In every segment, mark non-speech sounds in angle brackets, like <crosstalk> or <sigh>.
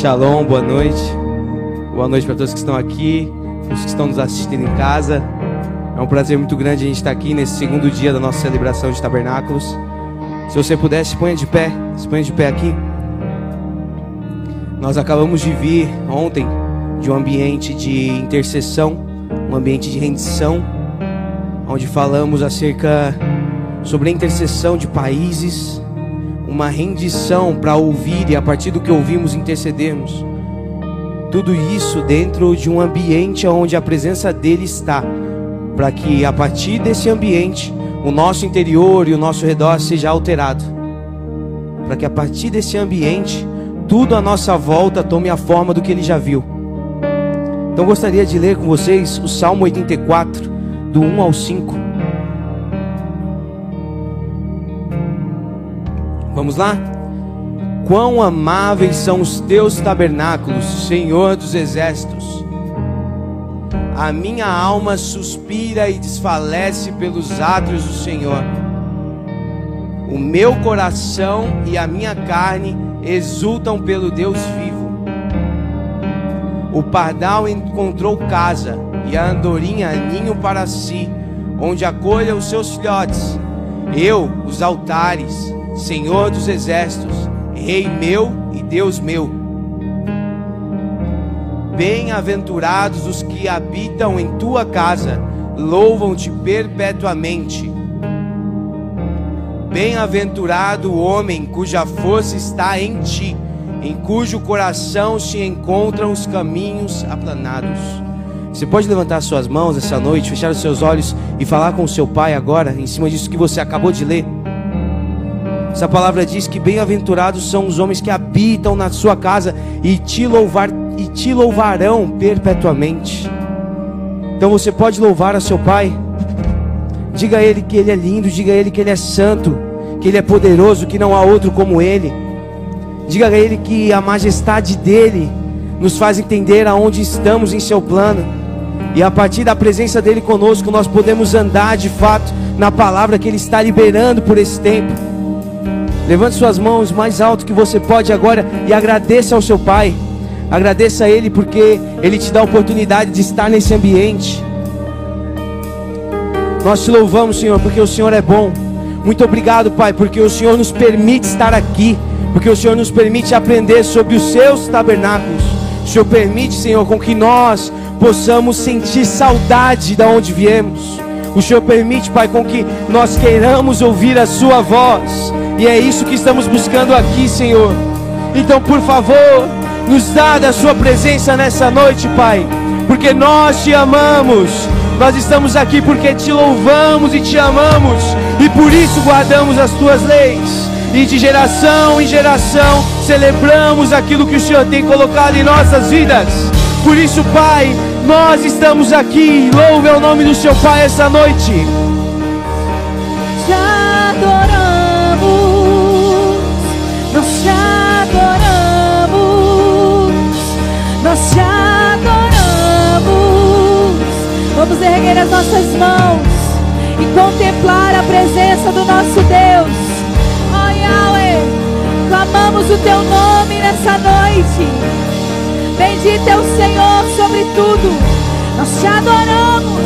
Shalom, boa noite. Boa noite para todos que estão aqui, os que estão nos assistindo em casa. É um prazer muito grande a gente estar aqui nesse segundo dia da nossa celebração de tabernáculos. Se você pudesse, se ponha de pé, se ponha de pé aqui. Nós acabamos de vir ontem de um ambiente de intercessão, um ambiente de rendição, onde falamos acerca sobre a intercessão de países, uma rendição para ouvir e a partir do que ouvimos intercedermos. Tudo isso dentro de um ambiente onde a presença dele está, para que a partir desse ambiente o nosso interior e o nosso redor seja alterado. Para que a partir desse ambiente tudo à nossa volta tome a forma do que ele já viu. Então gostaria de ler com vocês o Salmo 84, do 1 ao 5. Vamos lá? Quão amáveis são os teus tabernáculos, Senhor dos exércitos. A minha alma suspira e desfalece pelos átrios do Senhor. O meu coração e a minha carne exultam pelo Deus vivo. O pardal encontrou casa e a andorinha ninho para si, onde acolha os seus filhotes. Eu, os altares, Senhor dos exércitos, Rei meu e Deus meu. Bem-aventurados os que habitam em tua casa, louvam-te perpetuamente. Bem-aventurado o homem cuja força está em ti, em cujo coração se encontram os caminhos aplanados. Você pode levantar suas mãos essa noite, fechar os seus olhos e falar com o seu pai agora, em cima disso que você acabou de ler. Essa palavra diz que bem-aventurados são os homens que habitam na sua casa e te louvar e te louvarão perpetuamente. Então você pode louvar a seu pai. Diga a ele que ele é lindo, diga a ele que ele é santo, que ele é poderoso, que não há outro como ele. Diga a ele que a majestade dele nos faz entender aonde estamos em seu plano. E a partir da presença dele conosco, nós podemos andar de fato na palavra que ele está liberando por esse tempo. Levante suas mãos mais alto que você pode agora e agradeça ao seu Pai. Agradeça a Ele porque Ele te dá a oportunidade de estar nesse ambiente. Nós te louvamos, Senhor, porque o Senhor é bom. Muito obrigado, Pai, porque o Senhor nos permite estar aqui, porque o Senhor nos permite aprender sobre os seus tabernáculos. O Senhor permite, Senhor, com que nós possamos sentir saudade da onde viemos. O Senhor permite, Pai, com que nós queiramos ouvir a Sua voz. E é isso que estamos buscando aqui, Senhor. Então, por favor, nos dá da Sua presença nessa noite, Pai, porque nós te amamos. Nós estamos aqui porque te louvamos e te amamos, e por isso guardamos as tuas leis. E de geração em geração celebramos aquilo que o Senhor tem colocado em nossas vidas. Por isso, Pai, nós estamos aqui. Louve o nome do seu Pai essa noite. Vamos erguer as nossas mãos e contemplar a presença do nosso Deus. Oh Yahweh, clamamos o teu nome nessa noite. Bendito é o Senhor sobre tudo. Nós te adoramos,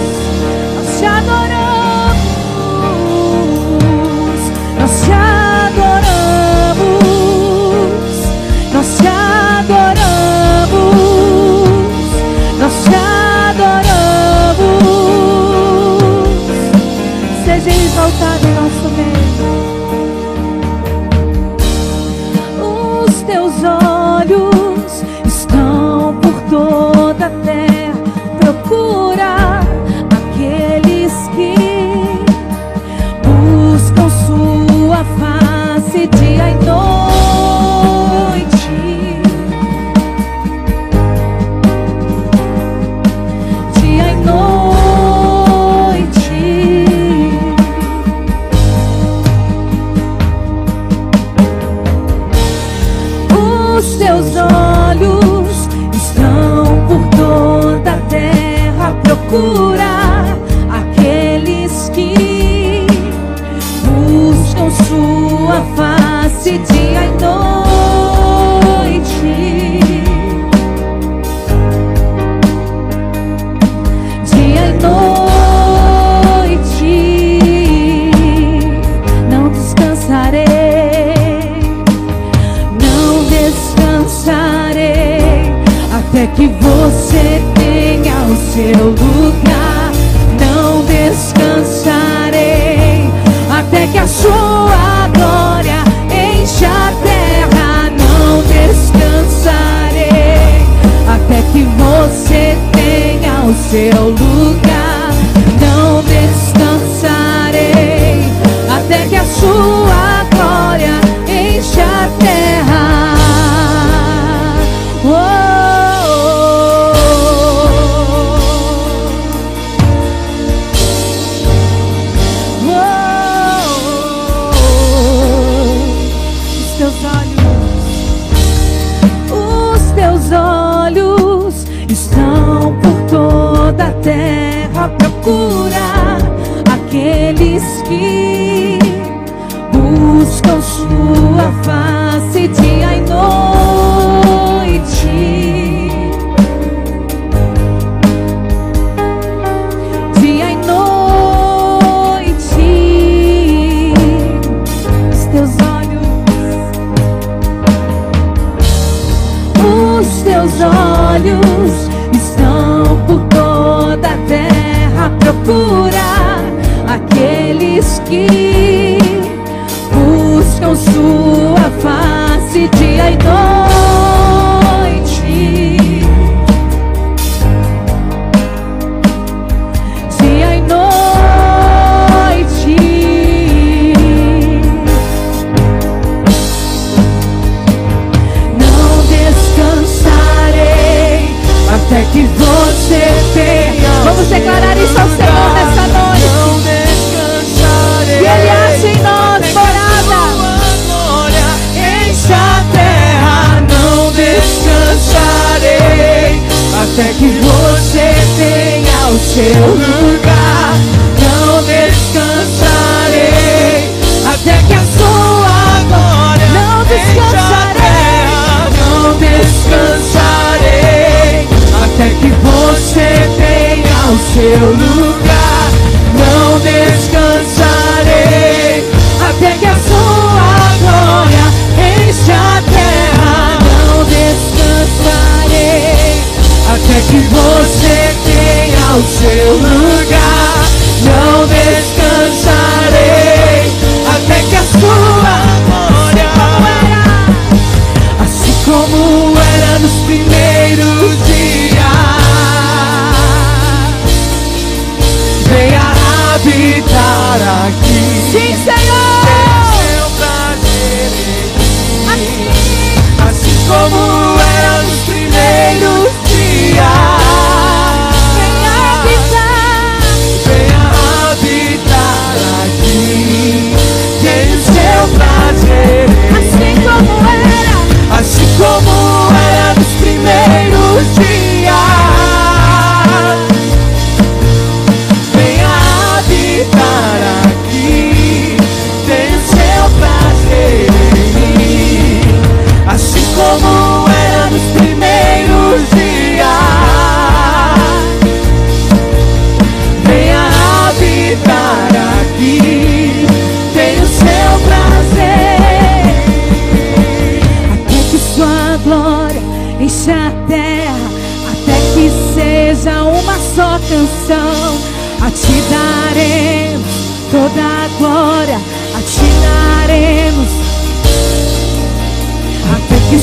nós te adoramos, nós te adoramos, nós te adoramos, exaltado em nosso meio.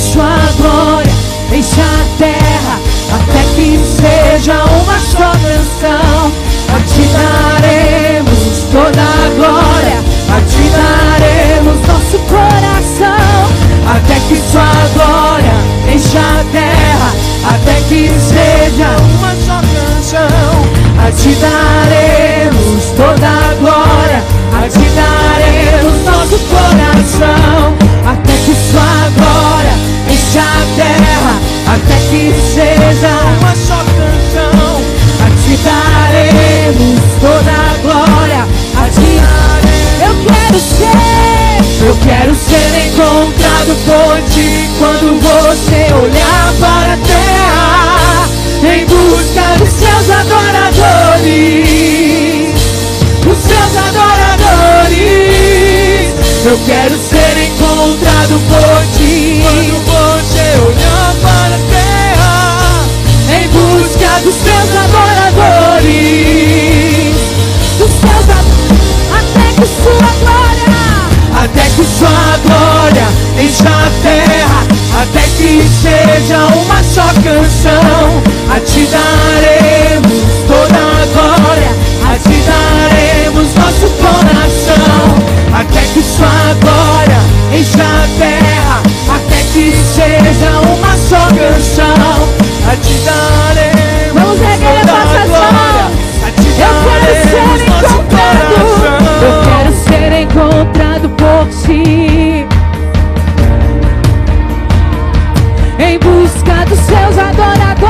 sua glória enche a terra, até que seja uma só canção. A ti daremos toda a glória, a ti daremos nosso coração. Até que sua glória enche a terra, até que seja uma só canção. A ti daremos toda a glória, a ti daremos nosso coração. terra, até que seja uma só canção. A ti daremos toda a glória. A ti eu quero ser, eu quero ser encontrado por ti quando você olhar para a terra em busca dos seus adoradores, os seus adoradores. Eu quero ser encontrado encontrado por ti. Quando você olhar para a terra em busca dos teus adoradores, dos teus adoradores, até que sua glória, até que sua glória encha a terra, até que seja uma só canção, a Te daremos toda a glória, daremos nosso coração, até que sua glória encha a terra, até que seja uma só canção. A ti daremos Vamos erguer toda a nossas glória, a ti daremos nosso encontrado. Eu coração. quero ser encontrado por ti. Em busca dos seus adoradores.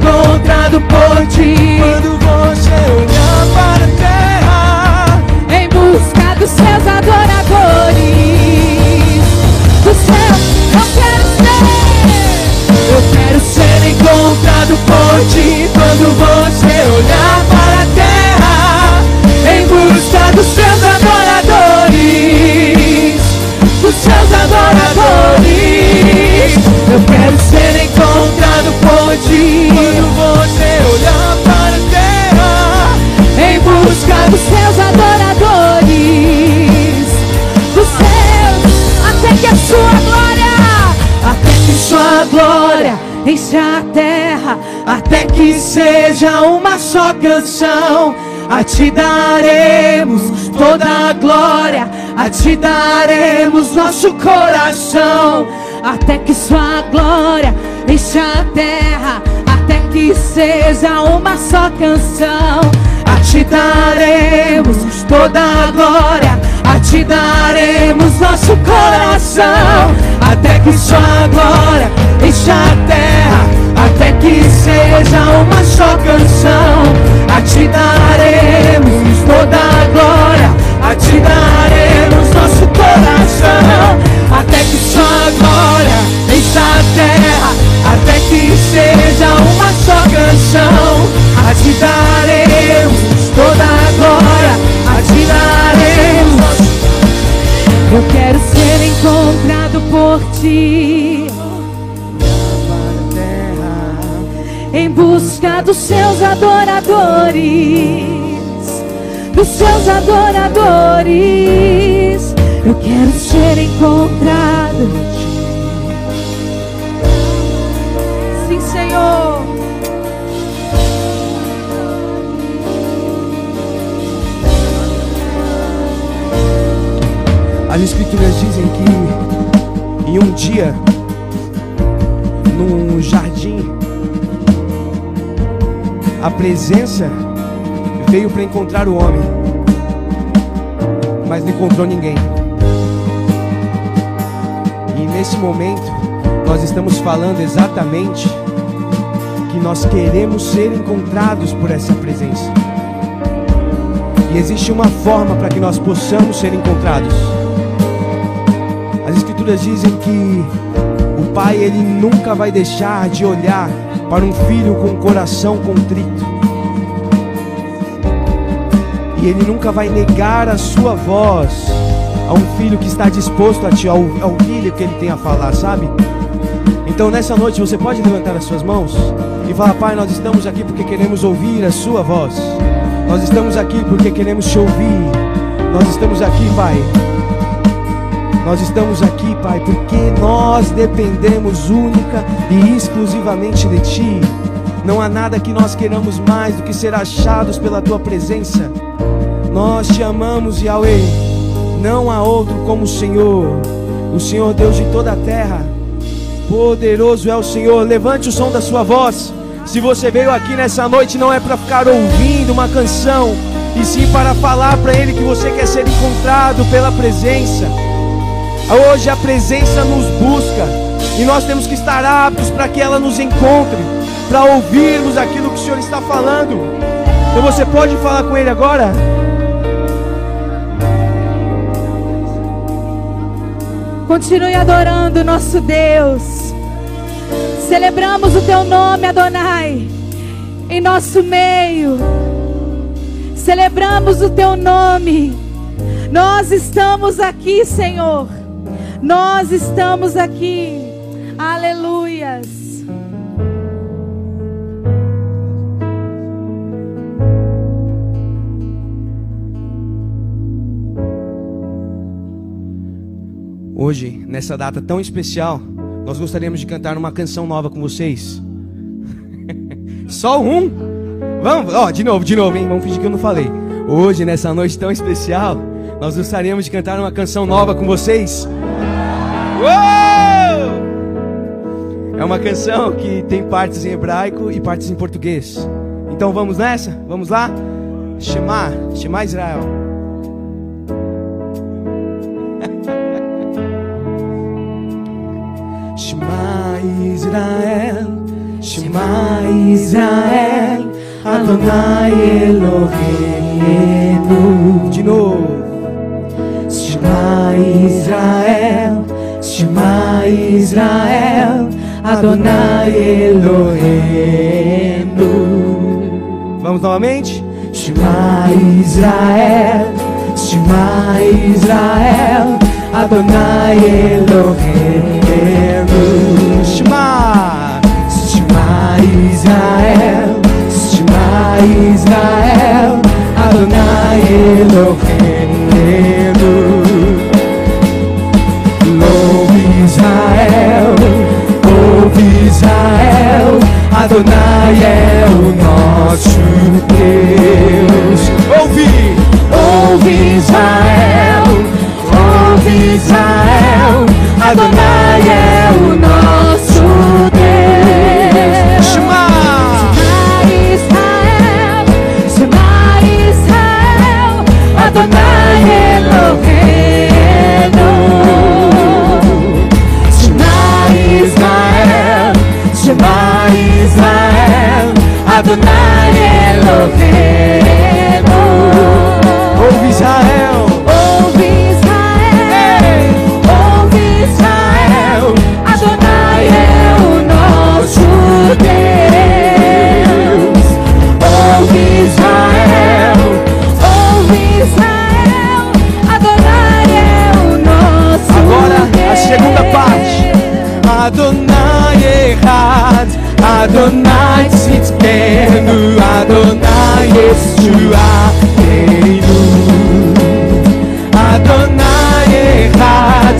Encontrado por ti. Quando você olhar para a terra, Em busca dos seus adoradores. Do céu, eu quero ser. eu quero ser encontrado por ti. Quando você olhar para a terra, em busca dos seus adoradores, dos seus adoradores. Eu quero ser encontrado por ti. Quando você olhar para a terra, Em busca dos seus adoradores. Dos seus, até que a sua glória. até que sua glória Encha a terra. até que seja uma só canção. A ti daremos toda a glória, a ti daremos nosso coração. Até que sua glória encha a terra. Até que seja uma só canção. A ti daremos toda a glória, a ti daremos nosso coração. Até que sua glória encha a terra, até que seja uma só canção. A ti daremos toda a glória, a ti daremos nosso coração. Até que sua glória encha a terra, até que seja uma só canção. A ti daremos toda a glória, a ti daremos. Eu quero ser encontrado por ti. Em busca dos seus adoradores. Dos seus adoradores. Eu quero ser encontrado. Sim, Senhor. As escrituras dizem que em um dia, num jardim, a presença veio para encontrar o homem, mas não encontrou ninguém. Nesse momento, nós estamos falando exatamente que nós queremos ser encontrados por essa presença. E existe uma forma para que nós possamos ser encontrados. As escrituras dizem que o pai ele nunca vai deixar de olhar para um filho com o coração contrito. E ele nunca vai negar a sua voz a um filho que está disposto a te a ou- a ouvir o que ele tem a falar, sabe? Então nessa noite você pode levantar as suas mãos e falar: Pai, nós estamos aqui porque queremos ouvir a Sua voz. Nós estamos aqui porque queremos te ouvir. Nós estamos aqui, Pai. Nós estamos aqui, Pai, porque nós dependemos única e exclusivamente de Ti. Não há nada que nós queiramos mais do que ser achados pela Tua presença. Nós te amamos, Yahweh. Não há outro como o Senhor, o Senhor Deus de toda a terra. Poderoso é o Senhor. Levante o som da sua voz. Se você veio aqui nessa noite, não é para ficar ouvindo uma canção, e sim para falar para Ele que você quer ser encontrado pela presença. Hoje a presença nos busca e nós temos que estar aptos para que ela nos encontre, para ouvirmos aquilo que o Senhor está falando. Então você pode falar com Ele agora? Continue adorando nosso Deus. Celebramos o teu nome, Adonai, em nosso meio. Celebramos o teu nome. Nós estamos aqui, Senhor. Nós estamos aqui. Aleluias. Hoje, nessa data tão especial, nós gostaríamos de cantar uma canção nova com vocês. <laughs> Só um? Vamos, ó, de novo, de novo, hein? Vamos fingir que eu não falei. Hoje, nessa noite tão especial, nós gostaríamos de cantar uma canção nova com vocês. Uou! É uma canção que tem partes em hebraico e partes em português. Então vamos nessa? Vamos lá? Shema, Shema Israel. Israel, Shema Israel, Adonai Eloheinu. De novo. Shema Israel, Shema Israel, Adonai Eloheinu. Vamos novamente? Shema Israel, Shema Israel, Adonai Eloheinu. Israel, Shema Israel, Adonai Eloheinu. Louve Israel, ouve Israel, Adonai é o nosso Deus. Ouve, ouve Israel, ouve Israel, Adonai é o nosso Adonai Eloheinu. Ouve Israel, Ouve Israel, ouve Israel, Adonai é o nosso Deus. Ouve Israel, ouve Israel, Adonai é o nosso Agora Deus. a segunda parte. Adonai Echad, Adonai Tzidkenu, Adonai Yeshuateinu. Adonai Echad,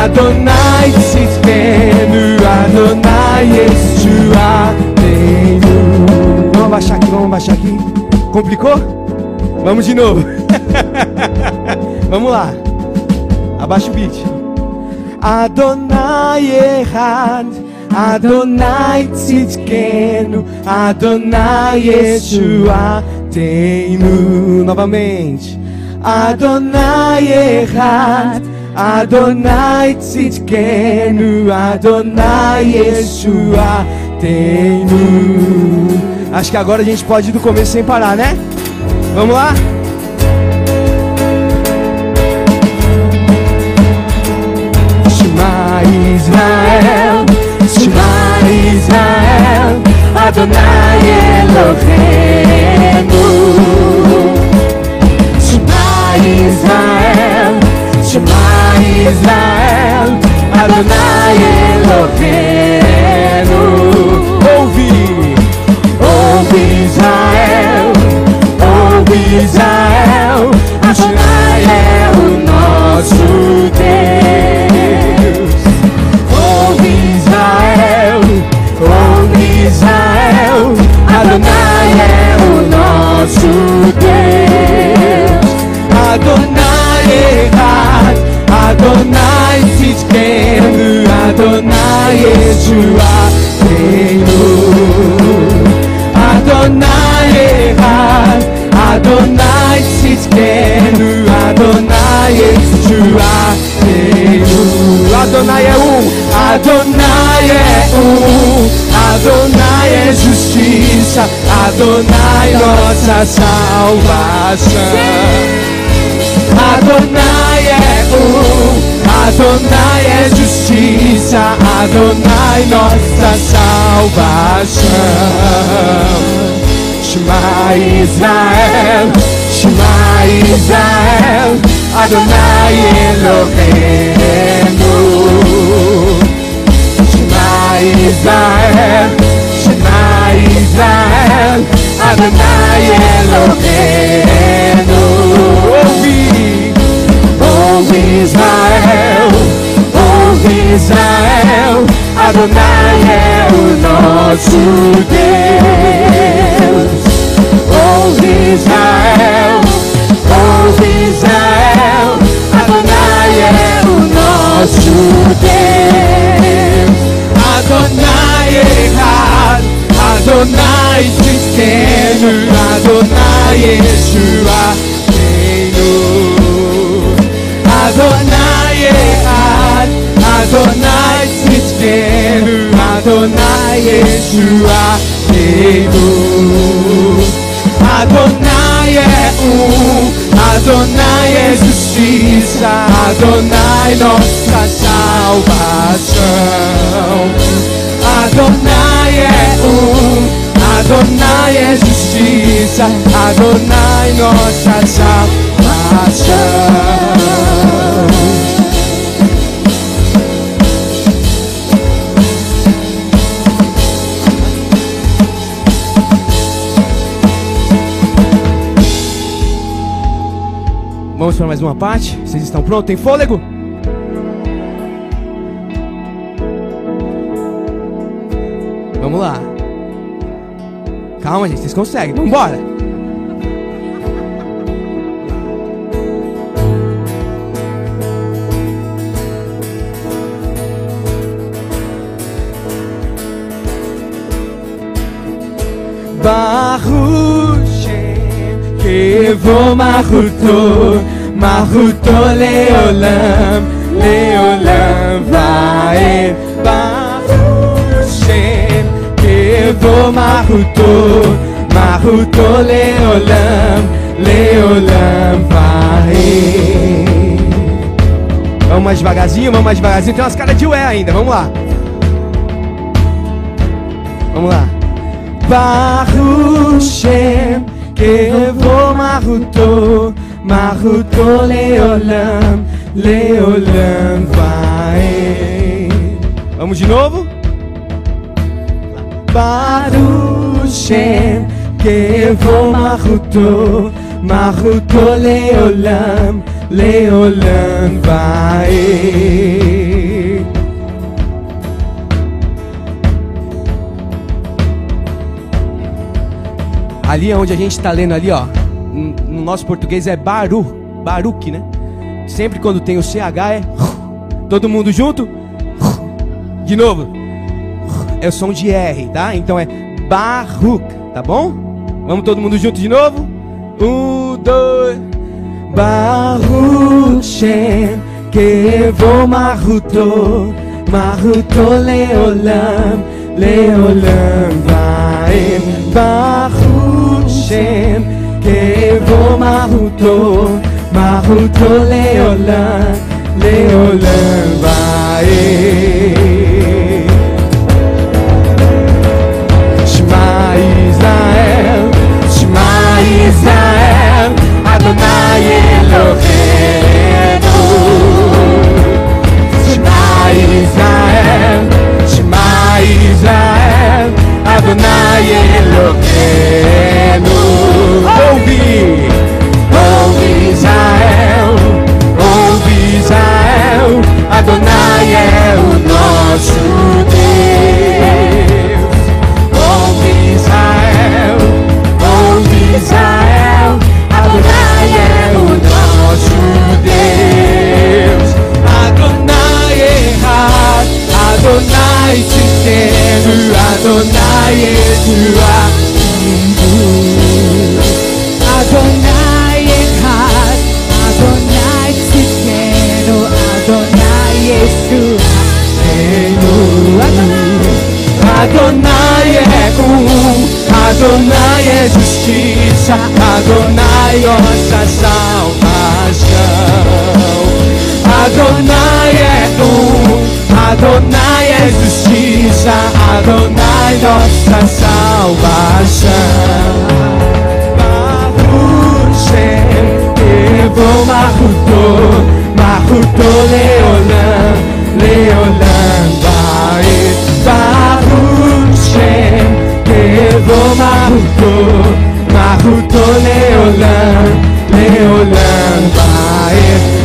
Adonai Tzidkenu, Adonai Yeshuateinu. Vamos abaixar aqui, vamos abaixar aqui. Complicou? Vamos de novo. <laughs> vamos lá. Abaixa o beat. Adonai Echad, Adonai Tzidkenu, Adonai Yeshuateinu. Novamente. Adonai Echad, Adonai Tzidkenu, Adonai Yeshuateinu. Acho que agora a gente pode ir do começo sem parar, né? Vamos lá? Adonai Eloheinu. Shema Israel, Shema Israel, Adonai Eloheinu. Ouve, ouve Israel, ouve Israel, Adonai é o nosso Deus. Nosso Deus. Adonai Echad, Adonai Tzidkenu, Adonai Yeshuateinu. Adonai Echad, Adonai Tzidkenu, Adonai Yeshuateinu. Adonai é um, Adonai é um, Adonai é justiça, Adonai nossa salvação. Adonai é um, Adonai é justiça, Adonai nossa salvação. Shema Israel, Shema Israel, Adonai Eloheinu. Shema Israel, Shema Israel, Adonai Eloheinu. Ouve, ouve Israel, ouve Israel, Adonai é o nosso Deus. Ouve Israel, ouve Israel, Adonai é o nosso Deus. Adonai Echad, Adonai Tzidkenu, Adonai Yeshua, Adonai Echad, Adonai Tzidkenu, Adonai Yeshua, Adonai é um, Adonai é justiça, Adonai nossa salvação. Adonai é um, Adonai é justiça, Adonai nossa salvação. Para mais uma parte? Vocês estão prontos? Tem fôlego? Vamos lá. Calma, gente, vocês conseguem. Vamos embora. Baruch Kevo Maruto Maruto Leolam Leolam Vae Baruch Shem Kevo Maruto. Maruto Leolam Leolam Vae. Vamos mais devagarzinho, vamos mais devagarzinho. Tem umas caras de ué ainda, vamos lá. Vamos lá. Baruch Shem Kevo Maruto Maruto Leolam Leolam vai Vamos de novo? Baruch Shem Kevo Maruto Maruto Leolam Leolam vai Ali é onde a gente está lendo ali, ó. No nosso português é Baru, Baruch, né? Sempre quando tem o CH é <laughs> todo mundo junto. <laughs> De novo. É o som de R, tá? Então é Baruch, tá bom? Vamos todo mundo junto de novo? Um, dois. Baruch Shem Kevo Maruto Maruto Leolam Leolam Vaem Baruch Hashem Kevo Maruto Maruto Leolam Leolam Vae Shema Israel Shema Israel Adonai Eloheinu Shema Israel Shema Israel Adonai Eloheinu nosso Deus Ouve Israel Ouve Israel Adonai é o Adonai é um Adonai é justiça Adonai nossa salvação. Adonai é um Adonai é justiça Adonai nossa salvação. Baruch Shem Evo Maruto Maruto Leolam Mahuto, Mahuto Leolan, Leolan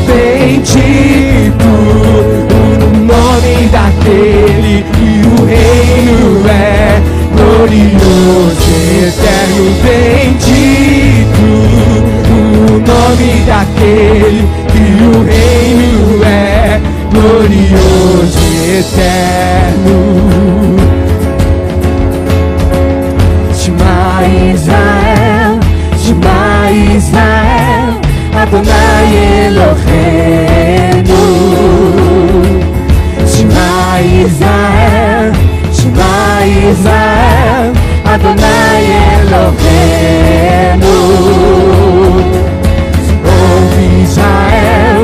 bendito o nome daquele e o reino é glorioso, eterno, bendito o nome daquele e o reino é glorioso, eterno. Adonai Eloheinu. Shema Israel, Shema Israel Adonai Eloheinu. Ouve Israel,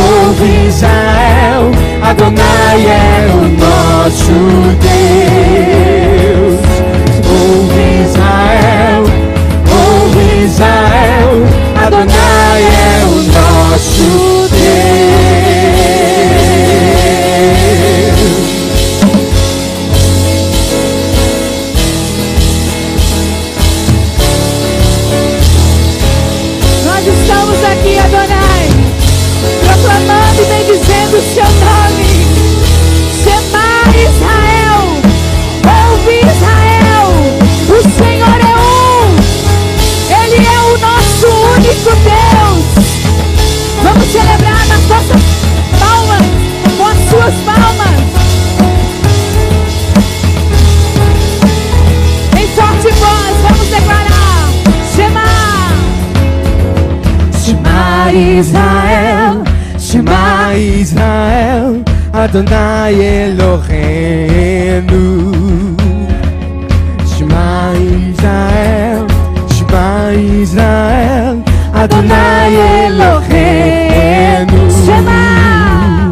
ouve Israel Adonai é o nosso Deus you. ישראל, שמע ישראל, אדוני אלוהינו. שמע ישראל, שמע ישראל, אדוני אלוהינו. שמע,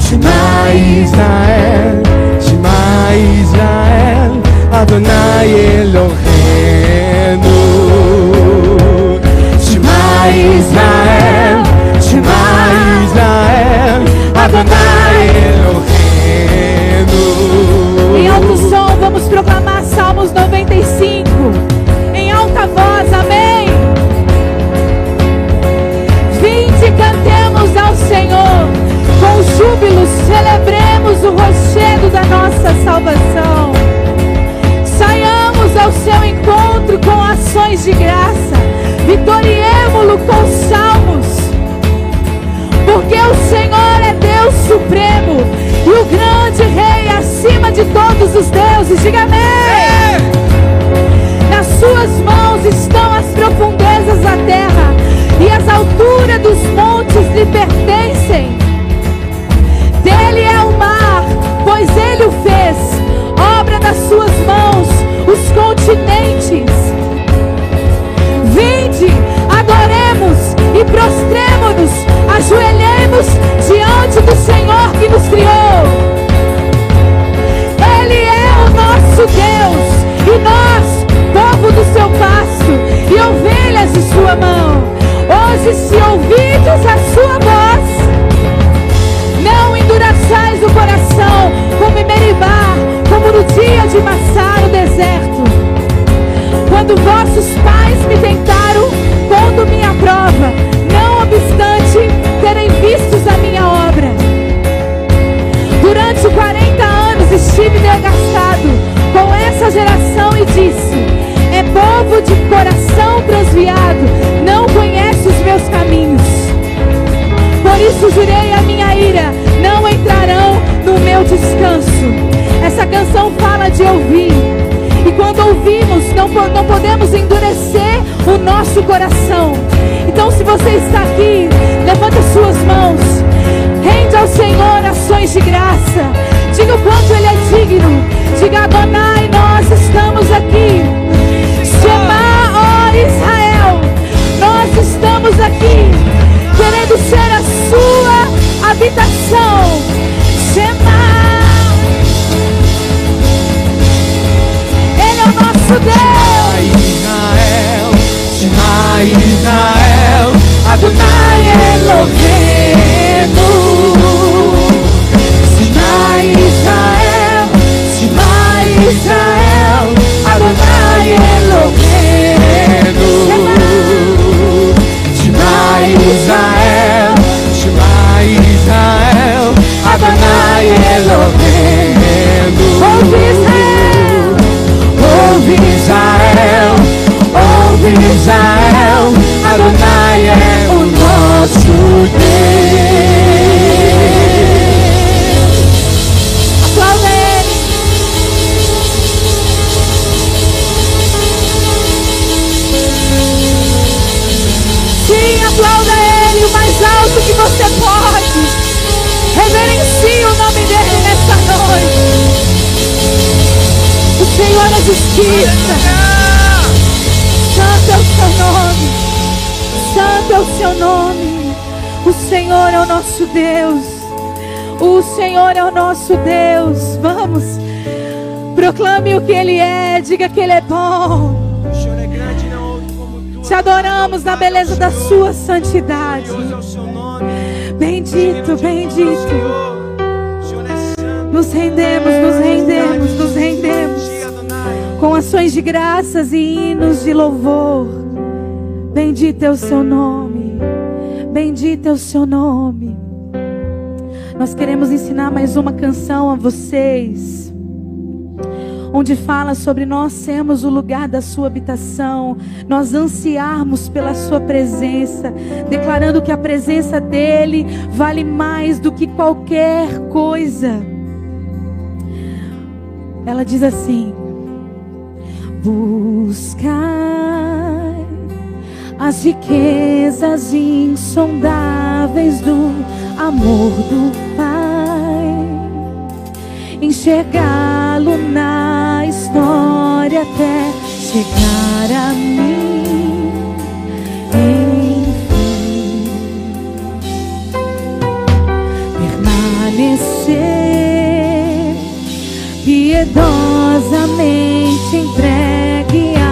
שמע ישראל, שמע ישראל, אדוני אלוהינו. Adonai Eloheinu. Em alto som, vamos proclamar Salmos 95. Em alta voz, amém. Vinde, cantemos ao Senhor. Com júbilo, celebremos o rochedo da nossa salvação. Saiamos ao seu encontro com ações de graça. Vitoriemo-lo com salmos. Porque o Senhor supremo e o grande rei acima de todos os deuses. Diga amém. Santidade. Bendito, bendito. Nos rendemos, nos rendemos, nos rendemos. Com ações de graças e hinos de louvor. Bendito é o seu nome. Bendito é o seu nome. Nós queremos ensinar mais uma canção a vocês onde fala sobre nós sermos o lugar da sua habitação, nós ansiarmos pela sua presença, declarando que a presença dele vale mais do que qualquer coisa. Ela diz assim: Buscai as riquezas insondáveis do amor do Pai, enxergá-lo na história até chegar a mim. Enfim, permanecer piedosamente entregue a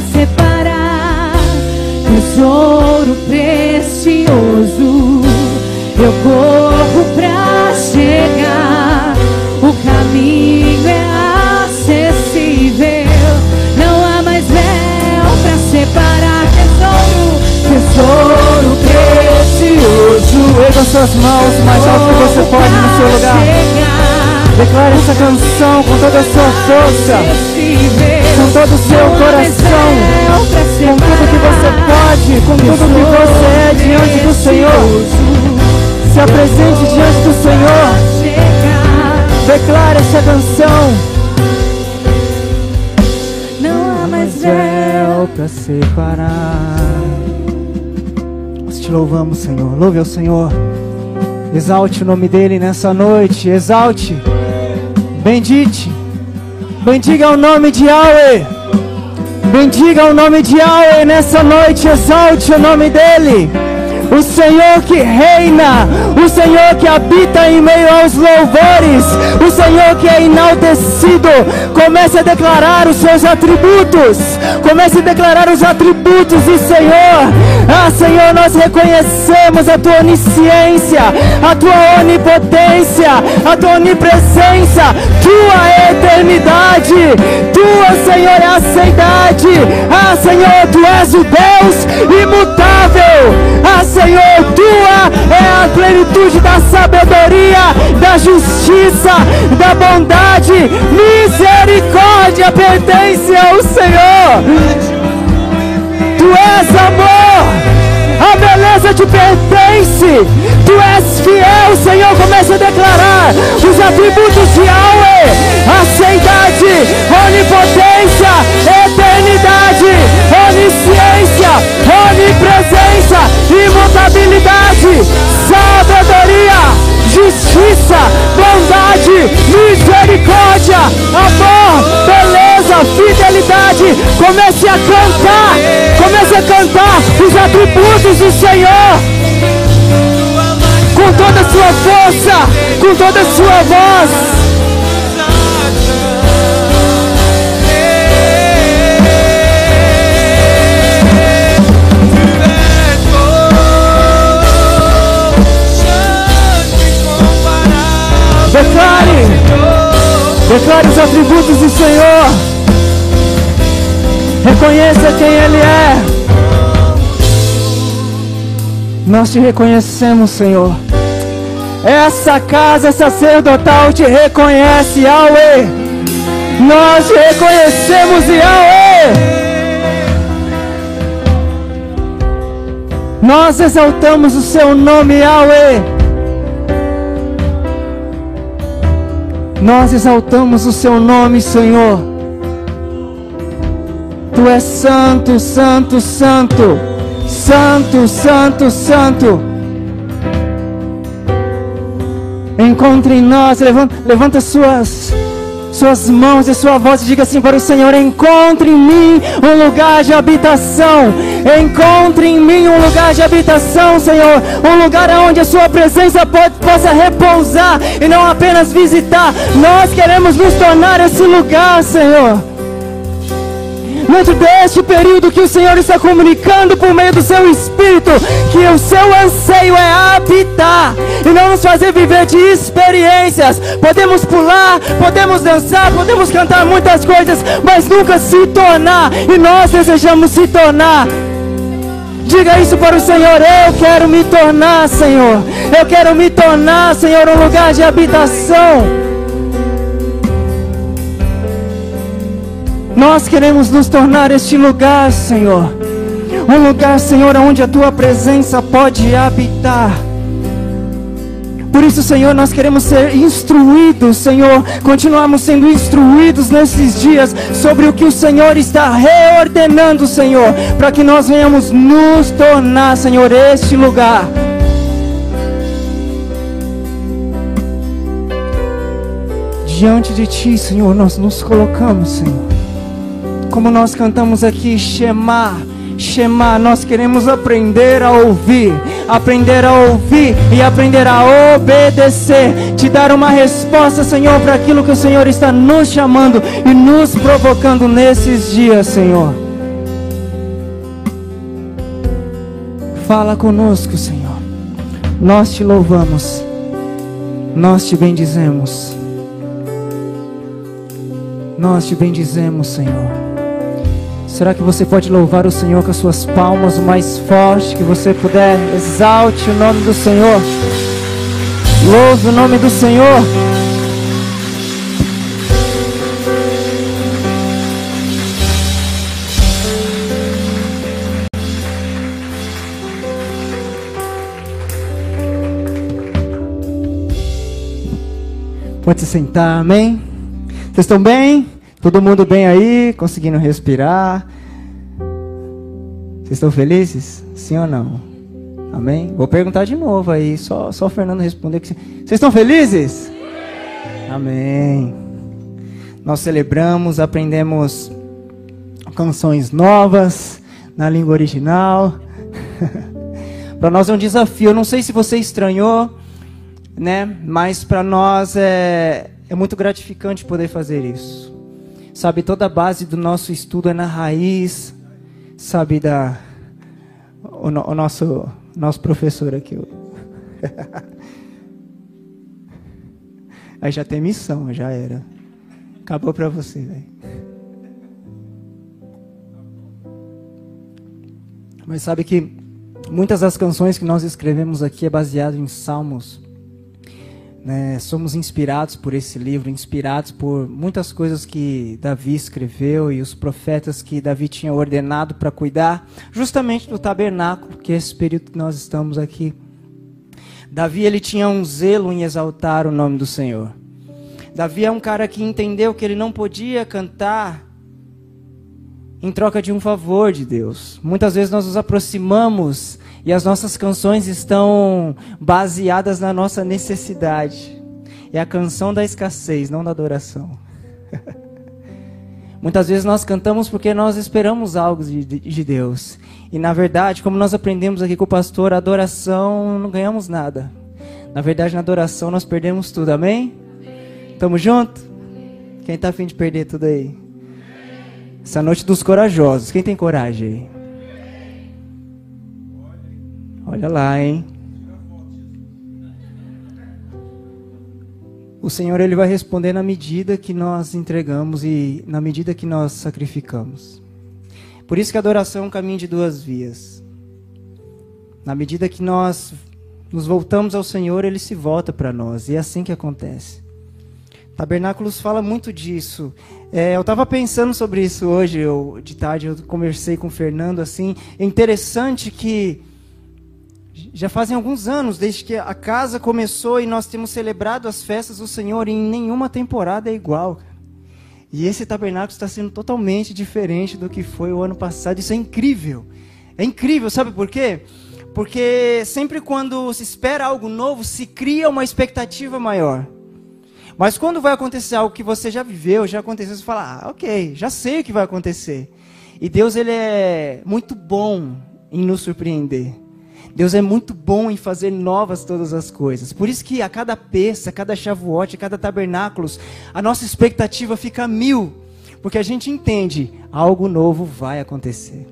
separar. Tesouro precioso, eu corro pra chegar. O caminho é acessível, não há mais véu pra separar. Tesouro, tesouro precioso. Erga suas mãos mais alto que você pode no seu lugar. Declare essa canção com toda a sua força, com todo o seu coração, com tudo que você pode, com tudo que você é diante do Senhor. Se apresente diante do Senhor. Declare essa canção. Não há mais véu. Véu pra separar. Nós te louvamos, Senhor. Louve ao Senhor. Exalte o nome dele nessa noite. Exalte. Bendite. Bendiga o nome de Yahweh. Bendiga o nome de Yahweh nessa noite. Exalte o nome dele. O Senhor que reina, o Senhor que habita em meio aos louvores, o Senhor que é enaltecido. Comece a declarar os seus atributos. Comece a declarar os atributos do Senhor. Ah, Senhor, nós reconhecemos a tua onisciência, a tua onipotência, a tua onipresença, tua eternidade, tua, Senhor, é a seidade. Ah, Senhor, tu és o Deus imutável. Ah, Senhor, tua é a plenitude da sabedoria, da justiça, da bondade, misericórdia pertence ao Senhor. Tu és amor, a beleza te pertence. Tu és fiel, Senhor. Comece a declarar os atributos de Yahweh: a seidade, onipotência, eternidade, onisciência, onipresença, imutabilidade, sabedoria, justiça, bondade, misericórdia, amor, beleza, fidelidade. Comece a cantar, comece a cantar os atributos do Senhor com toda a sua força, com toda a sua voz. Declare, declare os atributos do Senhor. Reconheça quem Ele é. Nós te reconhecemos, Senhor. Essa casa sacerdotal te reconhece, Yahweh. Nós te reconhecemos, Yahweh. Nós exaltamos o seu nome, Yahweh. Nós exaltamos o seu nome, Senhor. Tu és santo, santo, santo. Santo, santo, santo. Encontre em nós, levanta, levanta suas suas mãos e sua voz e diga assim para o Senhor: Encontre em mim um lugar de habitação. Encontre em mim um lugar de habitação, Senhor. Um lugar onde a sua presença pode, possa repousar e não apenas visitar. Nós queremos nos tornar esse lugar, Senhor dentro deste período que o Senhor está comunicando por meio do seu Espírito, que o seu anseio é habitar e não nos fazer viver de experiências. Podemos pular, podemos dançar, podemos cantar muitas coisas, mas nunca se tornar, e nós desejamos se tornar. Diga isso para o Senhor. Eu quero me tornar, Senhor. Eu quero me tornar, Senhor, um lugar de habitação. Nós queremos nos tornar este lugar, Senhor. Um lugar, Senhor, onde a tua presença pode habitar. Por isso, Senhor, nós queremos ser instruídos, Senhor, continuamos sendo instruídos nesses dias sobre o que o Senhor está reordenando, Senhor, para que nós venhamos nos tornar, Senhor, este lugar. Diante de Ti, Senhor, nós nos colocamos, Senhor. Como nós cantamos aqui, Shema, Shema, nós queremos aprender a ouvir, aprender a ouvir e aprender a obedecer, te dar uma resposta, Senhor, para aquilo que o Senhor está nos chamando e nos provocando nesses dias, Senhor. Fala conosco, Senhor. Nós te louvamos, nós te bendizemos. Nós te bendizemos, Senhor. Será que você pode louvar o Senhor com as suas palmas o mais forte que você puder? Exalte o nome do Senhor. Louve o nome do Senhor. Pode se sentar, amém? Vocês estão bem? Todo mundo bem aí? Conseguindo respirar? Vocês estão felizes? Sim ou não? Amém? Vou perguntar de novo aí, só, só o Fernando responder. Que... Vocês estão felizes? Amém. Nós celebramos, aprendemos canções novas na língua original. <laughs> para nós é um desafio. Eu não sei se você estranhou, né? Mas para nós é, é muito gratificante poder fazer isso. Sabe, toda a base do nosso estudo é na raiz, sabe, da o, o nosso nosso professor aqui. <laughs> Aí já tem missão, já era. Acabou para você, velho. Mas sabe que muitas das canções que nós escrevemos aqui é baseado em salmos né, somos inspirados por esse livro, inspirados por muitas coisas que Davi escreveu e os profetas que Davi tinha ordenado para cuidar, justamente do tabernáculo, que é esse período que nós estamos aqui. Davi ele tinha um zelo em exaltar o nome do Senhor. Davi é um cara que entendeu que ele não podia cantar em troca de um favor de Deus. Muitas vezes nós nos aproximamos e as nossas canções estão baseadas na nossa necessidade. É a canção da escassez, não da adoração. <laughs> Muitas vezes nós cantamos porque nós esperamos algo de, de, Deus. E na verdade, como nós aprendemos aqui com o pastor, a adoração não ganhamos nada. Na verdade, na adoração nós perdemos tudo, amém? amém. Tamo junto? Amém. Quem está afim de perder tudo aí? Essa noite dos corajosos. Quem tem coragem aí? Olha lá, hein? O Senhor ele vai responder na medida que nós entregamos e na medida que nós sacrificamos. Por isso que a adoração é um caminho de duas vias. Na medida que nós nos voltamos ao Senhor, ele se volta para nós. E é assim que acontece. Tabernáculos fala muito disso. É, eu estava pensando sobre isso hoje, eu, de tarde, eu conversei com o Fernando assim. É interessante que já fazem alguns anos desde que a casa começou e nós temos celebrado as festas do Senhor e em nenhuma temporada é igual. E esse tabernáculo está sendo totalmente diferente do que foi o ano passado. Isso é incrível. É incrível, sabe por quê? Porque sempre quando se espera algo novo, se cria uma expectativa maior. Mas quando vai acontecer algo que você já viveu, já aconteceu, você fala, ah, ok, já sei o que vai acontecer. E Deus ele é muito bom em nos surpreender. Deus é muito bom em fazer novas todas as coisas. Por isso que a cada peça, a cada chavote, a cada tabernáculo, a nossa expectativa fica mil. Porque a gente entende, algo novo vai acontecer.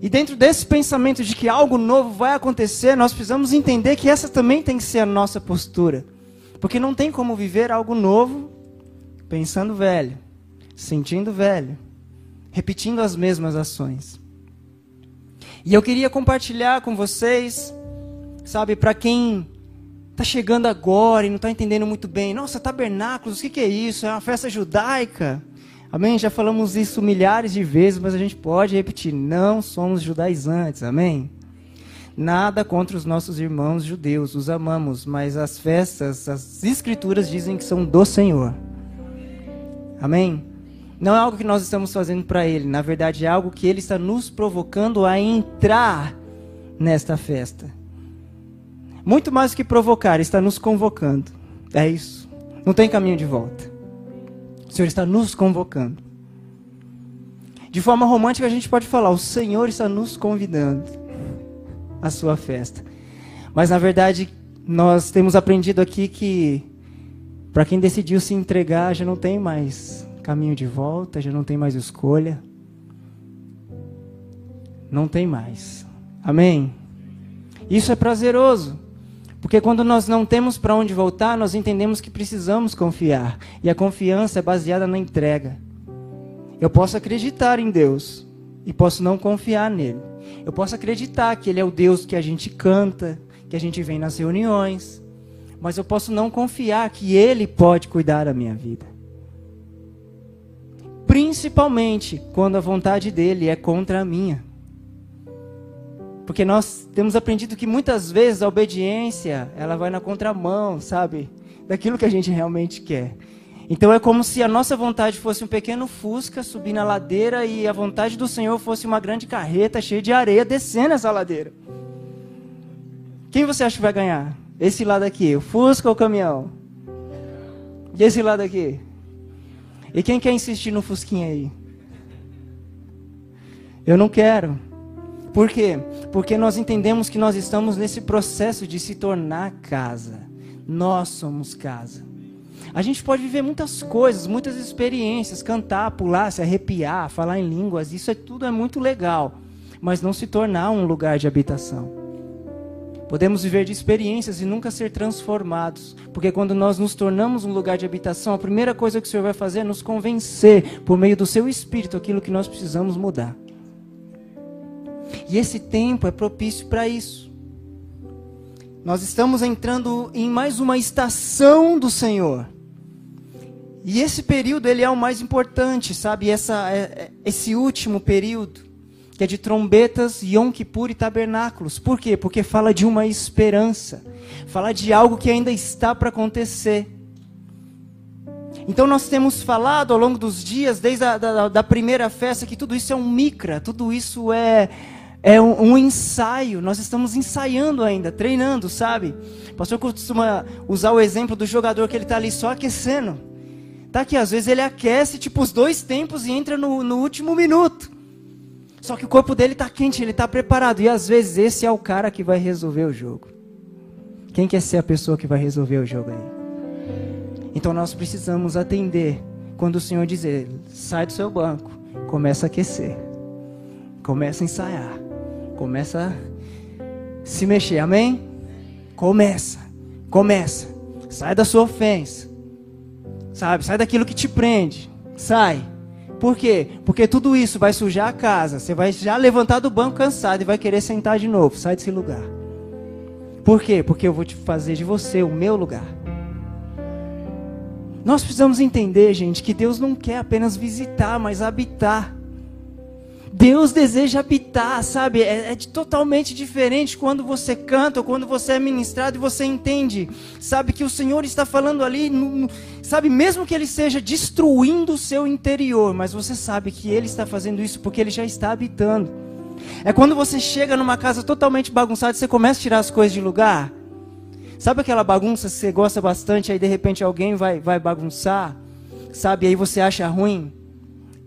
E dentro desse pensamento de que algo novo vai acontecer, nós precisamos entender que essa também tem que ser a nossa postura. Porque não tem como viver algo novo pensando velho, sentindo velho, repetindo as mesmas ações. E eu queria compartilhar com vocês, sabe, para quem está chegando agora e não está entendendo muito bem, nossa, tabernáculos, o que, que é isso? É uma festa judaica? Amém? Já falamos isso milhares de vezes, mas a gente pode repetir: não somos judaizantes. Amém? Nada contra os nossos irmãos judeus, os amamos, mas as festas, as escrituras dizem que são do Senhor. Amém? Não é algo que nós estamos fazendo para Ele, na verdade é algo que Ele está nos provocando a entrar nesta festa. Muito mais do que provocar, está nos convocando. É isso. Não tem caminho de volta. O Senhor está nos convocando. De forma romântica, a gente pode falar: o Senhor está nos convidando à sua festa. Mas na verdade, nós temos aprendido aqui que para quem decidiu se entregar, já não tem mais caminho de volta, já não tem mais escolha. Não tem mais. Amém? Isso é prazeroso. Porque quando nós não temos para onde voltar, nós entendemos que precisamos confiar. E a confiança é baseada na entrega. Eu posso acreditar em Deus e posso não confiar nele. Eu posso acreditar que ele é o Deus que a gente canta, que a gente vem nas reuniões, mas eu posso não confiar que ele pode cuidar da minha vida. Principalmente quando a vontade dele é contra a minha. Porque nós temos aprendido que muitas vezes a obediência, ela vai na contramão, sabe? Daquilo que a gente realmente quer. Então é como se a nossa vontade fosse um pequeno fusca subir na ladeira e a vontade do Senhor fosse uma grande carreta cheia de areia descendo essa ladeira. Quem você acha que vai ganhar? Esse lado aqui, o fusca ou o caminhão? E esse lado aqui? E quem quer insistir no fusquinha aí? Eu não quero. Por quê? Porque nós entendemos que nós estamos nesse processo de se tornar casa. Nós somos casa. A gente pode viver muitas coisas, muitas experiências, cantar, pular, se arrepiar, falar em línguas, isso é tudo é muito legal, mas não se tornar um lugar de habitação. Podemos viver de experiências e nunca ser transformados, porque quando nós nos tornamos um lugar de habitação, a primeira coisa que o Senhor vai fazer é nos convencer por meio do seu espírito aquilo que nós precisamos mudar. E esse tempo é propício para isso. Nós estamos entrando em mais uma estação do Senhor. E esse período ele é o mais importante, sabe? Essa, é, é, esse último período, que é de trombetas, Yom Kippur e tabernáculos. Por quê? Porque fala de uma esperança. Fala de algo que ainda está para acontecer. Então nós temos falado ao longo dos dias, desde a da, da primeira festa, que tudo isso é um micra, tudo isso é, é um, um, ensaio, nós estamos ensaiando ainda, treinando, sabe? O pastor costuma usar o exemplo do jogador que ele está ali só aquecendo. Tá que às vezes ele aquece tipo os dois tempos e entra no, no último minuto. Só que o corpo dele está quente, ele está preparado. E às vezes esse é o cara que vai resolver o jogo. Quem quer ser a pessoa que vai resolver o jogo aí? Então nós precisamos atender quando o Senhor dizer: sai do seu banco, começa a aquecer, começa a ensaiar. Começa a se mexer, amém? Começa, começa. Sai da sua ofensa, sabe? Sai daquilo que te prende, sai. Por quê? Porque tudo isso vai sujar a casa. Você vai já levantar do banco cansado e vai querer sentar de novo. Sai desse lugar. Por quê? Porque eu vou te fazer de você o meu lugar. Nós precisamos entender, gente, que Deus não quer apenas visitar, mas habitar. Deus deseja habitar, sabe? É, é totalmente diferente quando você canta ou quando você é ministrado e você entende, sabe? Que o Senhor está falando ali, sabe? Mesmo que Ele esteja destruindo o seu interior, mas você sabe que Ele está fazendo isso porque Ele já está habitando. É quando você chega numa casa totalmente bagunçada e você começa a tirar as coisas de lugar. Sabe aquela bagunça que você gosta bastante, aí de repente alguém vai, vai bagunçar? Sabe, aí você acha ruim?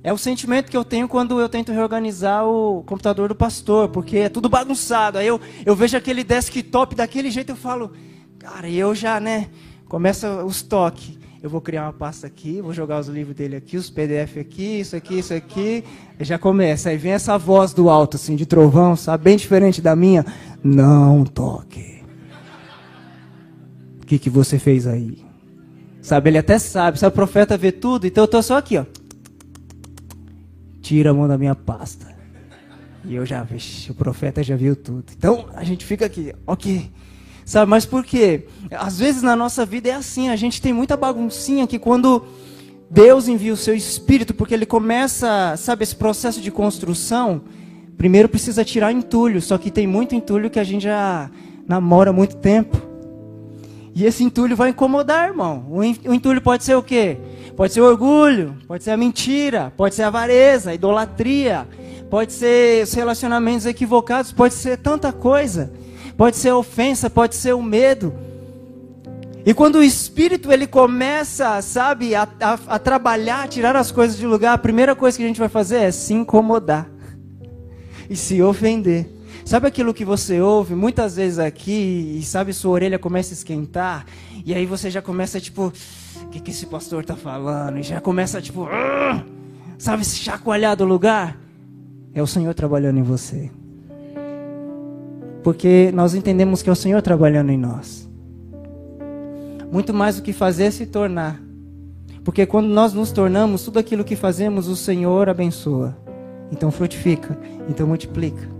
É o sentimento que eu tenho quando eu tento reorganizar o computador do pastor, porque é tudo bagunçado. Aí eu, eu vejo aquele desktop daquele jeito, eu falo, cara, eu já, né, começa os toques. Eu vou criar uma pasta aqui, vou jogar os livros dele aqui, os PDF aqui, isso aqui, isso aqui. Já começa. Aí vem essa voz do alto, assim, de trovão, sabe? Bem diferente da minha. Não toque. O que, que você fez aí? Sabe, ele até sabe. Sabe, o profeta vê tudo, então eu tô só aqui, ó tira a mão da minha pasta. E eu já, vi, o profeta já viu tudo. Então a gente fica aqui, ok. Sabe, mas por quê? Às vezes na nossa vida é assim, a gente tem muita baguncinha que quando Deus envia o seu espírito, porque ele começa, sabe, esse processo de construção, primeiro precisa tirar entulho, só que tem muito entulho que a gente já namora há muito tempo. E esse entulho vai incomodar, irmão. O entulho pode ser o quê? Pode ser orgulho, pode ser a mentira, pode ser a avareza, a idolatria, pode ser os relacionamentos equivocados, pode ser tanta coisa. Pode ser a ofensa, pode ser o medo. E quando o Espírito ele começa, sabe, a, a, a trabalhar, a tirar as coisas de lugar, a primeira coisa que a gente vai fazer é se incomodar e se ofender. Sabe aquilo que você ouve muitas vezes aqui e sabe sua orelha começa a esquentar e aí você já começa tipo, o que, que esse pastor está falando? E já começa tipo, uh, sabe, se chacoalhar do lugar. É o Senhor trabalhando em você. Porque nós entendemos que é o Senhor trabalhando em nós. Muito mais do que fazer é se tornar. Porque quando nós nos tornamos, tudo aquilo que fazemos, o Senhor abençoa. Então frutifica, então multiplica.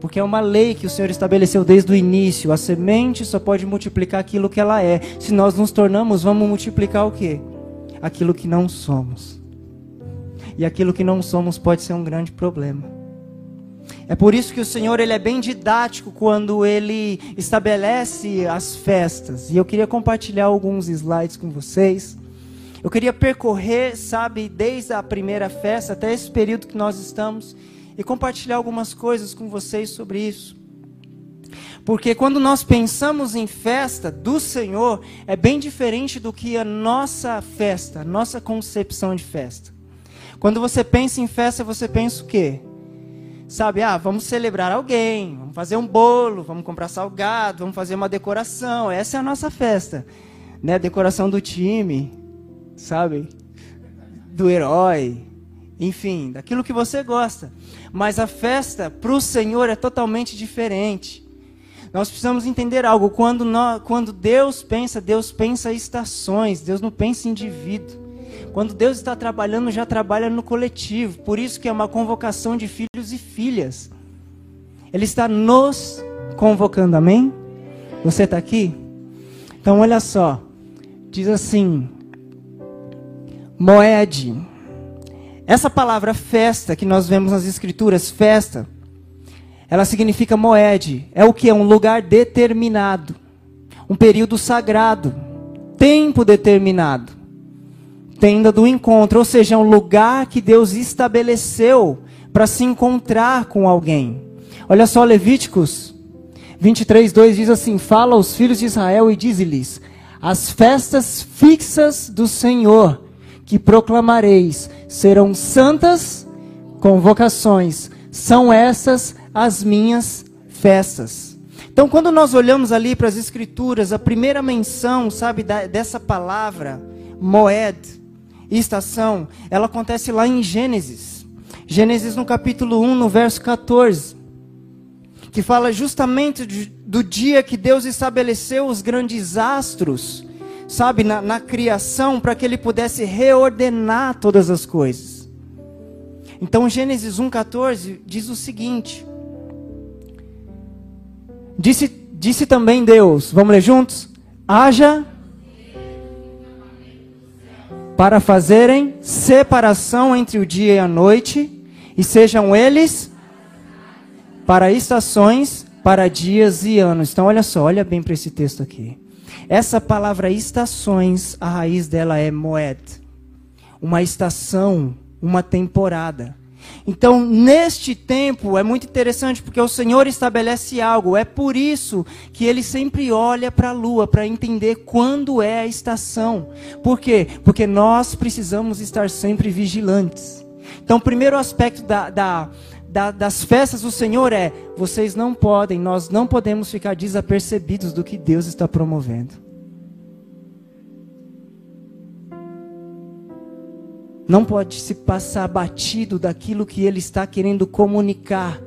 Porque é uma lei que o Senhor estabeleceu desde o início. A semente só pode multiplicar aquilo que ela é. Se nós nos tornamos, vamos multiplicar o quê? Aquilo que não somos. E aquilo que não somos pode ser um grande problema. É por isso que o Senhor ele é bem didático quando ele estabelece as festas. E eu queria compartilhar alguns slides com vocês. Eu queria percorrer, sabe, desde a primeira festa até esse período que nós estamos e compartilhar algumas coisas com vocês sobre isso. Porque quando nós pensamos em festa do Senhor, é bem diferente do que a nossa festa, a nossa concepção de festa. Quando você pensa em festa, você pensa o quê? Sabe, ah, vamos celebrar alguém, vamos fazer um bolo, vamos comprar salgado, vamos fazer uma decoração. Essa é a nossa festa. Né? Decoração do time, sabe? Do herói, enfim, daquilo que você gosta. Mas a festa para o Senhor é totalmente diferente. Nós precisamos entender algo. Quando, nós, quando Deus pensa, Deus pensa estações, Deus não pensa em indivíduo. Quando Deus está trabalhando, já trabalha no coletivo. Por isso que é uma convocação de filhos e filhas. Ele está nos convocando, amém? Você está aqui? Então olha só. Diz assim: Moed essa palavra festa que nós vemos nas escrituras, festa, ela significa moed. É o que? É um lugar determinado. Um período sagrado. Tempo determinado. Tenda do encontro. Ou seja, é um lugar que Deus estabeleceu para se encontrar com alguém. Olha só Levíticos 23, 2 diz assim: Fala aos filhos de Israel e diz-lhes: As festas fixas do Senhor que proclamareis serão santas convocações. São essas as minhas festas. Então, quando nós olhamos ali para as Escrituras, a primeira menção, sabe, dessa palavra, moed, estação, ela acontece lá em Gênesis. Gênesis no capítulo 1, no verso 14. Que fala justamente do dia que Deus estabeleceu os grandes astros sabe, na, na criação, para que ele pudesse reordenar todas as coisas. Então, Gênesis 1,14 diz o seguinte: disse, disse também Deus, vamos ler juntos? Haja para fazerem separação entre o dia e a noite, e sejam eles para estações, para dias e anos. Então, olha só, olha bem para esse texto aqui. Essa palavra estações, a raiz dela é moed. Uma estação, uma temporada. Então, neste tempo, é muito interessante porque o Senhor estabelece algo. É por isso que ele sempre olha para a lua para entender quando é a estação. Por quê? Porque nós precisamos estar sempre vigilantes. Então, o primeiro aspecto da, da, da, das festas do Senhor é: vocês não podem, nós não podemos ficar desapercebidos do que Deus está promovendo. não pode se passar batido daquilo que Ele está querendo comunicar,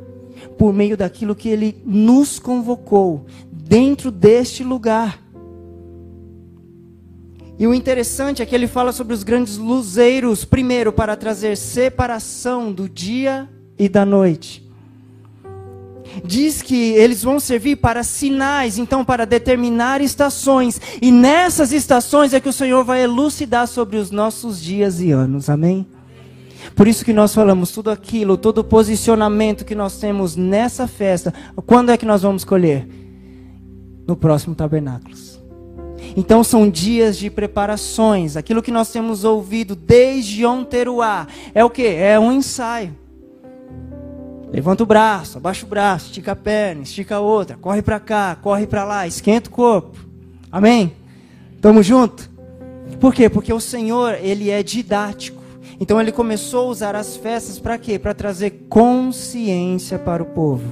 por meio daquilo que Ele nos convocou, dentro deste lugar. E o interessante é que ele fala sobre os grandes luzeiros, primeiro, para trazer separação do dia e da noite diz que eles vão servir para sinais, então para determinar estações, e nessas estações é que o Senhor vai elucidar sobre os nossos dias e anos. Amém? Por isso que nós falamos tudo aquilo, todo o posicionamento que nós temos nessa festa, quando é que nós vamos colher? No próximo tabernáculo. Então são dias de preparações. Aquilo que nós temos ouvido desde Onteruá é o que? É um ensaio. Levanta o braço, abaixa o braço, estica a perna, estica a outra, corre para cá, corre para lá, esquenta o corpo. Amém? Tamo junto? Por quê? Porque o Senhor, ele é didático. Então ele começou a usar as festas para quê? Para trazer consciência para o povo.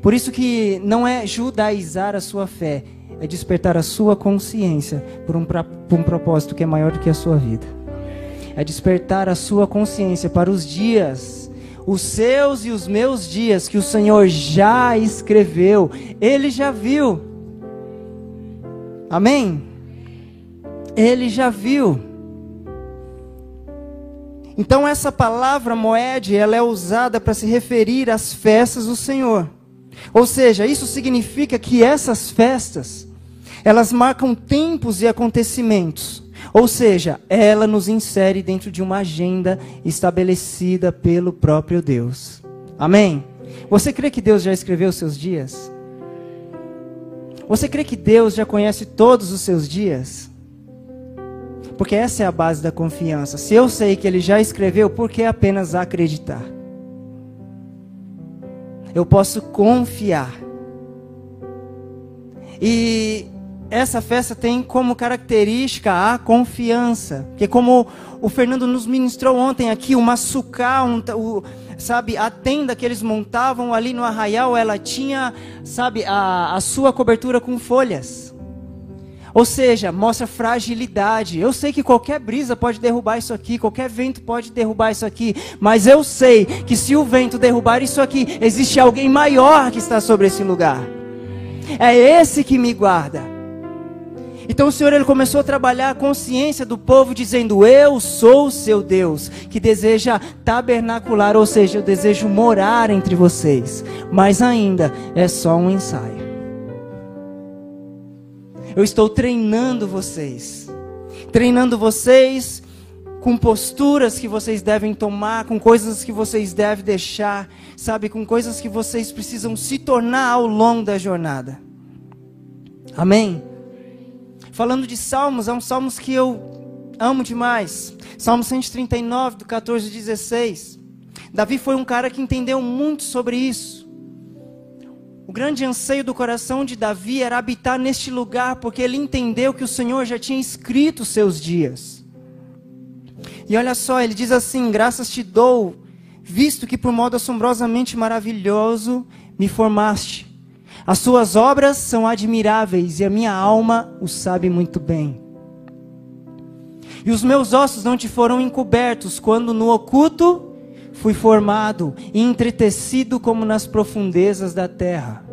Por isso que não é judaizar a sua fé, é despertar a sua consciência por um, pra, por um propósito que é maior do que a sua vida. É despertar a sua consciência para os dias os seus e os meus dias que o Senhor já escreveu, Ele já viu. Amém? Ele já viu. Então essa palavra moed, ela é usada para se referir às festas do Senhor. Ou seja, isso significa que essas festas, elas marcam tempos e acontecimentos ou seja, ela nos insere dentro de uma agenda estabelecida pelo próprio Deus. Amém? Você crê que Deus já escreveu os seus dias? Você crê que Deus já conhece todos os seus dias? Porque essa é a base da confiança. Se eu sei que Ele já escreveu, por que apenas acreditar? Eu posso confiar. E essa festa tem como característica a confiança. Que como o Fernando nos ministrou ontem aqui, o maçucá, um, o, sabe, a tenda que eles montavam ali no arraial, ela tinha, sabe, a, a sua cobertura com folhas. Ou seja, mostra fragilidade. Eu sei que qualquer brisa pode derrubar isso aqui, qualquer vento pode derrubar isso aqui, mas eu sei que se o vento derrubar isso aqui, existe alguém maior que está sobre esse lugar. É esse que me guarda. Então o Senhor ele começou a trabalhar a consciência do povo dizendo: "Eu sou o seu Deus, que deseja tabernacular, ou seja, eu desejo morar entre vocês". Mas ainda é só um ensaio. Eu estou treinando vocês. Treinando vocês com posturas que vocês devem tomar, com coisas que vocês devem deixar, sabe, com coisas que vocês precisam se tornar ao longo da jornada. Amém? Falando de salmos, é um salmos que eu amo demais. Salmo 139, do 14 ao 16. Davi foi um cara que entendeu muito sobre isso. O grande anseio do coração de Davi era habitar neste lugar, porque ele entendeu que o Senhor já tinha escrito os seus dias. E olha só, ele diz assim: Graças te dou, visto que por modo assombrosamente maravilhoso me formaste. As suas obras são admiráveis e a minha alma o sabe muito bem. E os meus ossos não te foram encobertos quando no oculto fui formado e entretecido como nas profundezas da terra.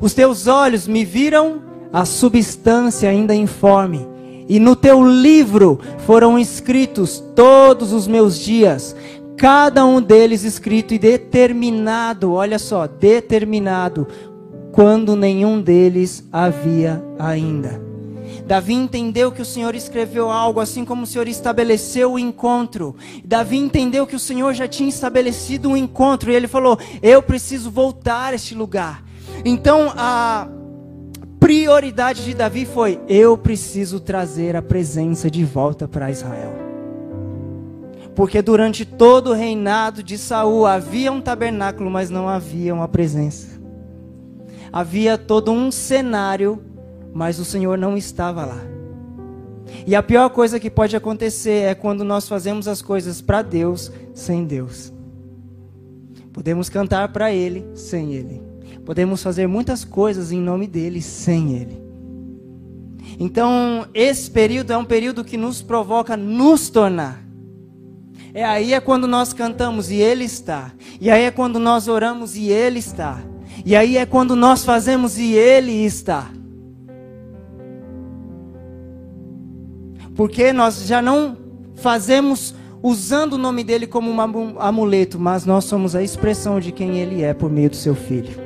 Os teus olhos me viram a substância ainda informe, e no teu livro foram escritos todos os meus dias, cada um deles escrito e determinado, olha só, determinado, quando nenhum deles havia ainda. Davi entendeu que o Senhor escreveu algo, assim como o Senhor estabeleceu o encontro. Davi entendeu que o Senhor já tinha estabelecido um encontro, e ele falou: Eu preciso voltar a este lugar. Então a prioridade de Davi foi: Eu preciso trazer a presença de volta para Israel. Porque durante todo o reinado de Saul havia um tabernáculo, mas não havia uma presença. Havia todo um cenário, mas o Senhor não estava lá. E a pior coisa que pode acontecer é quando nós fazemos as coisas para Deus sem Deus. Podemos cantar para Ele sem Ele. Podemos fazer muitas coisas em nome dele sem Ele. Então, esse período é um período que nos provoca nos tornar. É aí é quando nós cantamos e Ele está. E aí é quando nós oramos e Ele está. E aí é quando nós fazemos e Ele está. Porque nós já não fazemos usando o nome dele como um amuleto, mas nós somos a expressão de quem ele é por meio do seu filho.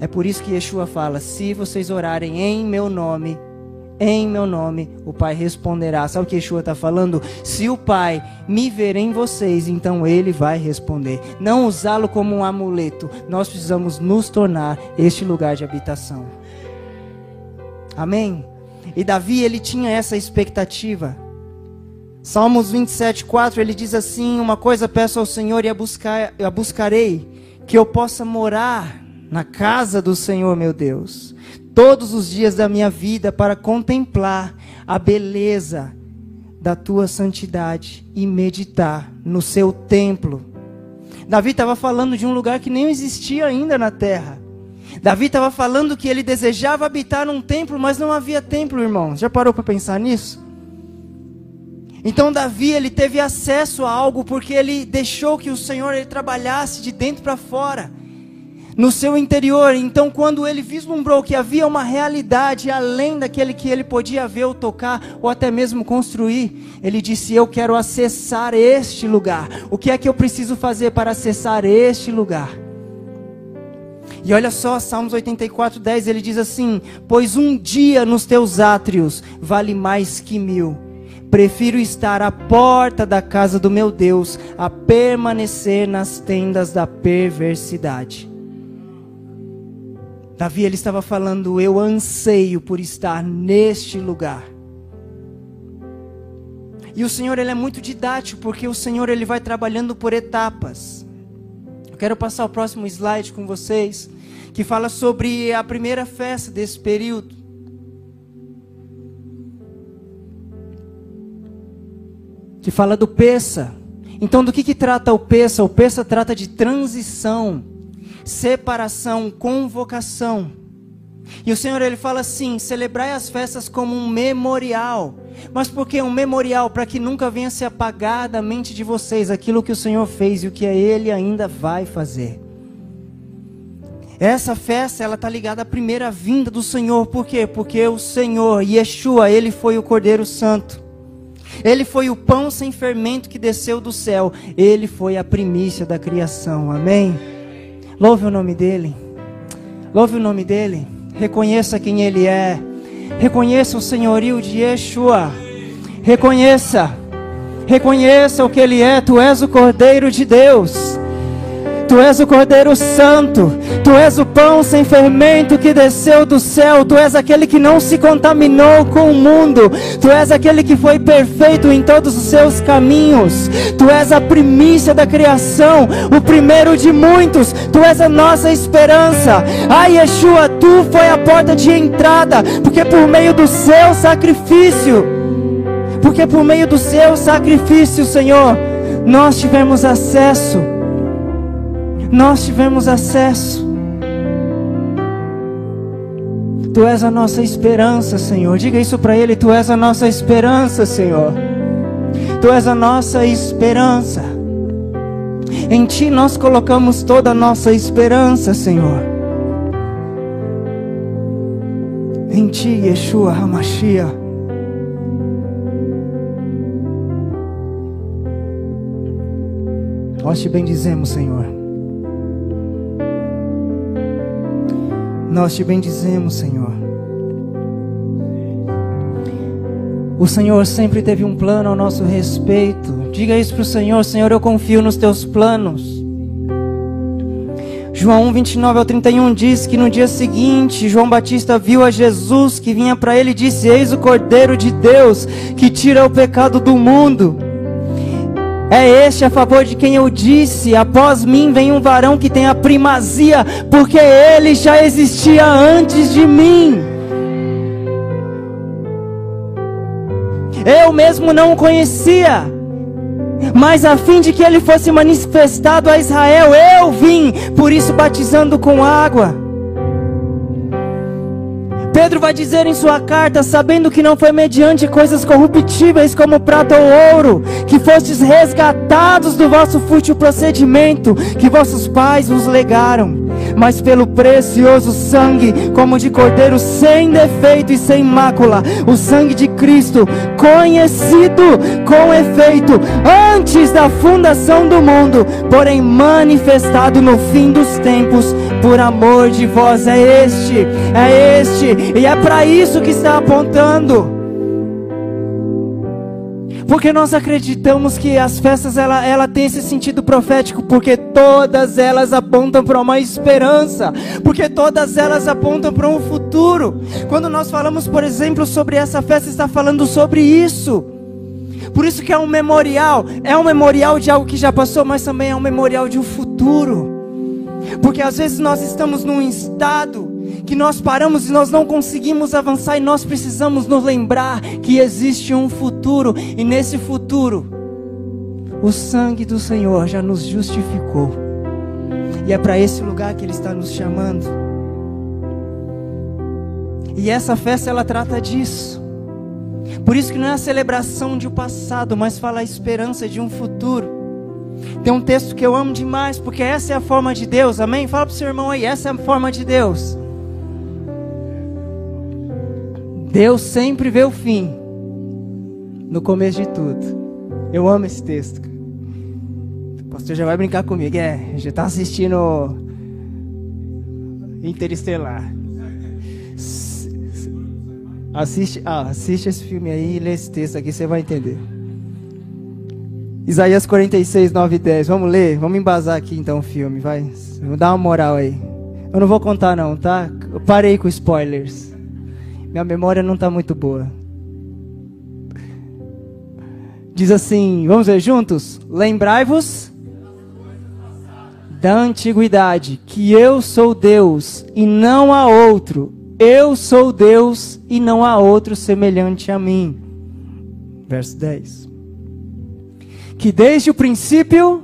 É por isso que Yeshua fala: se vocês orarem em meu nome, em meu nome, o Pai responderá. Sabe o que Yeshua está falando? Se o Pai me ver em vocês, então ele vai responder. Não usá-lo como um amuleto. Nós precisamos nos tornar este lugar de habitação. Amém? E Davi, ele tinha essa expectativa. Salmos 27, 4, ele diz assim: Uma coisa peço ao Senhor e a, buscar, a buscarei, que eu possa morar na casa do Senhor, meu Deus, todos os dias da minha vida para contemplar a beleza da tua santidade e meditar no seu templo. Davi estava falando de um lugar que nem existia ainda na terra. Davi estava falando que ele desejava habitar num templo, mas não havia templo, irmão. Já parou para pensar nisso? Então Davi ele teve acesso a algo porque ele deixou que o Senhor ele trabalhasse de dentro para fora no seu interior. Então, quando ele vislumbrou que havia uma realidade além daquele que ele podia ver ou tocar, ou até mesmo construir, ele disse: Eu quero acessar este lugar. O que é que eu preciso fazer para acessar este lugar? E olha só, Salmos 84, 10, ele diz assim: Pois um dia nos teus átrios vale mais que mil. Prefiro estar à porta da casa do meu Deus a permanecer nas tendas da perversidade. Davi ele estava falando: Eu anseio por estar neste lugar. E o Senhor ele é muito didático, porque o Senhor ele vai trabalhando por etapas. Eu quero passar o próximo slide com vocês, que fala sobre a primeira festa desse período. Que fala do Peça. Então, do que, que trata o Peça? O Peça trata de transição separação, convocação. E o Senhor ele fala assim: celebrai as festas como um memorial. Mas por que um memorial? Para que nunca venha se apagar da mente de vocês aquilo que o Senhor fez e o que Ele ainda vai fazer. Essa festa ela está ligada à primeira vinda do Senhor. Por quê? Porque o Senhor, Yeshua, Ele foi o Cordeiro Santo. Ele foi o pão sem fermento que desceu do céu. Ele foi a primícia da criação. Amém? Louve o nome dEle. Louve o nome dEle. Reconheça quem Ele é. Reconheça o senhorio de Yeshua. Reconheça. Reconheça o que Ele é. Tu és o Cordeiro de Deus. Tu és o Cordeiro Santo, Tu és o pão sem fermento que desceu do céu, Tu és aquele que não se contaminou com o mundo, Tu és aquele que foi perfeito em todos os seus caminhos, Tu és a primícia da criação, o primeiro de muitos, Tu és a nossa esperança. Ai, Yeshua, Tu foi a porta de entrada, porque por meio do seu sacrifício, porque por meio do seu sacrifício, Senhor, nós tivemos acesso nós tivemos acesso. Tu és a nossa esperança, Senhor. Diga isso para Ele: Tu és a nossa esperança, Senhor. Tu és a nossa esperança. Em Ti nós colocamos toda a nossa esperança, Senhor. Em Ti, Yeshua Hamashia. Nós te bendizemos, Senhor. Nós te bendizemos, Senhor. O Senhor sempre teve um plano ao nosso respeito. Diga isso para o Senhor: Senhor, eu confio nos teus planos. João 1, 29 ao 31 diz que no dia seguinte João Batista viu a Jesus que vinha para ele e disse: Eis o Cordeiro de Deus que tira o pecado do mundo. É este a favor de quem eu disse: Após mim vem um varão que tem a primazia, porque ele já existia antes de mim. Eu mesmo não o conhecia, mas a fim de que ele fosse manifestado a Israel, eu vim, por isso batizando com água. Pedro vai dizer em sua carta, sabendo que não foi mediante coisas corruptíveis como prata ou ouro, que fostes resgatados do vosso fútil procedimento que vossos pais vos legaram, mas pelo precioso sangue, como de cordeiro sem defeito e sem mácula, o sangue de Cristo, conhecido com efeito antes da fundação do mundo, porém manifestado no fim dos tempos por amor de vós. É este, é este, e é para isso que está apontando. Porque nós acreditamos que as festas ela, ela tem esse sentido profético, porque todas elas apontam para uma esperança, porque todas elas apontam para um futuro. Quando nós falamos, por exemplo, sobre essa festa, está falando sobre isso. Por isso que é um memorial, é um memorial de algo que já passou, mas também é um memorial de um futuro. Porque às vezes nós estamos num estado que nós paramos e nós não conseguimos avançar e nós precisamos nos lembrar que existe um futuro e nesse futuro o sangue do Senhor já nos justificou. E é para esse lugar que ele está nos chamando. E essa festa ela trata disso. Por isso que não é a celebração de um passado, mas fala a esperança de um futuro. Tem um texto que eu amo demais, porque essa é a forma de Deus, amém? Fala para o seu irmão aí, essa é a forma de Deus. Deus sempre vê o fim no começo de tudo. Eu amo esse texto. O pastor já vai brincar comigo, é, já está assistindo Interestelar. Assiste, ah, assiste esse filme aí e lê esse texto aqui, você vai entender. Isaías 46, 9 e 10. Vamos ler? Vamos embasar aqui então o filme, vai. Dar uma moral aí. Eu não vou contar não, tá? Eu parei com spoilers. Minha memória não está muito boa. Diz assim, vamos ver juntos? Lembrai-vos da antiguidade, que eu sou Deus e não há outro. Eu sou Deus e não há outro semelhante a mim. Verso 10 que desde o princípio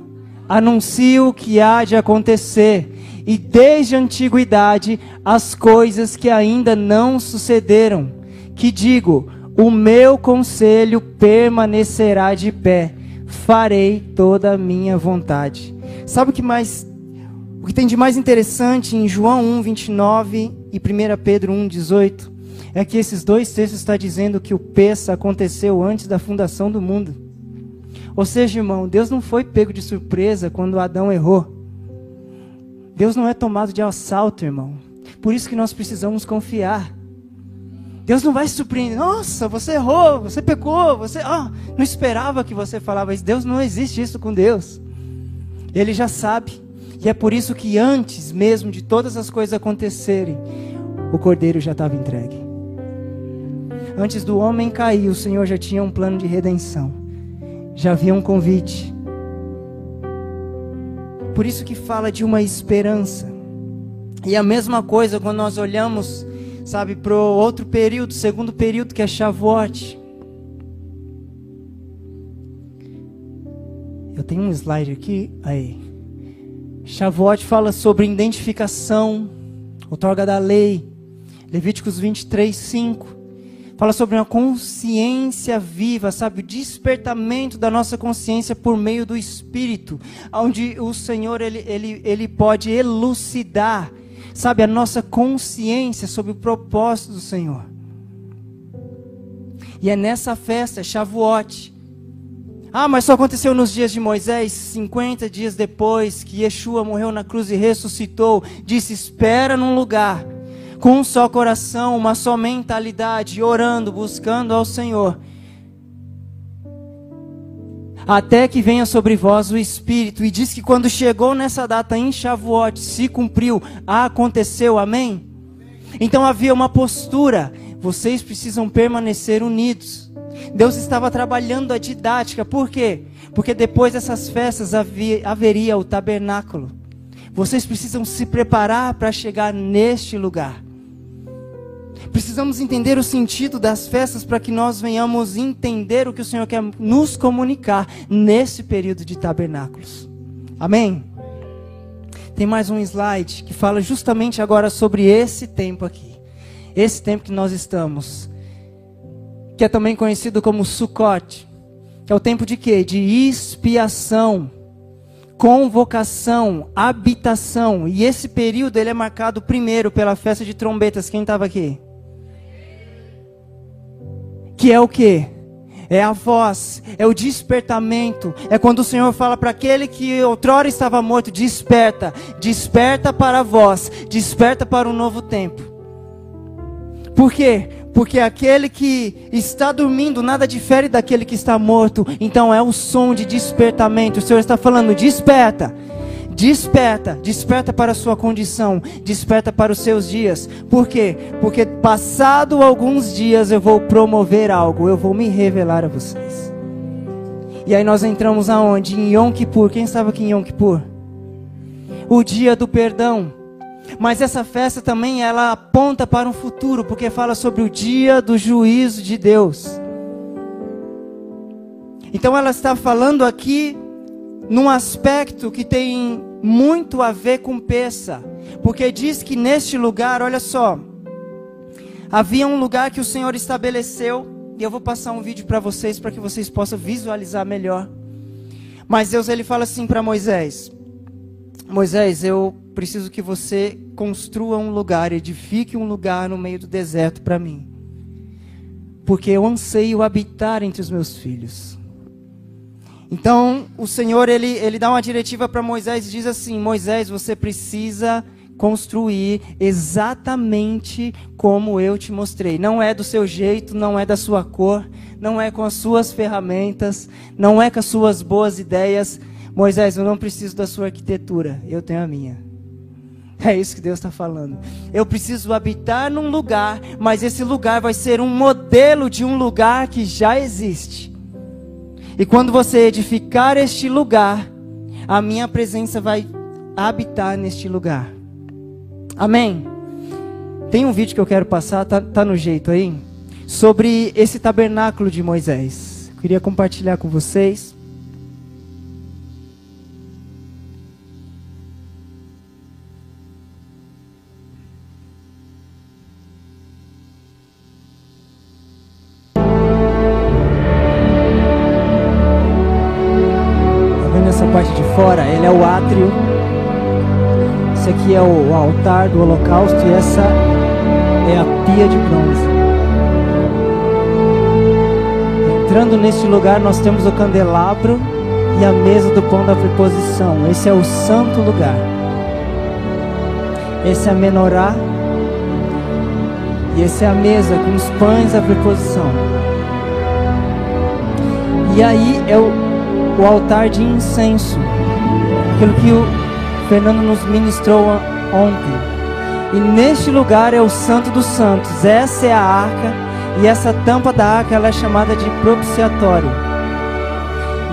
anuncio o que há de acontecer, e desde a antiguidade as coisas que ainda não sucederam, que digo, o meu conselho permanecerá de pé, farei toda a minha vontade. Sabe o que mais o que tem de mais interessante em João 1, 29 e 1 Pedro 1, 18 é que esses dois textos estão dizendo que o peça aconteceu antes da fundação do mundo. Ou seja, irmão, Deus não foi pego de surpresa quando Adão errou. Deus não é tomado de assalto, irmão. Por isso que nós precisamos confiar. Deus não vai se surpreender. Nossa, você errou, você pecou, você oh, não esperava que você falava isso. Deus não existe isso com Deus. Ele já sabe. E é por isso que antes mesmo de todas as coisas acontecerem, o cordeiro já estava entregue. Antes do homem cair, o Senhor já tinha um plano de redenção já havia um convite. Por isso que fala de uma esperança. E a mesma coisa quando nós olhamos, sabe, para o outro período, segundo período, que é Shavuot. Eu tenho um slide aqui, aí. Shavuot fala sobre identificação, outorga da lei. Levíticos 23, 5 fala sobre uma consciência viva, sabe? O despertamento da nossa consciência por meio do Espírito, onde o Senhor ele, ele, ele pode elucidar, sabe, a nossa consciência sobre o propósito do Senhor. E é nessa festa, Shavuot. Ah, mas só aconteceu nos dias de Moisés, 50 dias depois que Yeshua morreu na cruz e ressuscitou. Disse: Espera num lugar com um só coração, uma só mentalidade, orando, buscando ao Senhor. Até que venha sobre vós o Espírito, e diz que quando chegou nessa data em Shavuot, se cumpriu, aconteceu, amém? Então havia uma postura, vocês precisam permanecer unidos. Deus estava trabalhando a didática. Por quê? Porque depois dessas festas havia, haveria o tabernáculo. Vocês precisam se preparar para chegar neste lugar. Precisamos entender o sentido das festas para que nós venhamos entender o que o Senhor quer nos comunicar nesse período de tabernáculos. Amém? Tem mais um slide que fala justamente agora sobre esse tempo aqui. Esse tempo que nós estamos. Que é também conhecido como Sukkot. Que é o tempo de quê? De expiação convocação, habitação. E esse período ele é marcado primeiro pela festa de trombetas. Quem estava aqui? Que é o que? É a voz, é o despertamento. É quando o Senhor fala para aquele que outrora estava morto: desperta, desperta para a voz, desperta para um novo tempo. Por quê? Porque aquele que está dormindo nada difere daquele que está morto. Então é o som de despertamento. O Senhor está falando: desperta. Desperta, desperta para a sua condição, desperta para os seus dias. Por quê? Porque passado alguns dias eu vou promover algo, eu vou me revelar a vocês. E aí nós entramos aonde? Em Yom Kippur. Quem estava aqui em Yom Kippur? O dia do perdão. Mas essa festa também ela aponta para um futuro, porque fala sobre o dia do juízo de Deus. Então ela está falando aqui num aspecto que tem muito a ver com peça, porque diz que neste lugar, olha só, havia um lugar que o Senhor estabeleceu, e eu vou passar um vídeo para vocês para que vocês possam visualizar melhor. Mas Deus ele fala assim para Moisés: Moisés, eu preciso que você construa um lugar, edifique um lugar no meio do deserto para mim. Porque eu anseio habitar entre os meus filhos. Então, o Senhor ele, ele dá uma diretiva para Moisés e diz assim: Moisés, você precisa construir exatamente como eu te mostrei. Não é do seu jeito, não é da sua cor, não é com as suas ferramentas, não é com as suas boas ideias, Moisés, eu não preciso da sua arquitetura, eu tenho a minha. É isso que Deus está falando. Eu preciso habitar num lugar, mas esse lugar vai ser um modelo de um lugar que já existe. E quando você edificar este lugar, a minha presença vai habitar neste lugar. Amém? Tem um vídeo que eu quero passar, tá, tá no jeito aí, sobre esse tabernáculo de Moisés. Queria compartilhar com vocês. O átrio. Esse aqui é o altar do holocausto e essa é a pia de bronze. Entrando neste lugar, nós temos o candelabro e a mesa do pão da preposição. Esse é o santo lugar. Esse é a menorá. E esse é a mesa com os pães da preposição. E aí é o, o altar de incenso aquilo que o Fernando nos ministrou ontem. E neste lugar é o Santo dos Santos. Essa é a arca e essa tampa da arca ela é chamada de propiciatório.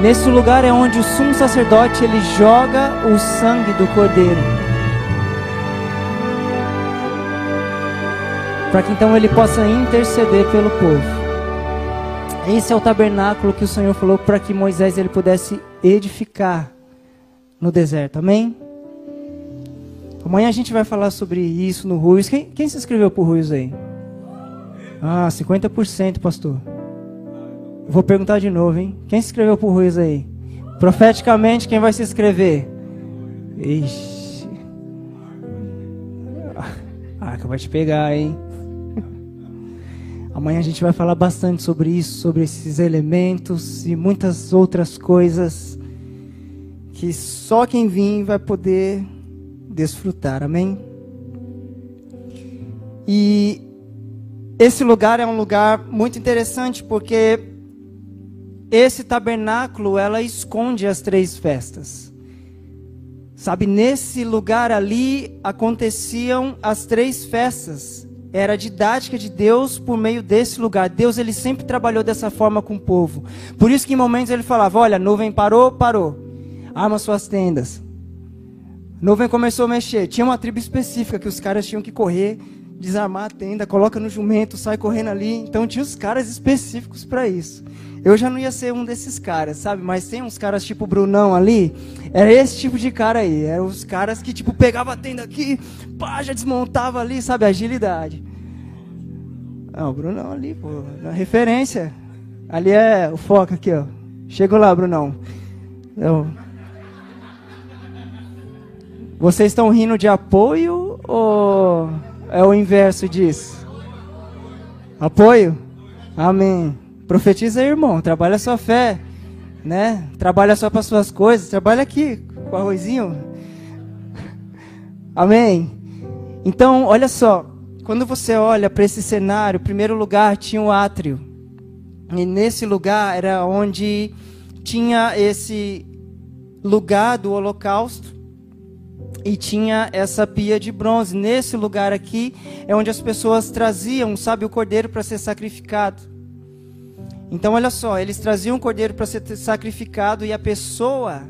Nesse lugar é onde o sumo sacerdote ele joga o sangue do cordeiro. Para que então ele possa interceder pelo povo. Esse é o tabernáculo que o Senhor falou para que Moisés ele pudesse edificar no deserto. Amém? Amanhã a gente vai falar sobre isso no Ruiz. Quem, quem se inscreveu para o Ruiz aí? Ah, 50%, pastor. Vou perguntar de novo, hein? Quem se inscreveu para o Ruiz aí? Profeticamente, quem vai se inscrever? Ixi. Ah, que vai te pegar, hein? Amanhã a gente vai falar bastante sobre isso, sobre esses elementos e muitas outras coisas que só quem vir vai poder desfrutar. Amém? E esse lugar é um lugar muito interessante porque esse tabernáculo ela esconde as três festas. Sabe, nesse lugar ali aconteciam as três festas era a didática de Deus por meio desse lugar. Deus ele sempre trabalhou dessa forma com o povo. Por isso que em momentos ele falava: "Olha, nuvem parou, parou. Arma suas tendas." Nuvem começou a mexer. Tinha uma tribo específica que os caras tinham que correr, desarmar a tenda, coloca no jumento, sai correndo ali. Então tinha os caras específicos para isso. Eu já não ia ser um desses caras, sabe? Mas tem uns caras tipo Brunão ali. Era esse tipo de cara aí. Eram os caras que, tipo, pegava a tenda aqui, pá, já desmontava ali, sabe? Agilidade. Não, o Brunão ali, pô, na referência. Ali é o foco aqui, ó. Chegou lá, Brunão. Eu... Vocês estão rindo de apoio ou é o inverso disso? Apoio? Amém. Profetiza irmão. Trabalha a sua fé. Né? Trabalha só para suas coisas. Trabalha aqui com arrozinho. <laughs> Amém. Então, olha só. Quando você olha para esse cenário, em primeiro lugar tinha o átrio. E nesse lugar era onde tinha esse lugar do holocausto e tinha essa pia de bronze. Nesse lugar aqui é onde as pessoas traziam, sabe, o cordeiro para ser sacrificado. Então, olha só, eles traziam o cordeiro para ser sacrificado e a pessoa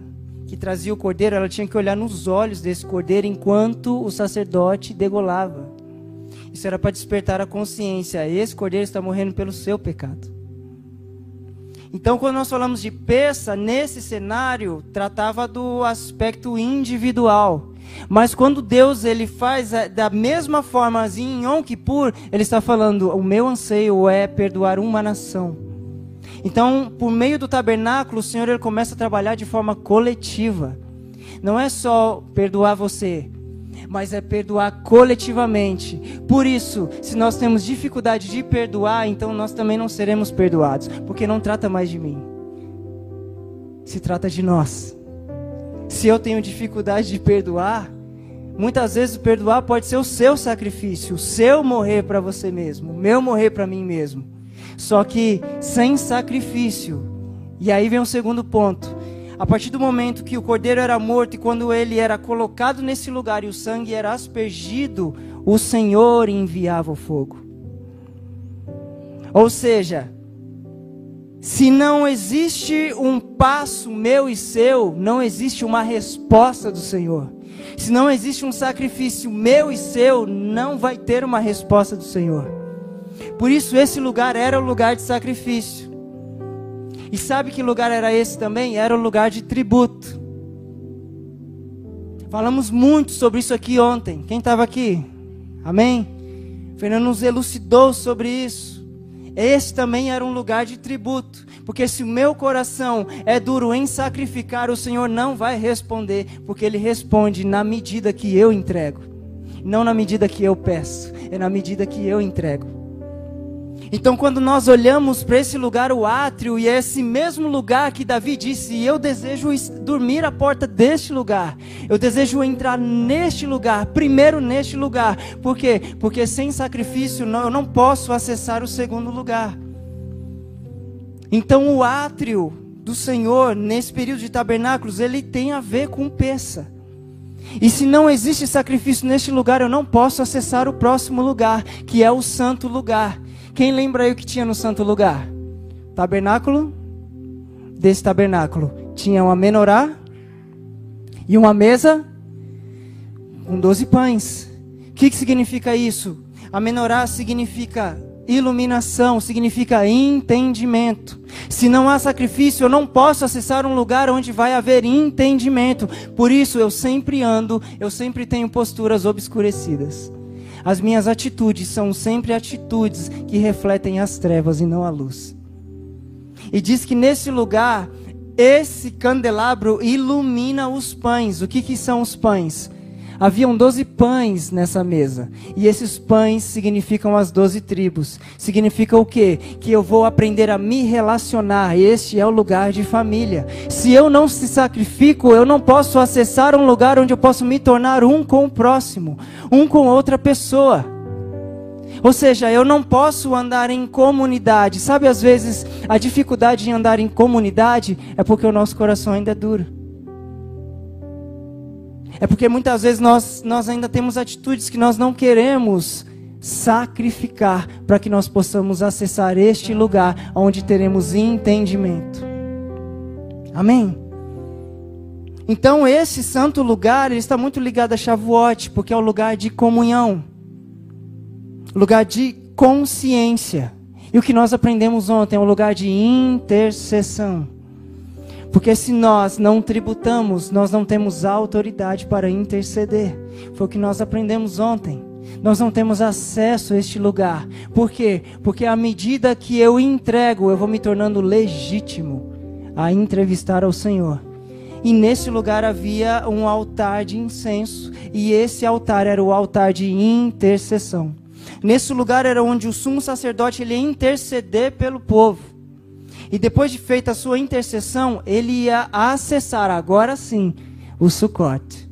que trazia o cordeiro, ela tinha que olhar nos olhos desse cordeiro enquanto o sacerdote degolava. Isso era para despertar a consciência. Esse cordeiro está morrendo pelo seu pecado. Então, quando nós falamos de peça, nesse cenário, tratava do aspecto individual. Mas quando Deus ele faz da mesma forma assim, em Yom Kippur, ele está falando: o meu anseio é perdoar uma nação. Então, por meio do tabernáculo, o Senhor ele começa a trabalhar de forma coletiva. Não é só perdoar você, mas é perdoar coletivamente. Por isso, se nós temos dificuldade de perdoar, então nós também não seremos perdoados, porque não trata mais de mim. Se trata de nós. Se eu tenho dificuldade de perdoar, muitas vezes perdoar pode ser o seu sacrifício, o seu morrer para você mesmo, o meu morrer para mim mesmo. Só que sem sacrifício. E aí vem o segundo ponto. A partir do momento que o cordeiro era morto e quando ele era colocado nesse lugar e o sangue era aspergido, o Senhor enviava o fogo. Ou seja, se não existe um passo meu e seu, não existe uma resposta do Senhor. Se não existe um sacrifício meu e seu, não vai ter uma resposta do Senhor. Por isso, esse lugar era o lugar de sacrifício. E sabe que lugar era esse também? Era o lugar de tributo. Falamos muito sobre isso aqui ontem. Quem estava aqui? Amém? Fernando nos elucidou sobre isso. Esse também era um lugar de tributo. Porque se o meu coração é duro em sacrificar, o Senhor não vai responder. Porque Ele responde na medida que eu entrego. Não na medida que eu peço. É na medida que eu entrego. Então, quando nós olhamos para esse lugar, o átrio, e é esse mesmo lugar que Davi disse: Eu desejo dormir à porta deste lugar, eu desejo entrar neste lugar, primeiro neste lugar, por quê? Porque sem sacrifício eu não posso acessar o segundo lugar. Então, o átrio do Senhor, nesse período de tabernáculos, ele tem a ver com peça. E se não existe sacrifício neste lugar, eu não posso acessar o próximo lugar, que é o santo lugar. Quem lembra aí o que tinha no santo lugar? Tabernáculo. Desse tabernáculo tinha uma menorá e uma mesa com doze pães. O que, que significa isso? A menorá significa iluminação, significa entendimento. Se não há sacrifício, eu não posso acessar um lugar onde vai haver entendimento. Por isso eu sempre ando, eu sempre tenho posturas obscurecidas. As minhas atitudes são sempre atitudes que refletem as trevas e não a luz. E diz que nesse lugar, esse candelabro ilumina os pães. O que, que são os pães? Haviam doze pães nessa mesa. E esses pães significam as doze tribos. Significa o quê? Que eu vou aprender a me relacionar. Este é o lugar de família. Se eu não se sacrifico, eu não posso acessar um lugar onde eu posso me tornar um com o próximo, um com outra pessoa. Ou seja, eu não posso andar em comunidade. Sabe, às vezes, a dificuldade em andar em comunidade é porque o nosso coração ainda é duro. É porque muitas vezes nós, nós ainda temos atitudes que nós não queremos sacrificar para que nós possamos acessar este lugar onde teremos entendimento. Amém? Então esse santo lugar ele está muito ligado a Shavuot, porque é o lugar de comunhão, lugar de consciência. E o que nós aprendemos ontem é um lugar de intercessão. Porque se nós não tributamos, nós não temos autoridade para interceder. Foi o que nós aprendemos ontem. Nós não temos acesso a este lugar. Por quê? Porque à medida que eu entrego, eu vou me tornando legítimo a entrevistar ao Senhor. E nesse lugar havia um altar de incenso, e esse altar era o altar de intercessão. Nesse lugar era onde o sumo sacerdote ele ia interceder pelo povo. E depois de feita a sua intercessão, ele ia acessar, agora sim, o Sucote.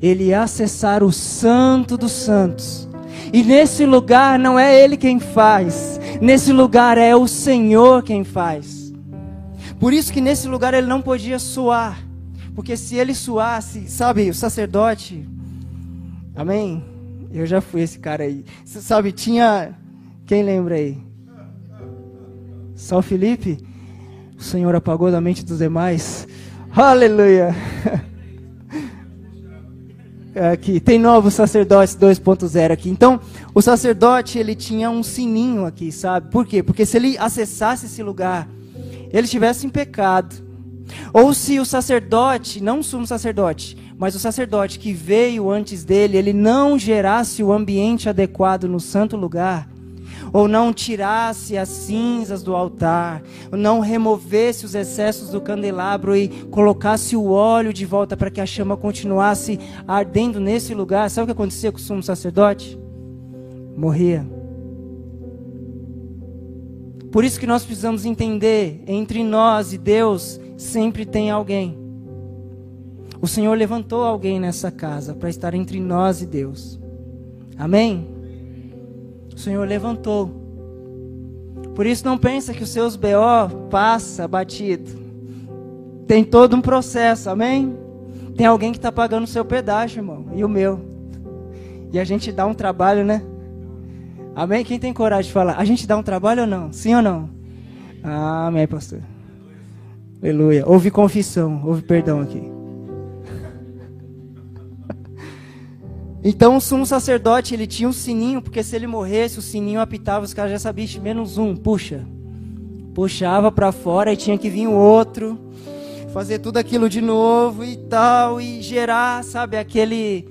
Ele ia acessar o Santo dos Santos. E nesse lugar não é ele quem faz, nesse lugar é o Senhor quem faz. Por isso que nesse lugar ele não podia suar, porque se ele suasse, sabe, o sacerdote, amém? Eu já fui esse cara aí. Sabe, tinha, quem lembra aí? Só o Felipe? O Senhor apagou da mente dos demais. Aleluia! aqui tem novos sacerdotes 2.0 aqui. Então, o sacerdote ele tinha um sininho aqui, sabe? Por quê? Porque se ele acessasse esse lugar, ele estivesse em pecado. Ou se o sacerdote, não o sumo sacerdote, mas o sacerdote que veio antes dele, ele não gerasse o ambiente adequado no santo lugar, ou não tirasse as cinzas do altar, ou não removesse os excessos do candelabro e colocasse o óleo de volta para que a chama continuasse ardendo nesse lugar, sabe o que acontecia com o sumo sacerdote? Morria. Por isso que nós precisamos entender, entre nós e Deus sempre tem alguém. O Senhor levantou alguém nessa casa para estar entre nós e Deus. Amém? Senhor levantou. Por isso não pensa que os seus BO passa batido. Tem todo um processo, amém? Tem alguém que está pagando o seu pedaço, irmão, e o meu. E a gente dá um trabalho, né? Amém? Quem tem coragem de falar? A gente dá um trabalho ou não? Sim ou não? amém, pastor. Aleluia. Houve confissão, houve perdão aqui. Então o sumo sacerdote, ele tinha um sininho, porque se ele morresse, o sininho apitava, os caras já sabiam, menos um, puxa. Puxava para fora e tinha que vir o outro, fazer tudo aquilo de novo e tal, e gerar, sabe, aquele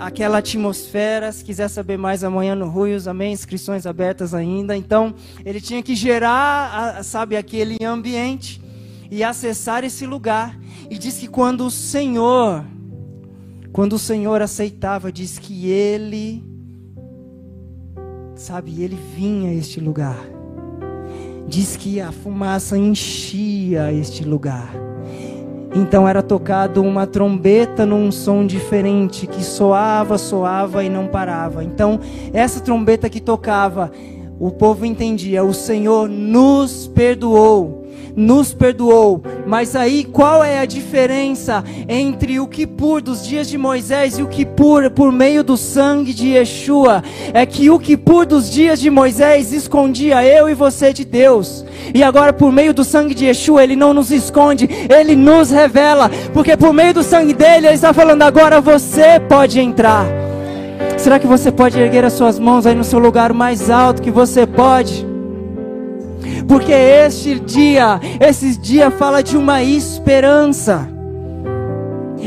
aquela atmosfera. Se quiser saber mais amanhã no Ruios, amém? Inscrições abertas ainda. Então, ele tinha que gerar, sabe, aquele ambiente e acessar esse lugar. E diz que quando o Senhor quando o Senhor aceitava, diz que ele, sabe, ele vinha a este lugar. Diz que a fumaça enchia este lugar. Então era tocado uma trombeta num som diferente, que soava, soava e não parava. Então, essa trombeta que tocava, o povo entendia: o Senhor nos perdoou nos perdoou. Mas aí qual é a diferença entre o Kippur dos dias de Moisés e o Kippur por meio do sangue de Yeshua? É que o Kippur dos dias de Moisés escondia eu e você de Deus. E agora por meio do sangue de Yeshua ele não nos esconde, ele nos revela, porque por meio do sangue dele ele está falando agora você pode entrar. Será que você pode erguer as suas mãos aí no seu lugar mais alto que você pode? Porque este dia, esse dia fala de uma esperança.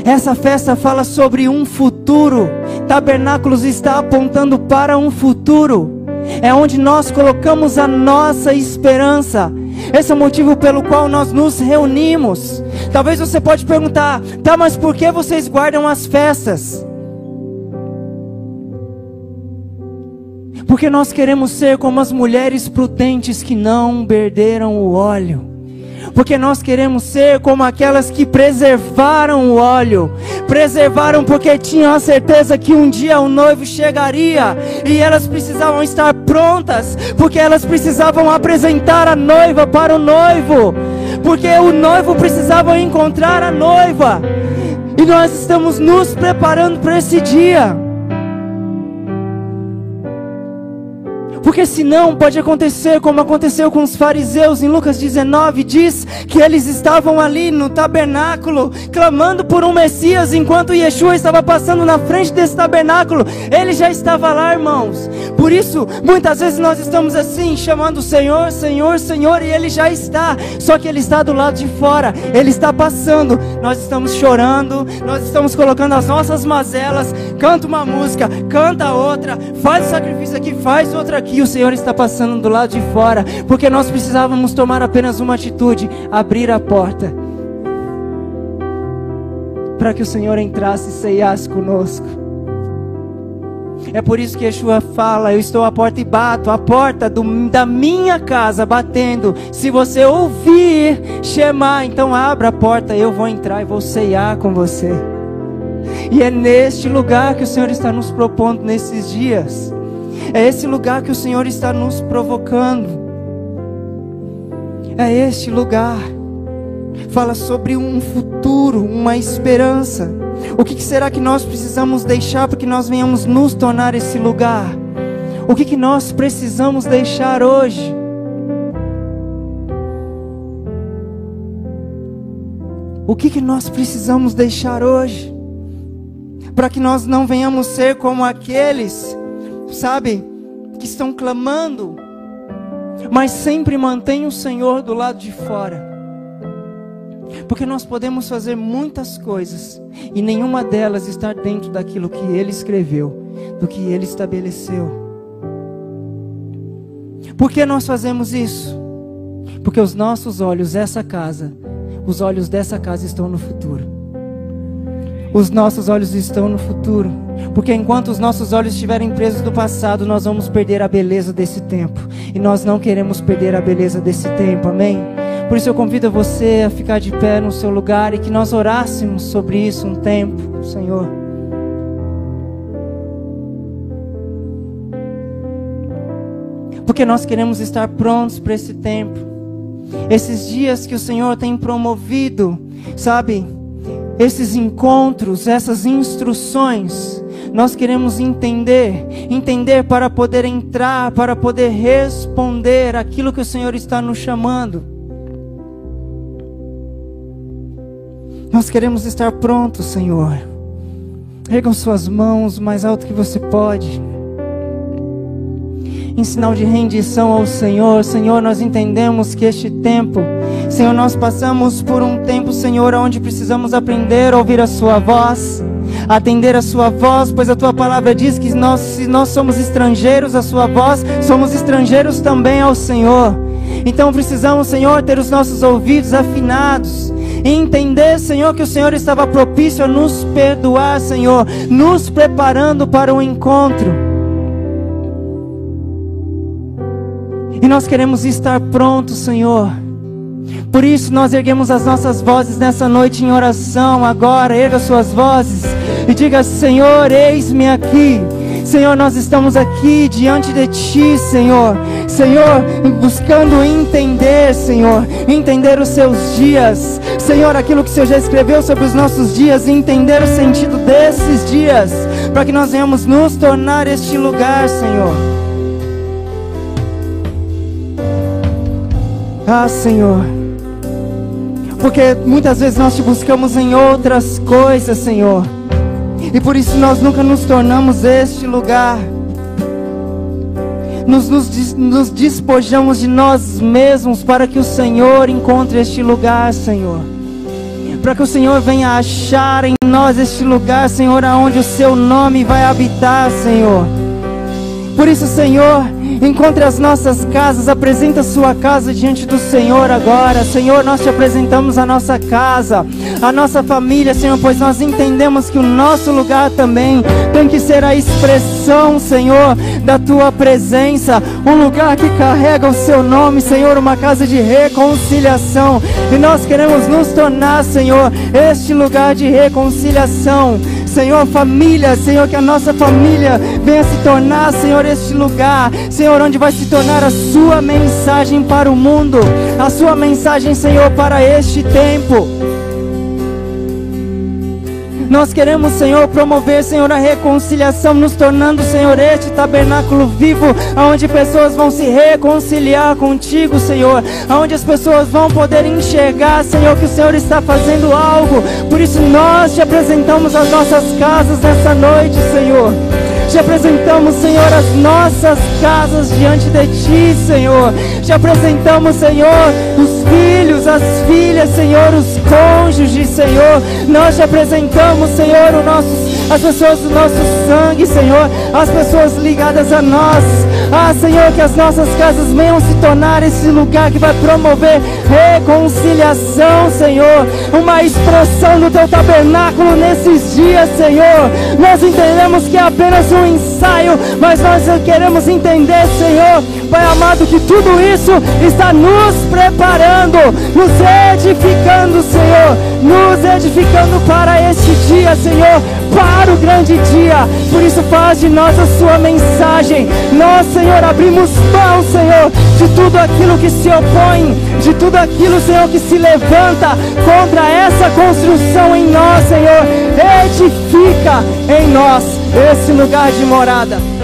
Essa festa fala sobre um futuro. Tabernáculos está apontando para um futuro. É onde nós colocamos a nossa esperança. Esse é o motivo pelo qual nós nos reunimos. Talvez você pode perguntar: "Tá, mas por que vocês guardam as festas?" Porque nós queremos ser como as mulheres prudentes que não perderam o óleo. Porque nós queremos ser como aquelas que preservaram o óleo. Preservaram porque tinham a certeza que um dia o noivo chegaria. E elas precisavam estar prontas. Porque elas precisavam apresentar a noiva para o noivo. Porque o noivo precisava encontrar a noiva. E nós estamos nos preparando para esse dia. Porque senão pode acontecer como aconteceu com os fariseus em Lucas 19, diz que eles estavam ali no tabernáculo clamando por um Messias enquanto Yeshua estava passando na frente desse tabernáculo. Ele já estava lá, irmãos. Por isso, muitas vezes nós estamos assim, chamando o Senhor, Senhor, Senhor, e ele já está. Só que ele está do lado de fora. Ele está passando. Nós estamos chorando, nós estamos colocando as nossas mazelas, canta uma música, canta outra, faz sacrifício aqui, faz outra aqui. O Senhor está passando do lado de fora, porque nós precisávamos tomar apenas uma atitude: abrir a porta. Para que o Senhor entrasse e ceiasse conosco. É por isso que Yeshua fala: Eu estou à porta e bato, a porta do, da minha casa batendo. Se você ouvir chamar, então abra a porta, eu vou entrar e vou ceiar com você. E é neste lugar que o Senhor está nos propondo nesses dias. É esse lugar que o Senhor está nos provocando. É este lugar. Fala sobre um futuro, uma esperança. O que será que nós precisamos deixar para que nós venhamos nos tornar esse lugar? O que, que nós precisamos deixar hoje? O que, que nós precisamos deixar hoje? Para que nós não venhamos ser como aqueles sabe, que estão clamando, mas sempre mantém o Senhor do lado de fora. Porque nós podemos fazer muitas coisas e nenhuma delas está dentro daquilo que Ele escreveu, do que Ele estabeleceu. Por que nós fazemos isso? Porque os nossos olhos, essa casa, os olhos dessa casa estão no futuro. Os nossos olhos estão no futuro. Porque enquanto os nossos olhos estiverem presos no passado, nós vamos perder a beleza desse tempo. E nós não queremos perder a beleza desse tempo, amém? Por isso eu convido você a ficar de pé no seu lugar e que nós orássemos sobre isso um tempo, Senhor. Porque nós queremos estar prontos para esse tempo. Esses dias que o Senhor tem promovido, sabe? Esses encontros, essas instruções nós queremos entender, entender para poder entrar, para poder responder aquilo que o Senhor está nos chamando. Nós queremos estar prontos, Senhor. Ergam suas mãos o mais alto que você pode. Em sinal de rendição ao Senhor, Senhor, nós entendemos que este tempo, Senhor, nós passamos por um tempo, Senhor, onde precisamos aprender a ouvir a Sua voz atender a sua voz, pois a tua palavra diz que nós, se nós somos estrangeiros à sua voz, somos estrangeiros também ao Senhor. Então precisamos, Senhor, ter os nossos ouvidos afinados e entender, Senhor, que o Senhor estava propício a nos perdoar, Senhor, nos preparando para o encontro. E nós queremos estar prontos, Senhor por isso nós erguemos as nossas vozes nessa noite em oração. Agora, erga suas vozes e diga: Senhor, eis-me aqui. Senhor, nós estamos aqui diante de Ti, Senhor. Senhor, buscando entender, Senhor, entender os Seus dias. Senhor, aquilo que o Senhor já escreveu sobre os nossos dias, entender o sentido desses dias, para que nós venhamos nos tornar este lugar, Senhor. Ah, Senhor. Porque muitas vezes nós te buscamos em outras coisas, Senhor. E por isso nós nunca nos tornamos este lugar. Nos, nos, nos despojamos de nós mesmos para que o Senhor encontre este lugar, Senhor. Para que o Senhor venha achar em nós este lugar, Senhor, aonde o seu nome vai habitar, Senhor. Por isso, Senhor, encontre as nossas casas, apresenta a sua casa diante do Senhor agora. Senhor, nós te apresentamos a nossa casa, a nossa família, Senhor, pois nós entendemos que o nosso lugar também tem que ser a expressão, Senhor, da tua presença, um lugar que carrega o seu nome, Senhor, uma casa de reconciliação. E nós queremos nos tornar, Senhor, este lugar de reconciliação. Senhor, família, Senhor, que a nossa família venha se tornar, Senhor, este lugar, Senhor, onde vai se tornar a sua mensagem para o mundo, a sua mensagem, Senhor, para este tempo. Nós queremos, Senhor, promover, Senhor, a reconciliação, nos tornando, Senhor, este tabernáculo vivo, onde pessoas vão se reconciliar contigo, Senhor, onde as pessoas vão poder enxergar, Senhor, que o Senhor está fazendo algo. Por isso nós te apresentamos as nossas casas nessa noite, Senhor. Te apresentamos, Senhor, as nossas casas diante de Ti, Senhor. Te apresentamos, Senhor, os filhos, as filhas, Senhor, os cônjuges, Senhor. Nós te apresentamos, Senhor, o nosso as pessoas do nosso sangue, Senhor, as pessoas ligadas a nós. Ah, Senhor, que as nossas casas venham se tornar esse lugar que vai promover reconciliação, Senhor. Uma expressão do teu tabernáculo nesses dias, Senhor. Nós entendemos que é apenas um ensaio, mas nós queremos entender, Senhor, Pai amado, que tudo isso está nos preparando, nos edificando, Senhor, nos edificando para este dia, Senhor para o grande dia. Por isso, faz de nós a sua mensagem. Nós, Senhor, abrimos mão, Senhor, de tudo aquilo que se opõe, de tudo aquilo, Senhor, que se levanta contra essa construção em nós, Senhor. Edifica em nós esse lugar de morada.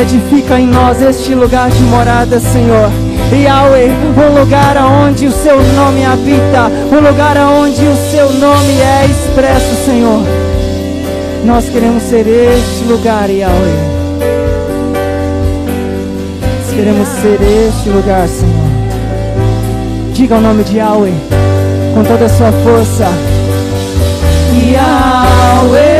Edifica em nós este lugar de morada, Senhor. Yahweh, um lugar onde o seu nome habita, um lugar onde o seu nome é expresso, Senhor. Nós queremos ser este lugar, Yahweh. Nós queremos ser este lugar, Senhor. Diga o nome de Yahweh com toda a sua força. Yahweh.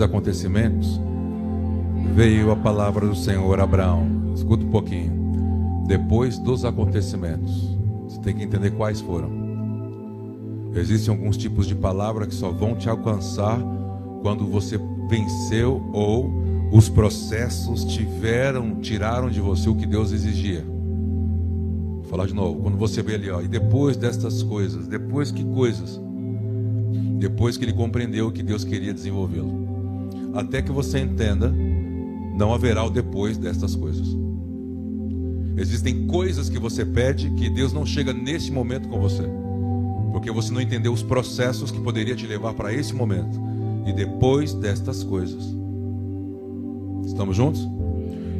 Acontecimentos, veio a palavra do Senhor a Abraão. Escuta um pouquinho. Depois dos acontecimentos, você tem que entender quais foram. Existem alguns tipos de palavra que só vão te alcançar quando você venceu ou os processos tiveram, tiraram de você o que Deus exigia. Vou falar de novo. Quando você vê ali, ó, e depois destas coisas, depois que coisas? Depois que ele compreendeu que Deus queria desenvolvê-lo. Até que você entenda, não haverá o depois destas coisas. Existem coisas que você pede que Deus não chega nesse momento com você, porque você não entendeu os processos que poderia te levar para esse momento. E depois destas coisas, estamos juntos?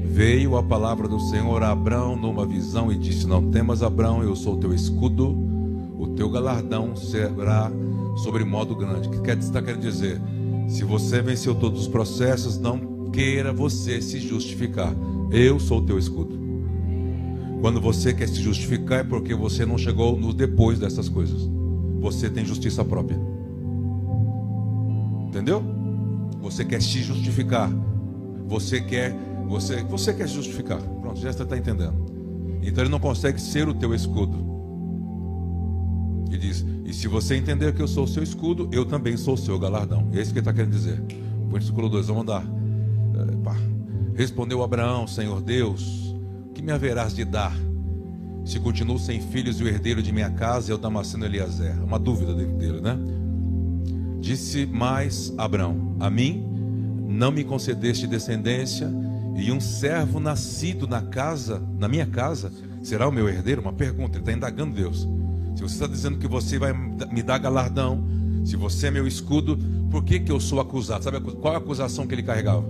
Veio a palavra do Senhor a Abraão numa visão e disse: Não temas, Abraão, eu sou o teu escudo, o teu galardão será sobre modo grande. O que quer está querendo dizer? Se você venceu todos os processos, não queira você se justificar. Eu sou o teu escudo. Quando você quer se justificar é porque você não chegou no depois dessas coisas. Você tem justiça própria. Entendeu? Você quer se justificar. Você quer, você, você quer se justificar. Pronto, já está entendendo. Então ele não consegue ser o teu escudo. Ele diz: E se você entender que eu sou o seu escudo, eu também sou o seu galardão. É isso que ele está querendo dizer. Versículo 2, vamos dar. Respondeu Abraão, Senhor Deus, que me haverás de dar? Se continuo sem filhos e o herdeiro de minha casa é o Damasceno Eliezer. Uma dúvida dele, né? Disse mais Abraão: A mim não me concedeste descendência, e um servo nascido na casa, na minha casa, será o meu herdeiro? Uma pergunta, ele está indagando Deus. Você está dizendo que você vai me dar galardão, se você é meu escudo, por que, que eu sou acusado? Sabe qual a acusação que ele carregava?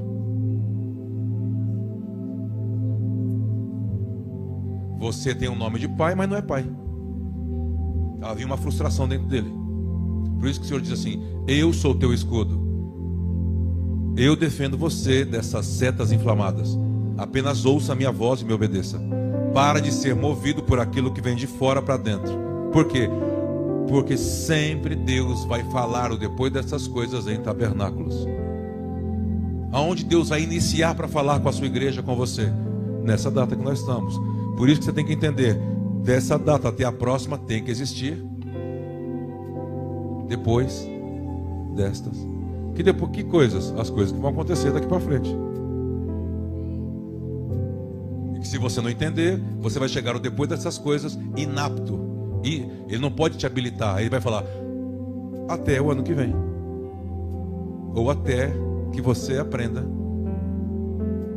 Você tem um nome de pai, mas não é pai. Havia uma frustração dentro dele. Por isso que o Senhor diz assim: Eu sou teu escudo. Eu defendo você dessas setas inflamadas. Apenas ouça a minha voz e me obedeça. Para de ser movido por aquilo que vem de fora para dentro. Por quê? Porque sempre Deus vai falar o depois dessas coisas em tabernáculos. Aonde Deus vai iniciar para falar com a sua igreja, com você? Nessa data que nós estamos. Por isso que você tem que entender, dessa data até a próxima tem que existir. Depois destas. Que depois que coisas? As coisas que vão acontecer daqui para frente. E que se você não entender, você vai chegar depois dessas coisas inapto e ele não pode te habilitar. Ele vai falar até o ano que vem. Ou até que você aprenda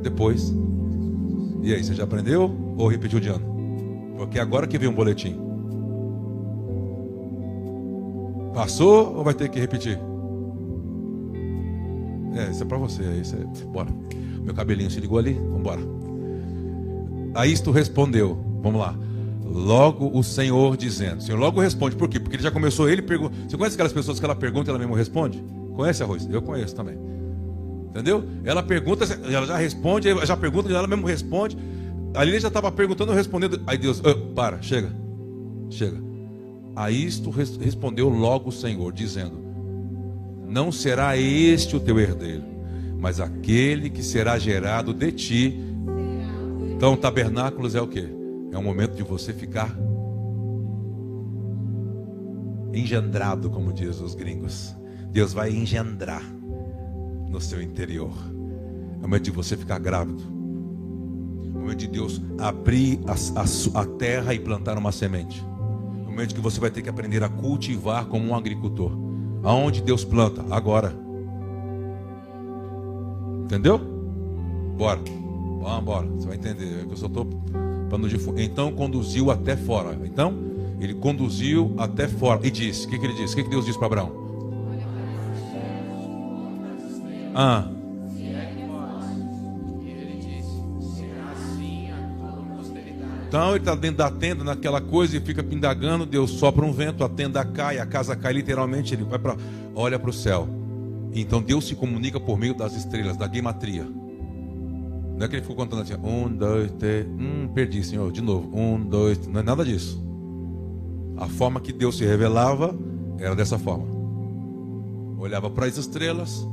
depois. E aí, você já aprendeu ou repetiu de ano? Porque agora que vem um boletim. Passou ou vai ter que repetir? É, isso é para você. Isso é... Bora. Meu cabelinho se ligou ali. Vamos embora. Aí tu respondeu. Vamos lá. Logo o Senhor dizendo. O Senhor logo responde. Por quê? Porque ele já começou, ele pergunta. Você conhece aquelas pessoas que ela pergunta e ela mesmo responde? Conhece, Arroz? Eu conheço também. Entendeu? Ela pergunta, ela já responde, já pergunta, ela mesmo responde. Ali ele já estava perguntando, respondendo. Aí Deus, oh, para, chega, chega. A isto respondeu logo o Senhor, dizendo: Não será este o teu herdeiro, mas aquele que será gerado de ti. Então, tabernáculos é o que? É um momento de você ficar engendrado, como diz os gringos. Deus vai engendrar no seu interior. É o momento de você ficar grávido. É o momento de Deus abrir a, a, a terra e plantar uma semente. É o momento que você vai ter que aprender a cultivar como um agricultor. Aonde Deus planta? Agora. Entendeu? Bora. Vamos embora. Você vai entender. Eu só estou Então conduziu até fora. Então, ele conduziu até fora. E disse: O que, que ele disse? O que, que Deus disse para Abraão? Ah. Então ele está dentro da tenda, naquela coisa, e fica pindagando. Deus sopra um vento, a tenda cai, a casa cai, literalmente. Ele vai para, olha para o céu. Então Deus se comunica por meio das estrelas, da gematria. Não é que ele ficou contando assim, um, dois, três, hum, perdi, Senhor, de novo, um, dois, não é nada disso. A forma que Deus se revelava era dessa forma. Olhava para as estrelas,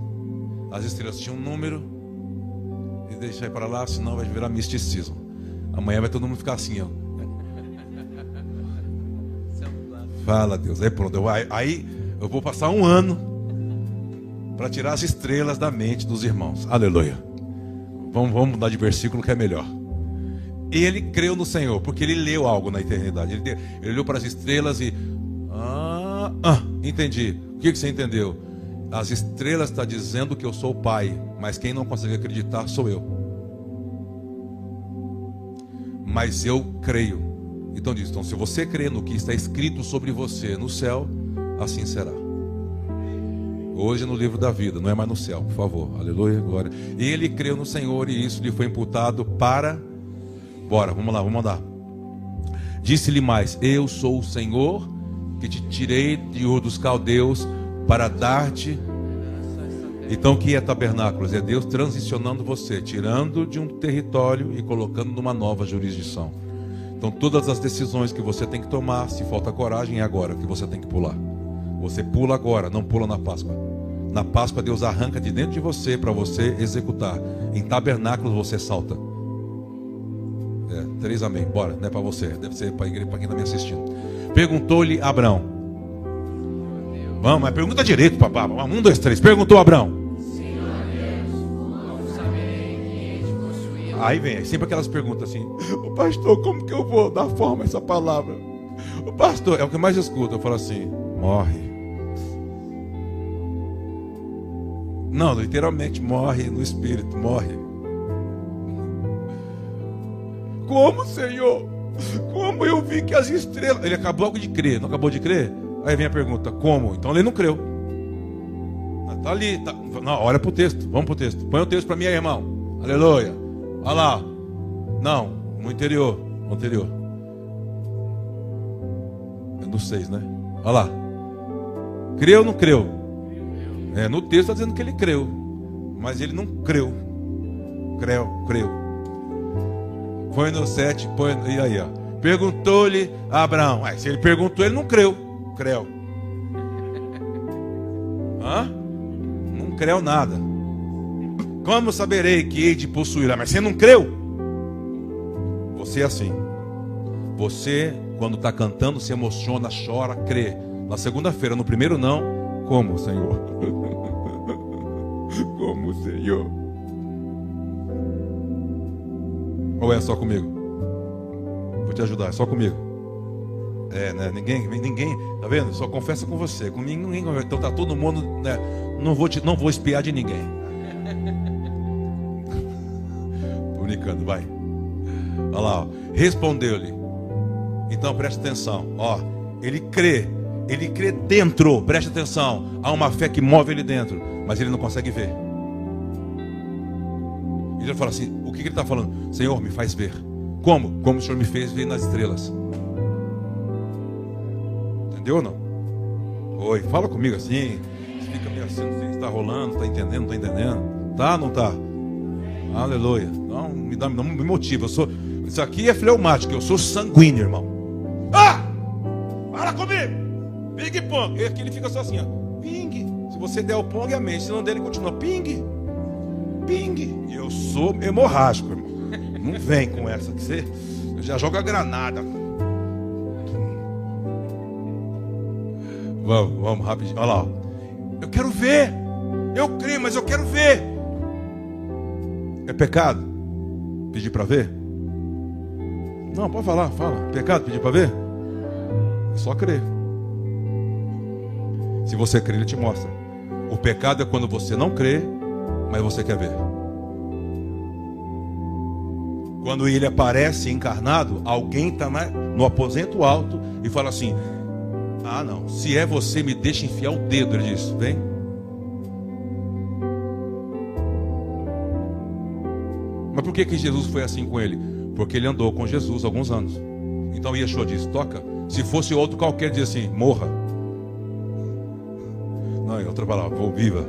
as estrelas tinham um número, e deixa para lá, senão vai virar misticismo. Amanhã vai todo mundo ficar assim, ó. Fala Deus, aí pronto, aí eu vou passar um ano para tirar as estrelas da mente dos irmãos. Aleluia. Vamos, vamos mudar de versículo que é melhor. ele creu no Senhor, porque ele leu algo na eternidade. Ele, ele olhou para as estrelas e. Ah, ah entendi. O que, que você entendeu? As estrelas estão tá dizendo que eu sou o Pai, mas quem não consegue acreditar sou eu. Mas eu creio. Então diz: então, se você crê no que está escrito sobre você no céu, assim será. Hoje no livro da vida, não é mais no céu, por favor. Aleluia, glória. Ele creu no Senhor e isso lhe foi imputado para Bora, vamos lá, vamos andar. Disse-lhe mais: Eu sou o Senhor que te tirei de Ur dos Caldeus para dar-te. Então, o que é tabernáculos? É Deus transicionando você, tirando de um território e colocando numa nova jurisdição. Então, todas as decisões que você tem que tomar, se falta coragem, é agora que você tem que pular. Você pula agora, não pula na Páscoa. Na Páscoa, Deus arranca de dentro de você para você executar. Em tabernáculos, você salta. É, três amém. Bora, não é para você, deve ser para quem está me assistindo. Perguntou-lhe Abraão. Vamos, mas pergunta direito, papá. Um, dois, três. Perguntou Abraão. Aí vem, sempre aquelas perguntas assim: O pastor, como que eu vou dar forma a essa palavra? O pastor, é o que mais escuto. Eu falo assim: morre. Não, literalmente morre no espírito, morre. Como, Senhor? Como eu vi que as estrelas. Ele acabou de crer, não acabou de crer? Aí vem a pergunta: como? Então ele não creu. Está ali. Tá... Não, olha para o texto. Vamos para o texto. Põe o texto para mim aí, irmão. Aleluia. Olha lá. Não, no interior. No anterior. É no 6, né? Olha lá. Creu ou não creu? É, no texto está dizendo que ele creu. Mas ele não creu. Creu, creu. Põe no 7, põe. E aí, ó. Perguntou-lhe Abraão. Ué, se ele perguntou, ele não creu. Creu. Hã? Não creu nada. Como saberei que hei de possuí-la? Mas você não creu? Você é assim. Você, quando está cantando, se emociona, chora, crê. Na segunda-feira, no primeiro não, como, Senhor? <laughs> como, Senhor? Ou é só comigo? Vou te ajudar, é só comigo. É, né? Ninguém, ninguém, tá vendo? Só confessa com você. Comigo ninguém. Então tá todo mundo, né? Não vou te, não vou espiar de ninguém. <laughs> Tô brincando, vai. Olha lá, respondeu-lhe. Então preste atenção, ó. Ele crê, ele crê dentro. Preste atenção. Há uma fé que move ele dentro, mas ele não consegue ver. Ele fala assim: que, que ele está falando? Senhor, me faz ver. Como? Como o Senhor me fez ver nas estrelas. Entendeu ou não? Oi, fala comigo assim. Fica meio assim, não sei se está rolando, está entendendo, não está entendendo. Tá, não tá? Aleluia. Não me, dá, não me motiva. Eu sou, isso aqui é fleumático, eu sou sanguíneo, irmão. Ah! Fala comigo! Ping pong. E aqui ele fica só assim, ó. Ping. Se você der o pong, amém. Se não der, ele continua. Ping. Ping. Eu sou hemorrágico, irmão. Não vem com essa que você já joga granada. Vamos, vamos rapidinho. Olha lá. Eu quero ver. Eu creio, mas eu quero ver. É pecado pedir para ver? Não, pode falar, fala. Pecado pedir para ver? É só crer. Se você crer, ele te mostra. O pecado é quando você não crê mas você quer ver. Quando ele aparece encarnado, alguém está no aposento alto e fala assim: Ah, não, se é você, me deixa enfiar o dedo. Ele diz: Vem. Mas por que, que Jesus foi assim com ele? Porque ele andou com Jesus alguns anos. Então Yeshua diz: Toca. Se fosse outro qualquer, diz assim: Morra. Em outra palavra, vou viva.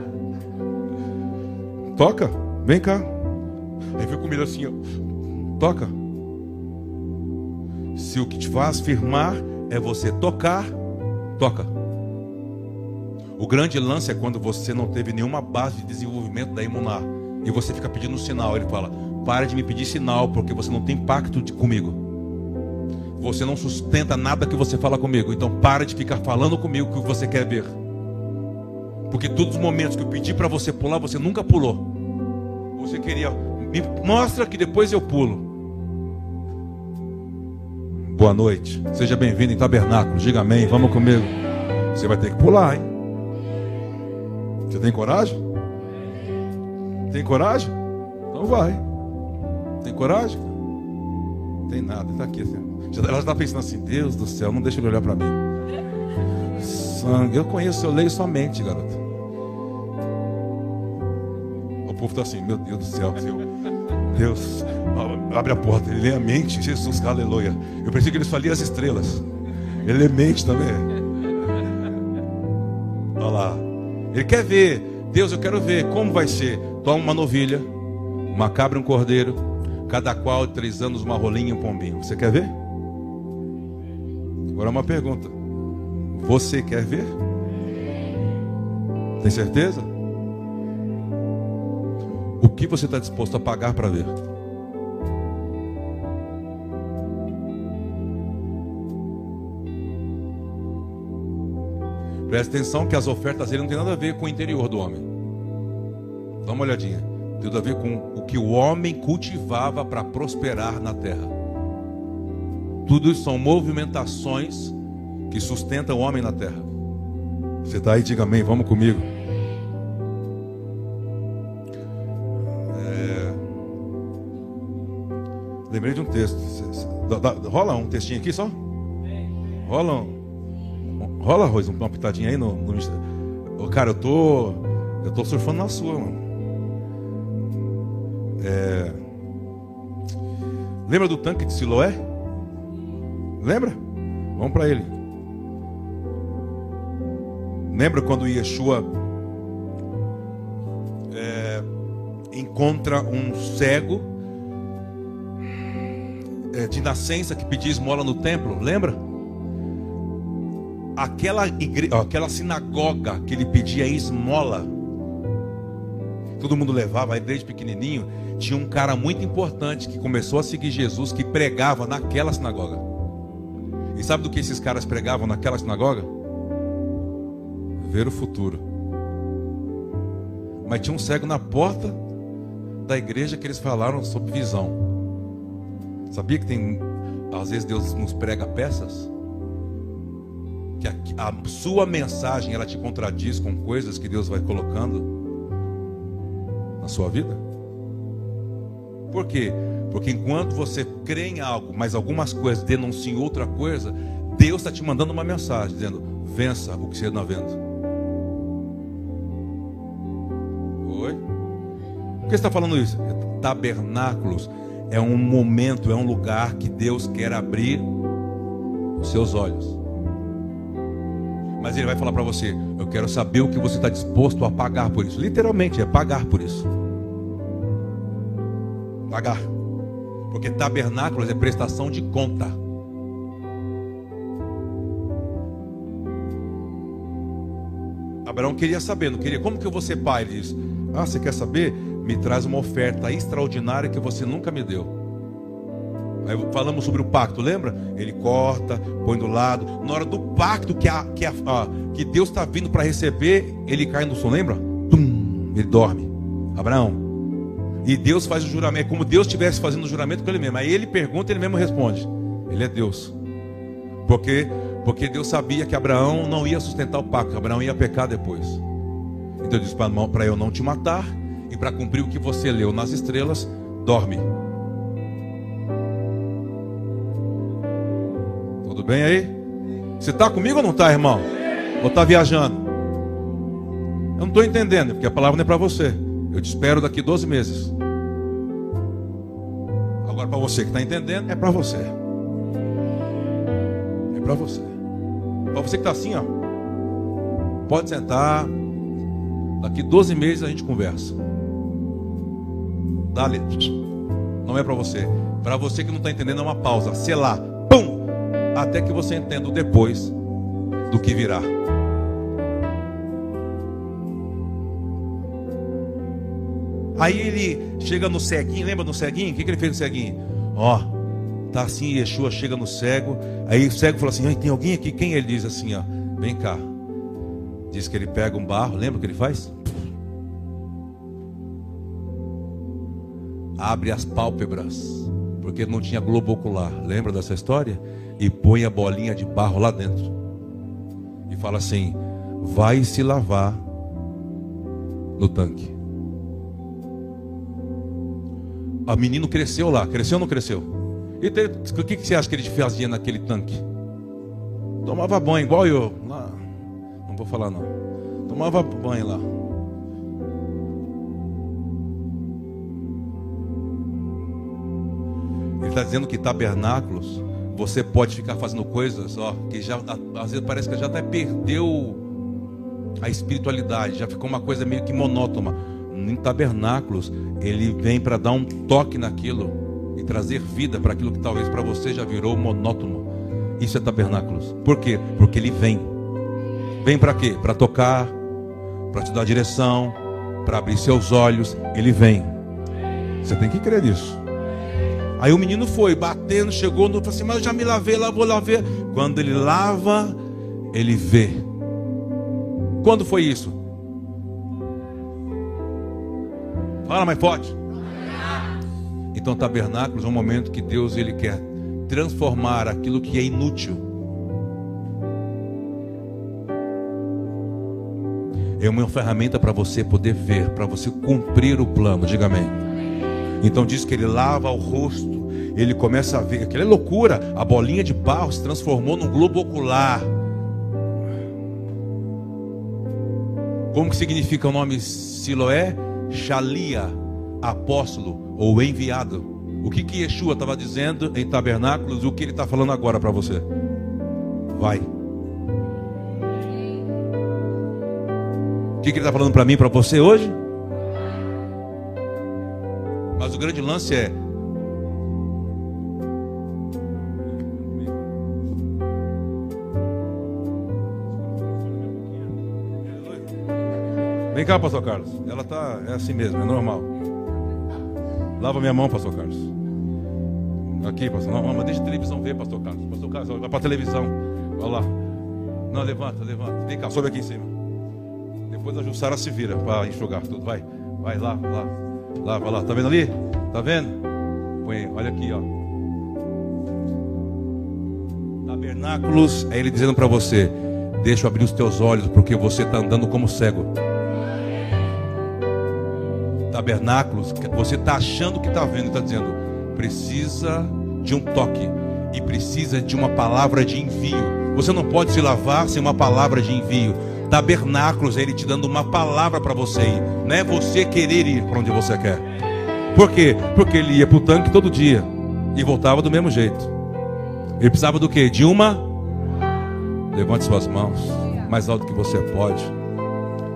Toca, vem cá. Aí fica comigo assim, ó. Toca. Se o que te faz firmar é você tocar, toca. O grande lance é quando você não teve nenhuma base de desenvolvimento da imunar e você fica pedindo um sinal. Ele fala: "Para de me pedir sinal, porque você não tem pacto de, comigo. Você não sustenta nada que você fala comigo. Então para de ficar falando comigo o que você quer ver." Porque todos os momentos que eu pedi para você pular, você nunca pulou. Você queria, me mostra que depois eu pulo. Boa noite. Seja bem-vindo em tabernáculo. Diga amém. Vamos comigo. Você vai ter que pular, hein? Você tem coragem? Tem coragem? Então vai. Tem coragem? Tem nada, está aqui. Assim. Ela está pensando assim: Deus do céu, não deixa ele olhar para mim. Sangue, eu conheço, eu leio sua mente, garoto. O povo está assim: Meu Deus do céu, Deus, abre a porta, ele lê a mente, Jesus, aleluia. Eu pensei que ele só lia as estrelas. Ele lê mente também. Olha lá. Ele quer ver. Deus, eu quero ver como vai ser. Toma uma novilha, uma cabra e um cordeiro, cada qual três anos uma rolinha e um pombinho. Você quer ver? Agora uma pergunta. Você quer ver? Tem certeza? O que você está disposto a pagar para ver? Presta atenção que as ofertas dele não tem nada a ver com o interior do homem. Dá uma olhadinha. Tem tudo a ver com o que o homem cultivava para prosperar na terra. Tudo isso são movimentações que sustentam o homem na terra. Você está aí, diga amém, vamos comigo. É... Lembrei de um texto. Rola um textinho aqui só? Rola um. Rola, Rose, uma pitadinha aí no, no... Cara, eu tô. Eu tô surfando na sua, mano. É... Lembra do tanque de Siloé? Lembra? Vamos para ele. Lembra quando Yeshua é, encontra um cego é, de nascença que pedia esmola no templo? Lembra? Aquela, igre... aquela sinagoga que ele pedia esmola, todo mundo levava desde pequenininho. Tinha um cara muito importante que começou a seguir Jesus, que pregava naquela sinagoga. E sabe do que esses caras pregavam naquela sinagoga? Ver o futuro. Mas tinha um cego na porta da igreja que eles falaram sobre visão. Sabia que tem, às vezes Deus nos prega peças? Que a, a sua mensagem ela te contradiz com coisas que Deus vai colocando na sua vida? Por quê? Porque enquanto você crê em algo, mas algumas coisas denunciam outra coisa, Deus está te mandando uma mensagem dizendo: vença o que você não vendo. Oi? Por que está falando isso? Tabernáculos é um momento, é um lugar que Deus quer abrir os seus olhos. Mas Ele vai falar para você: Eu quero saber o que você está disposto a pagar por isso. Literalmente, é pagar por isso. Pagar. Porque tabernáculos é prestação de conta. Abraão queria saber, não queria. Como que eu vou ser pai? Ele diz: Ah, você quer saber? Me traz uma oferta extraordinária que você nunca me deu. Aí falamos sobre o pacto, lembra? Ele corta, põe do lado. Na hora do pacto que, a, que, a, que Deus está vindo para receber, ele cai no sono, lembra? Tum, ele dorme. Abraão, e Deus faz o juramento, é como Deus estivesse fazendo o juramento com ele mesmo. Aí ele pergunta, ele mesmo responde. Ele é Deus. Porque porque Deus sabia que Abraão não ia sustentar o pacto, Abraão ia pecar depois. Então ele disse para eu não te matar e para cumprir o que você leu nas estrelas, dorme. Tudo bem aí? Você está comigo ou não está, irmão? Ou está viajando? Eu não estou entendendo, porque a palavra não é para você. Eu te espero daqui 12 meses. Agora, para você que está entendendo, é para você. É para você. Para você que está assim, ó. Pode sentar. Daqui 12 meses a gente conversa. Dale. Não é para você. Para você que não está entendendo, é uma pausa. Selar. Pum! Até que você entenda depois do que virá. Aí ele chega no ceguinho, lembra no ceguinho? O que, que ele fez no ceguinho? Ó, tá assim, Yeshua chega no cego. Aí o cego fala assim: tem alguém aqui? Quem ele diz assim, ó? Vem cá. Diz que ele pega um barro, lembra o que ele faz? Abre as pálpebras, porque não tinha globo ocular. Lembra dessa história? E põe a bolinha de barro lá dentro. E fala assim: vai se lavar no tanque. A menino cresceu lá, cresceu ou não cresceu? E o que, você acha que ele fazia naquele tanque? Tomava banho, igual eu. Vou falar não. Tomava banho lá. Ele está dizendo que tabernáculos, você pode ficar fazendo coisas, ó, que já às vezes parece que já até perdeu a espiritualidade, já ficou uma coisa meio que monótona. Em tabernáculos, ele vem para dar um toque naquilo e trazer vida para aquilo que talvez para você já virou monótono. Isso é tabernáculos. Por quê? Porque ele vem. Vem para quê? Para tocar, para te dar direção, para abrir seus olhos. Ele vem. Você tem que crer nisso. Aí o menino foi batendo, chegou no, falou assim: Mas eu já me lavei, lá vou lavar. Quando ele lava, ele vê. Quando foi isso? Fala mais forte. Então, tabernáculos é um momento que Deus ele quer transformar aquilo que é inútil. É uma ferramenta para você poder ver, para você cumprir o plano. Diga amém. Então diz que ele lava o rosto, ele começa a ver, aquela é loucura, a bolinha de barro se transformou num globo ocular. Como que significa o nome Siloé? Shalia, apóstolo ou enviado. O que que Yeshua estava dizendo em tabernáculos, o que ele está falando agora para você? Vai. Que, que ele está falando para mim, para você hoje? Mas o grande lance é Vem cá, pastor Carlos. Ela tá é assim mesmo, é normal. Lava minha mão, pastor Carlos. Aqui, pastor. Não, mas deixa a televisão ver, pastor Carlos. Pastor Carlos, vai para a televisão. Olha lá. Não, levanta, levanta. Vem cá, sobe aqui em cima. Depois a Jussara se vira para enxugar tudo. Vai, vai lá, lá. Lá, vai lá. Tá vendo ali? Tá vendo? Põe, olha aqui, ó. Tabernáculos é ele dizendo para você: Deixa eu abrir os teus olhos, porque você está andando como cego tabernáculos, você está achando que está vendo, está dizendo, precisa de um toque e precisa de uma palavra de envio. Você não pode se lavar sem uma palavra de envio. Tabernáculos ele te dando uma palavra para você ir, não é você querer ir para onde você quer. Por quê? Porque ele ia para o tanque todo dia e voltava do mesmo jeito. Ele precisava do que? De uma. Levante suas mãos, mais alto que você pode.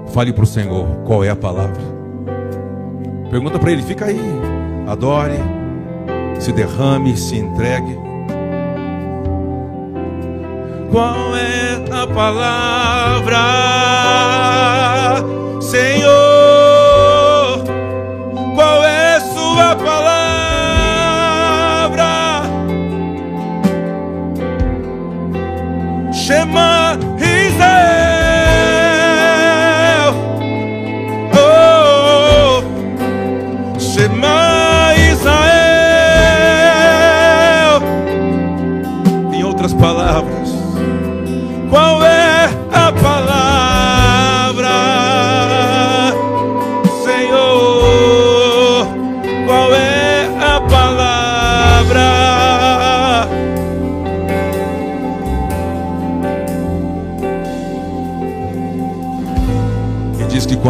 Fale para o Senhor qual é a palavra. Pergunta para ele, fica aí. Adore, se derrame, se entregue. Qual é a palavra, Senhor?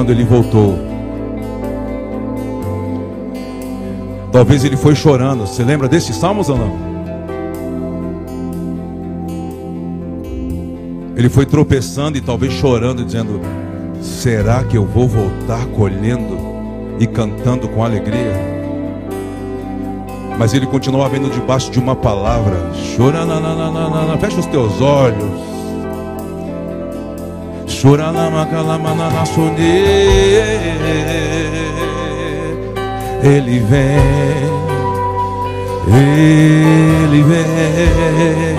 Quando ele voltou. Talvez ele foi chorando. Você lembra desses salmos ou não? Ele foi tropeçando e talvez chorando, dizendo: Será que eu vou voltar colhendo e cantando com alegria? Mas ele continuava vendo debaixo de uma palavra: Chora, fecha os teus olhos. Ele vem, ele vem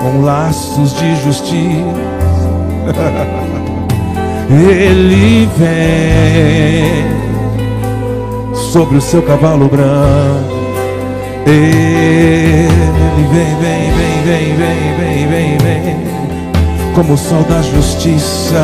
com laços de justiça. <laughs> Ele vem sobre o seu cavalo branco Ele vem, vem, vem, vem, vem, vem, vem, vem. Como o sol da justiça.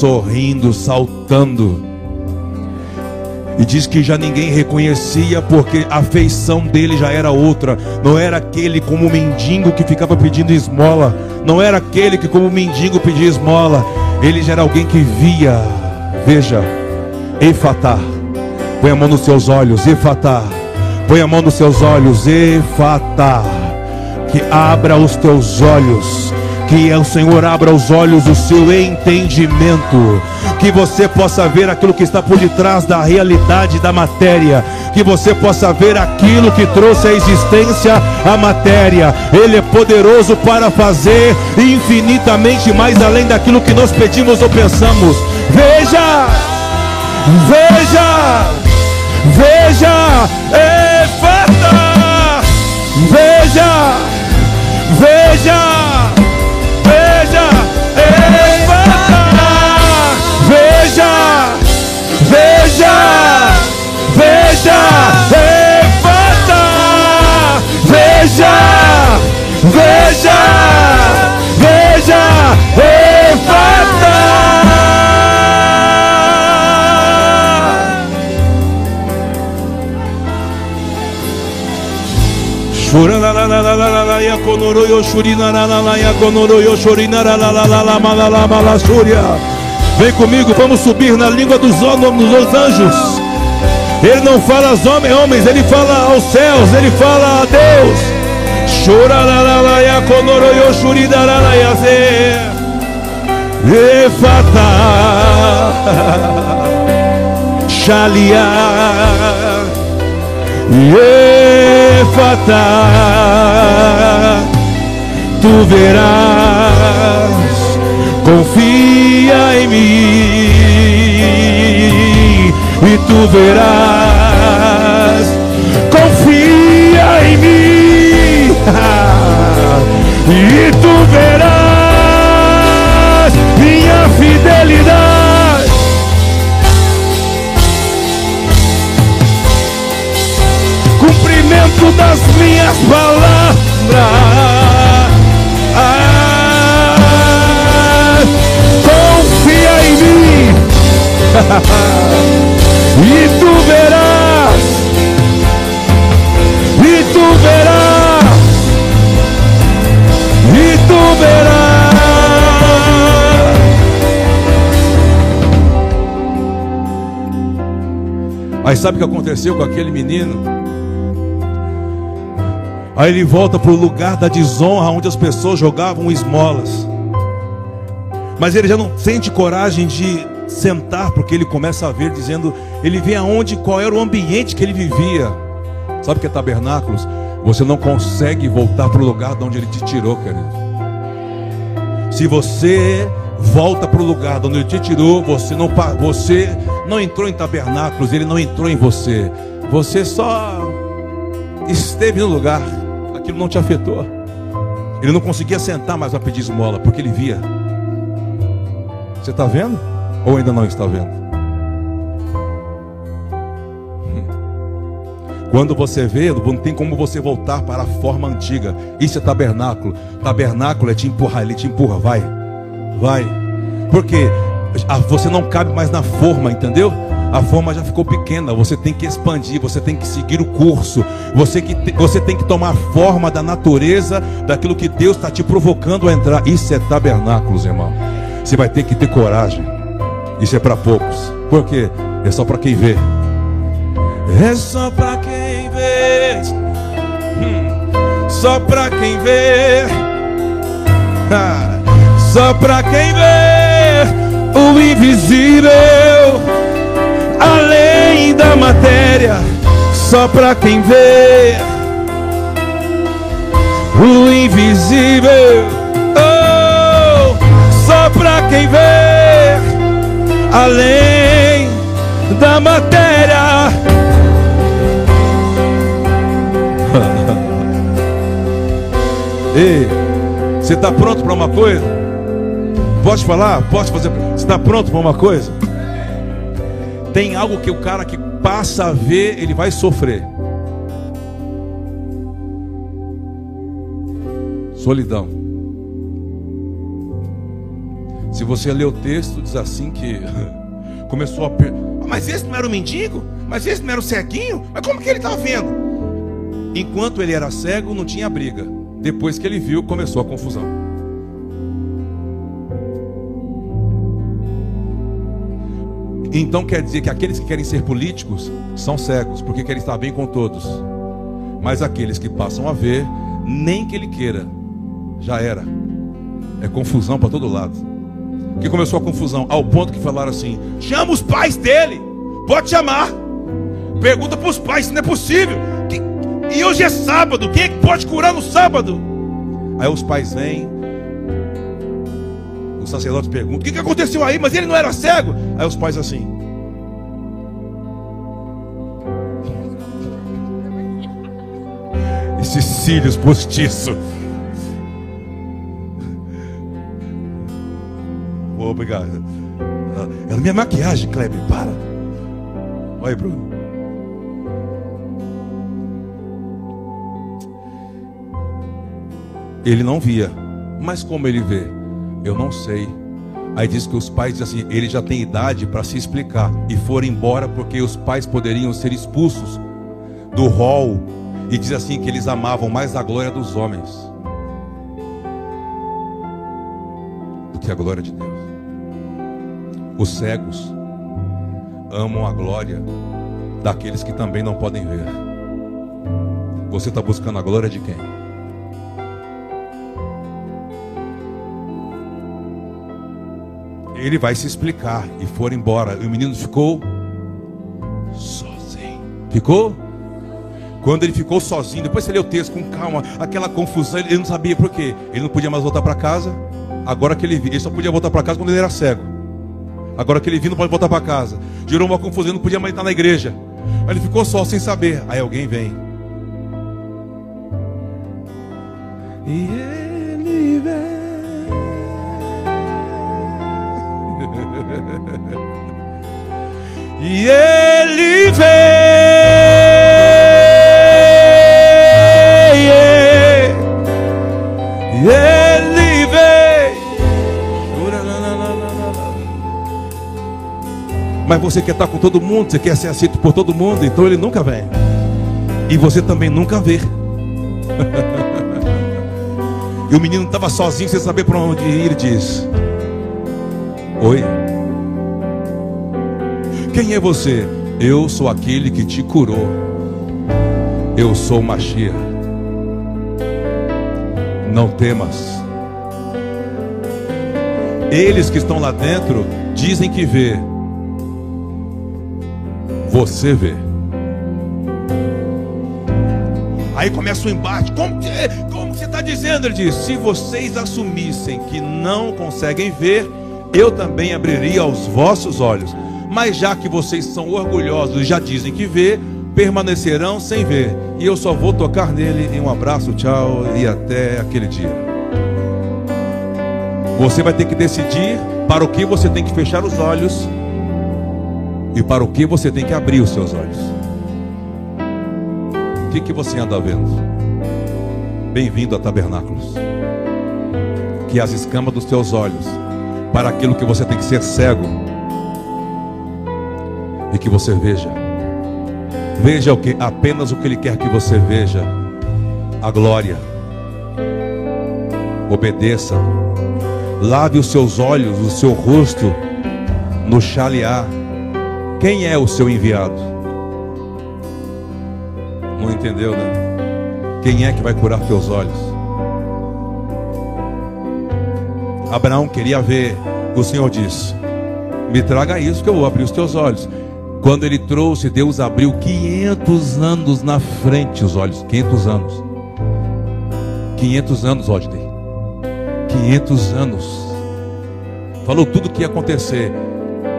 Sorrindo, saltando. E diz que já ninguém reconhecia porque a feição dele já era outra. Não era aquele como mendigo que ficava pedindo esmola. Não era aquele que como mendigo pedia esmola. Ele já era alguém que via. Veja, Efatá. Põe a mão nos seus olhos, Efatá. Põe a mão nos seus olhos, Efatá. Que abra os teus olhos. Que o Senhor abra os olhos do seu entendimento. Que você possa ver aquilo que está por detrás da realidade da matéria. Que você possa ver aquilo que trouxe a existência à matéria. Ele é poderoso para fazer infinitamente mais além daquilo que nós pedimos ou pensamos. Veja! Veja! Veja! Veja! Veja! Veja! La la ma la shuria. Vem comigo, vamos subir na língua dos homens, dos anjos. Ele não fala aos homens, homens, ele fala aos céus, ele fala a Deus. Shura la la la ya konoro yo shurina la la ya se. Efata. Shalia. Efata, tu verás, confia em mim, e tu verás, confia em mim, <laughs> e tu verás minha fidelidade. Das minhas palavras. Ah, confia em mim <laughs> e tu verás, e tu verás, e tu verás. Aí sabe o que aconteceu com aquele menino? Aí ele volta para o lugar da desonra onde as pessoas jogavam esmolas. Mas ele já não sente coragem de sentar, porque ele começa a ver, dizendo, ele vê aonde, qual era o ambiente que ele vivia. Sabe o que é tabernáculos? Você não consegue voltar para o lugar de onde ele te tirou, querido. Se você volta para o lugar de onde ele te tirou, você não, você não entrou em tabernáculos, ele não entrou em você. Você só esteve no lugar, aquilo não te afetou. Ele não conseguia sentar mais para pedir esmola, porque ele via. Você está vendo? Ou ainda não está vendo? Hum. Quando você vê, não tem como você voltar para a forma antiga. Isso é tabernáculo. Tabernáculo é te empurrar, ele te empurra, vai, vai. Porque você não cabe mais na forma, entendeu? A forma já ficou pequena, você tem que expandir, você tem que seguir o curso, você, que te- você tem que tomar forma da natureza, daquilo que Deus está te provocando a entrar. Isso é tabernáculos, irmão. Você vai ter que ter coragem. Isso é para poucos. Por quê? É só para quem vê. É só para quem vê. Hum. Só para quem vê. Só pra quem vê o invisível, além da matéria. Só pra quem vê o invisível. Oh, só pra quem vê além da matéria. <laughs> Ei, você está pronto para uma coisa? Pode falar? Pode fazer? Você está pronto para uma coisa? Tem algo que o cara que passa a ver, ele vai sofrer. Solidão. Se você ler o texto, diz assim que <laughs> começou a per... Mas esse não era o mendigo? Mas esse não era o ceguinho? Mas como que ele estava vendo? Enquanto ele era cego, não tinha briga. Depois que ele viu, começou a confusão. Então quer dizer que aqueles que querem ser políticos são cegos, porque querem estar bem com todos. Mas aqueles que passam a ver, nem que ele queira, já era. É confusão para todo lado. Que começou a confusão ao ponto que falaram assim: chama os pais dele, pode chamar. Pergunta para os pais se não é possível. E hoje é sábado, quem é que pode curar no sábado? Aí os pais vêm, os sacerdotes perguntam: o que, aconteceu aí? Mas ele não era cego? Aí os pais assim. <laughs> Esses cílios postiços. <laughs> Obrigado. É minha maquiagem, Kleber, para. Olha, Bruno. Ele não via, mas como ele vê? Eu não sei. Aí diz que os pais dizem assim: ele já tem idade para se explicar e foram embora porque os pais poderiam ser expulsos do rol e diz assim que eles amavam mais a glória dos homens do que a glória de Deus. Os cegos amam a glória daqueles que também não podem ver. Você está buscando a glória de quem? Ele vai se explicar. E foram embora. E o menino ficou sozinho. Ficou? Quando ele ficou sozinho, depois você lê o texto com calma, aquela confusão, ele não sabia por quê. Ele não podia mais voltar para casa. Agora que ele viu, ele só podia voltar para casa quando ele era cego. Agora que ele viu, não pode voltar para casa. Gerou uma confusão, ele não podia mais estar na igreja. Aí ele ficou só, sem saber. Aí alguém vem. E ele vem. <laughs> E ele veio, e ele veio. Mas você quer estar com todo mundo, você quer ser aceito por todo mundo, então ele nunca vem. E você também nunca vê. <laughs> e o menino estava sozinho, sem saber para onde ir, ele diz: Oi. Quem é você? Eu sou aquele que te curou. Eu sou Machia. Não temas. Eles que estão lá dentro dizem que vê. Você vê. Aí começa o embate. Como, como você está dizendo? Ele diz: se vocês assumissem que não conseguem ver, eu também abriria os vossos olhos. Mas já que vocês são orgulhosos e já dizem que vê, permanecerão sem ver. E eu só vou tocar nele em um abraço, tchau e até aquele dia. Você vai ter que decidir para o que você tem que fechar os olhos e para o que você tem que abrir os seus olhos. O que, que você anda vendo? Bem-vindo a Tabernáculos. Que as escamas dos teus olhos, para aquilo que você tem que ser cego, e que você veja. Veja o que apenas o que ele quer que você veja. A glória. Obedeça. Lave os seus olhos, o seu rosto no chalear. Quem é o seu enviado? Não entendeu, né? Quem é que vai curar teus olhos? Abraão queria ver. O Senhor disse: Me traga isso que eu vou abrir os teus olhos. Quando ele trouxe, Deus abriu 500 anos na frente os olhos. 500 anos. 500 anos, Odney. 500 anos. Falou tudo o que ia acontecer.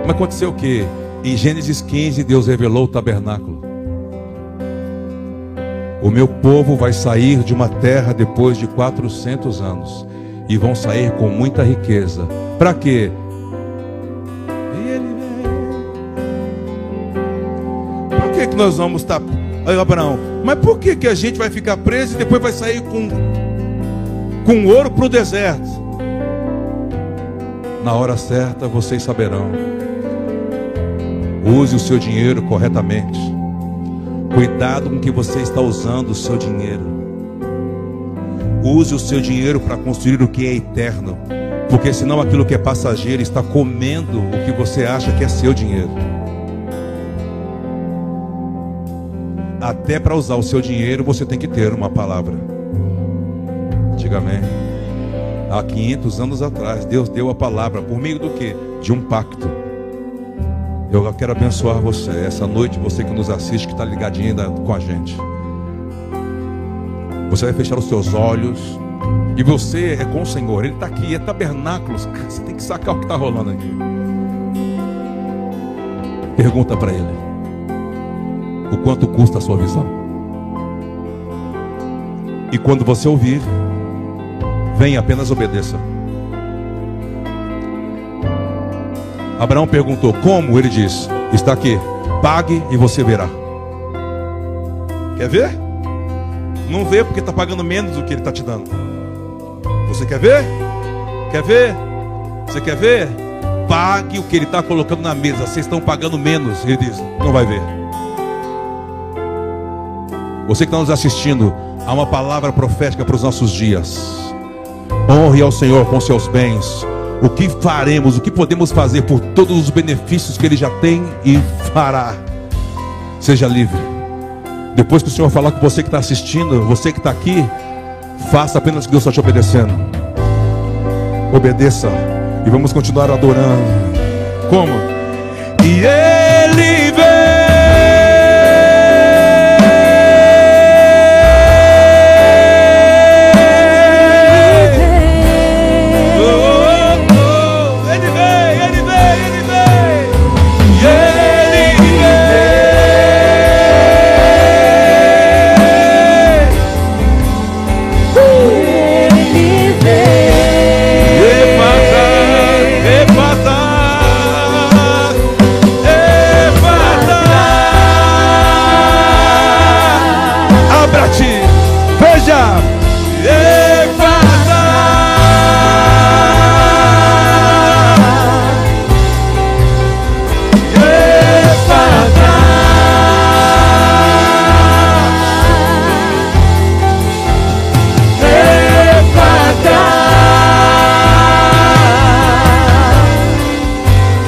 Mas aconteceu o que? Em Gênesis 15, Deus revelou o tabernáculo. O meu povo vai sair de uma terra depois de 400 anos. E vão sair com muita riqueza. Para quê? Nós vamos estar. Aí, Abraão, mas por que, que a gente vai ficar preso e depois vai sair com, com ouro para o deserto? Na hora certa vocês saberão. Use o seu dinheiro corretamente. Cuidado com que você está usando o seu dinheiro. Use o seu dinheiro para construir o que é eterno. Porque senão aquilo que é passageiro está comendo o que você acha que é seu dinheiro. Até para usar o seu dinheiro você tem que ter uma palavra. Diga amém. Há 500 anos atrás, Deus deu a palavra por meio do que? De um pacto. Eu quero abençoar você essa noite, você que nos assiste, que está ligadinho ainda com a gente. Você vai fechar os seus olhos e você é com o Senhor. Ele está aqui, é tabernáculos. Você tem que sacar o que está rolando aqui. Pergunta para ele: O quanto custa a sua visão? E quando você ouvir, vem apenas obedeça. Abraão perguntou: Como? Ele diz: Está aqui, pague e você verá. Quer ver? Não vê porque está pagando menos do que ele está te dando. Você quer ver? Quer ver? Você quer ver? Pague o que ele está colocando na mesa. Vocês estão pagando menos. Ele diz: Não vai ver. Você que está nos assistindo, há uma palavra profética para os nossos dias. Honre ao Senhor com seus bens o que faremos, o que podemos fazer por todos os benefícios que Ele já tem e fará. Seja livre. Depois que o Senhor falar com você que está assistindo, você que está aqui, faça apenas o que Deus está te obedecendo. Obedeça e vamos continuar adorando. Como? E Ele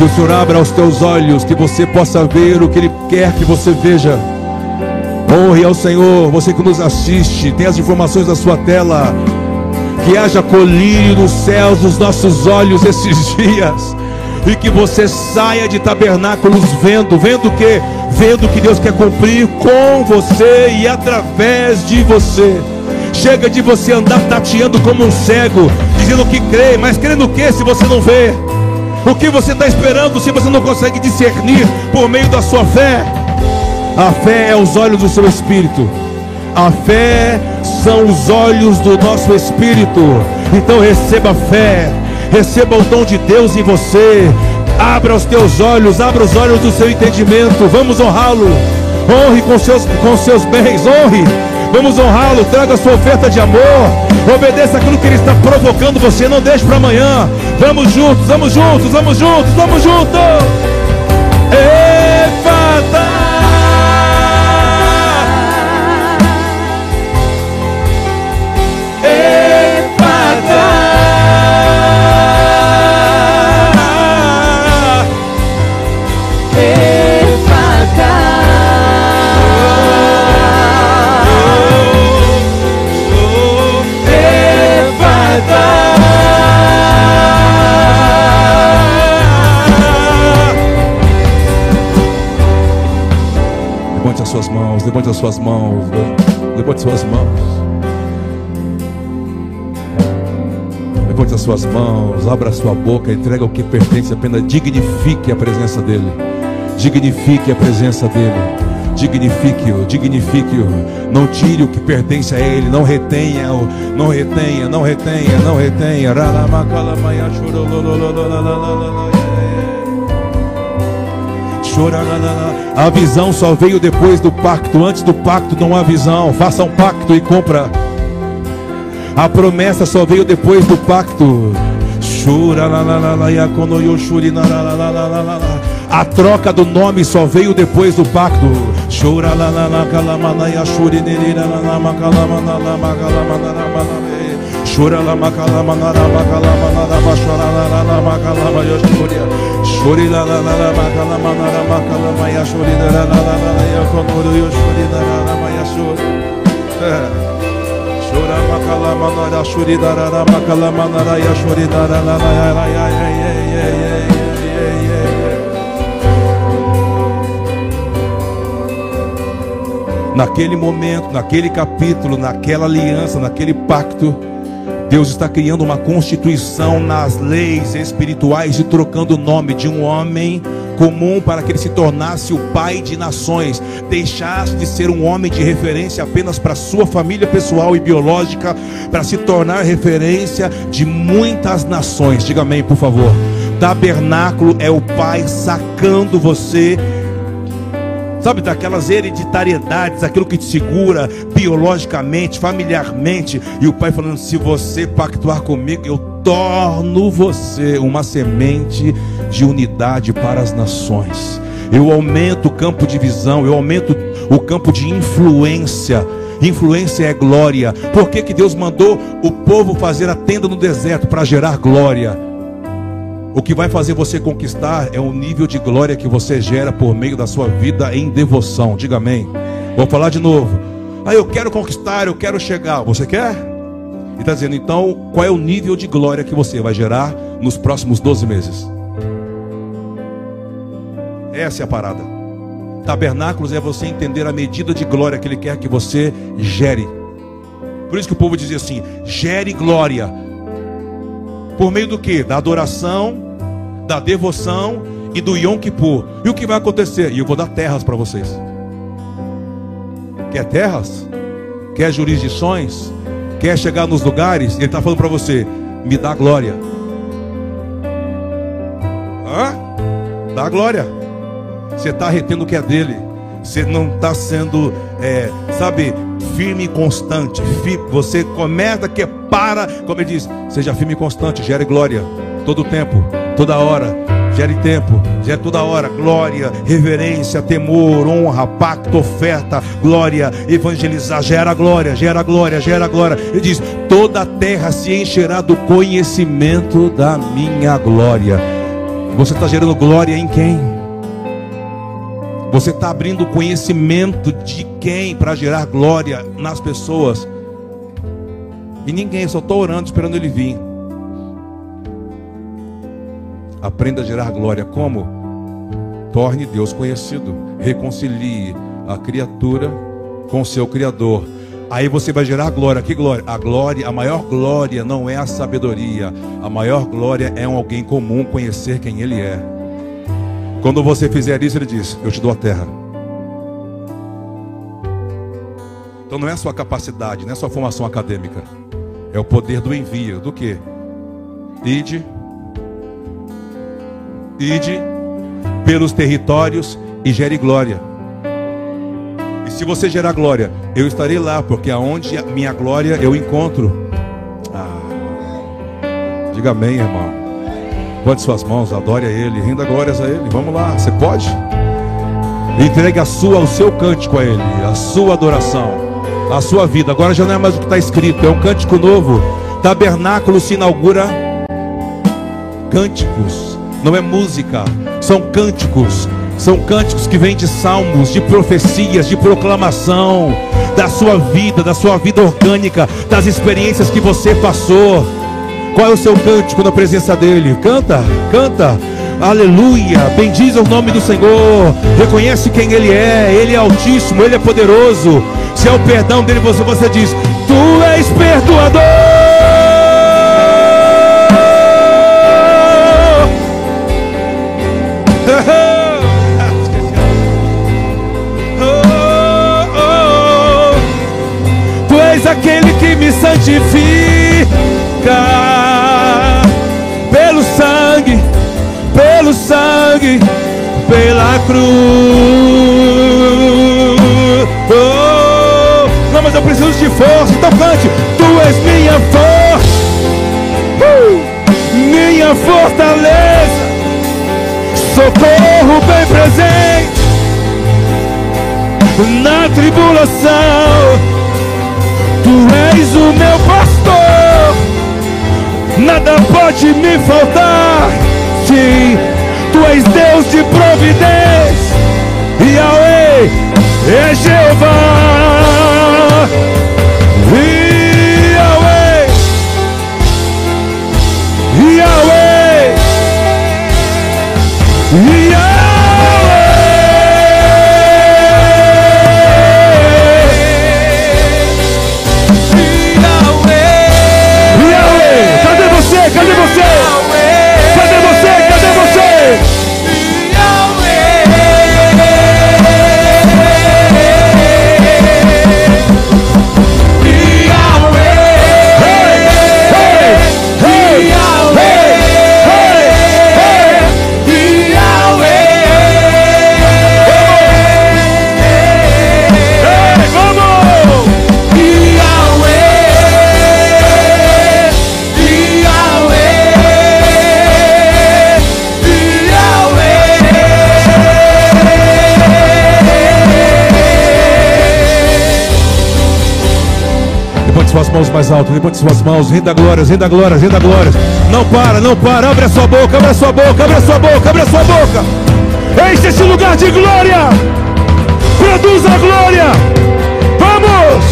Que o Senhor abra os teus olhos, que você possa ver o que Ele quer que você veja. Honre ao Senhor, você que nos assiste, tem as informações na sua tela. Que haja colírio nos céus dos nossos olhos esses <laughs> dias. E que você saia de tabernáculos vendo, vendo o que? Vendo que Deus quer cumprir com você e através de você. Chega de você andar tateando como um cego, dizendo que crê, mas crê no que se você não vê? O que você está esperando se você não consegue discernir por meio da sua fé? A fé é os olhos do seu espírito. A fé são os olhos do nosso espírito. Então receba fé, receba o dom de Deus em você. Abra os teus olhos, abra os olhos do seu entendimento. Vamos honrá-lo. Honre com seus, com seus bens, honre. Vamos honrá-lo. Traga a sua oferta de amor. Obedeça aquilo que ele está provocando você. Não deixe para amanhã. Vamos juntos, vamos juntos, vamos juntos, vamos juntos. Levante as suas mãos, levante as suas mãos. Levante as suas mãos, abra a sua boca, entrega o que pertence apenas, dignifique a presença dEle. Dignifique a presença dEle. Dignifique-o, dignifique-o. Não tire o que pertence a Ele. Não retenha, não retenha, não retenha, não retenha. A visão só veio depois do pacto. Antes do pacto não há visão. Faça um pacto e compra. A promessa só veio depois do pacto. A troca do nome só veio depois do pacto. Chora la la la calamana ya shuri nirira la la macalamana la macalamana la malame. Chora la macalamana la macalamana la machora la la la macalama ya shuri. Shuri la la la la macalamana la macalama ya shuri la la la la la ya konuru ya shuri la la la ma ya shuri. Chora macalamana la shuri la la la macalamana la ya shuri la la la la ya ya ya ya ya ya ya naquele momento, naquele capítulo, naquela aliança, naquele pacto, Deus está criando uma constituição nas leis espirituais e trocando o nome de um homem comum para que ele se tornasse o pai de nações, deixasse de ser um homem de referência apenas para sua família pessoal e biológica, para se tornar referência de muitas nações. Diga amém, por favor. Tabernáculo é o pai sacando você sabe, daquelas hereditariedades, aquilo que te segura biologicamente, familiarmente, e o pai falando: se você pactuar comigo, eu torno você uma semente de unidade para as nações. Eu aumento o campo de visão, eu aumento o campo de influência. Influência é glória. Por que, que Deus mandou o povo fazer a tenda no deserto para gerar glória? O que vai fazer você conquistar é o nível de glória que você gera por meio da sua vida em devoção. Diga amém. Vou falar de novo. Ah, eu quero conquistar, eu quero chegar. Você quer? E está dizendo, então, qual é o nível de glória que você vai gerar nos próximos 12 meses? Essa é a parada. Tabernáculos é você entender a medida de glória que Ele quer que você gere. Por isso que o povo dizia assim: gere glória. Por meio do que? Da adoração, da devoção e do Yom Kippur. E o que vai acontecer? E eu vou dar terras para vocês. Quer terras? Quer jurisdições? Quer chegar nos lugares? Ele está falando para você: me dá glória. Hã? Dá glória. Você está retendo o que é dele. Você não está sendo, é, sabe, firme e constante. Você começa que para, como ele diz, seja firme e constante, gere glória todo tempo, toda hora. Gere tempo, gere toda hora, glória, reverência, temor, honra, pacto, oferta, glória, evangelizar, gera glória, gera glória, gera glória. Ele diz: toda a terra se encherá do conhecimento da minha glória. Você está gerando glória em quem? Você está abrindo conhecimento de quem para gerar glória nas pessoas. E ninguém, só estou orando esperando ele vir. Aprenda a gerar glória. Como? Torne Deus conhecido. Reconcilie a criatura com o seu Criador. Aí você vai gerar glória. Que glória? A glória, a maior glória não é a sabedoria. A maior glória é um alguém comum conhecer quem ele é. Quando você fizer isso, ele diz: Eu te dou a terra. Então não é sua capacidade, não é sua formação acadêmica. É o poder do envio. Do que? Ide. Ide pelos territórios e gere glória. E se você gerar glória, eu estarei lá, porque aonde a minha glória eu encontro. Ah, diga amém, irmão. Levante suas mãos, adore a Ele, renda glórias a Ele. Vamos lá, você pode? Entregue a sua, o seu cântico a Ele, a sua adoração, a sua vida. Agora já não é mais o que está escrito, é um cântico novo. Tabernáculo se inaugura cânticos, não é música, são cânticos. São cânticos que vêm de salmos, de profecias, de proclamação da sua vida, da sua vida orgânica, das experiências que você passou. Qual é o seu cântico na presença dele? Canta, canta. Aleluia. Bendiz o nome do Senhor. Reconhece quem Ele é. Ele é altíssimo, Ele é poderoso. Se é o perdão dele, você, você diz: Tu és perdoador. <laughs> Tu és aquele que me santifica sangue, pelo sangue, pela cruz. Oh, não, mas eu preciso de força, então cante. Tu és minha força, uh, minha fortaleza, socorro bem presente na tribulação. Tu és o meu pastor, nada pode me faltar. Sim, Tu és Deus de providência, Yahweh é Jeová. Yahweh, Yahweh, suas mãos mais alto, levante suas mãos, renda glórias, renda glórias, renda glórias. Não para, não para, abre a sua boca, abre a sua boca, abre a sua boca, abre a sua boca. Enche esse lugar de glória. Produz a glória. Vamos!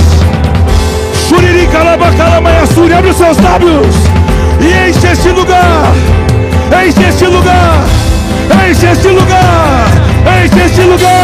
Shuriri calabacalamayasuri, abre os seus lábios e enche este lugar. Enche este lugar. Enche este lugar. Enche este lugar.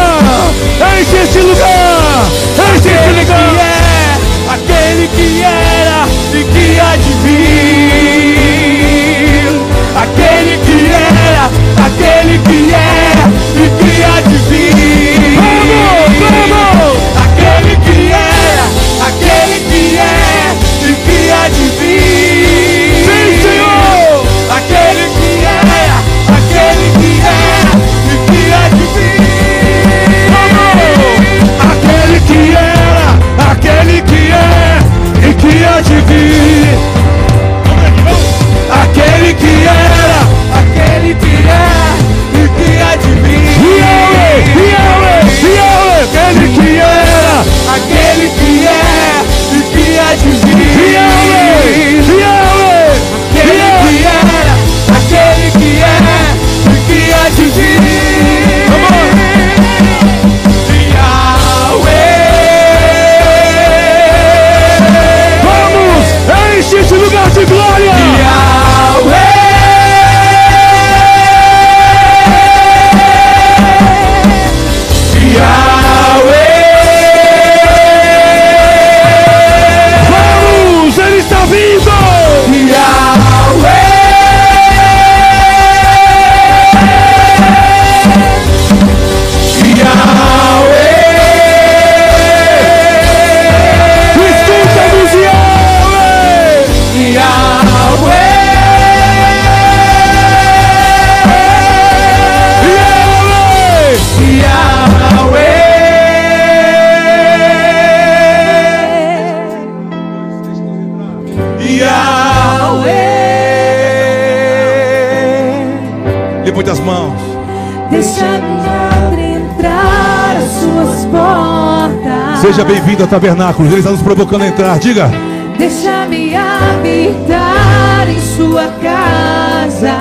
Seja bem-vindo ao tabernáculo. Ele está nos provocando a entrar. Diga. Deixa-me habitar em sua casa.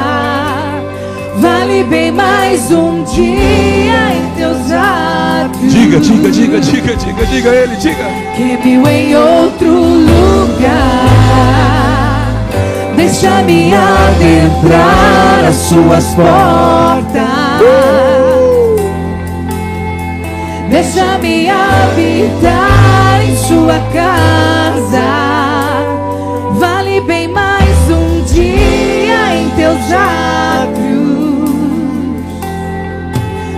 Vale bem mais um dia em teus atos. Diga, diga, diga, diga, diga, diga ele, diga. que mil em outro lugar. Deixa-me adentrar as suas portas. Deixa-me habitar em sua casa. Vale bem mais um dia em teus átrios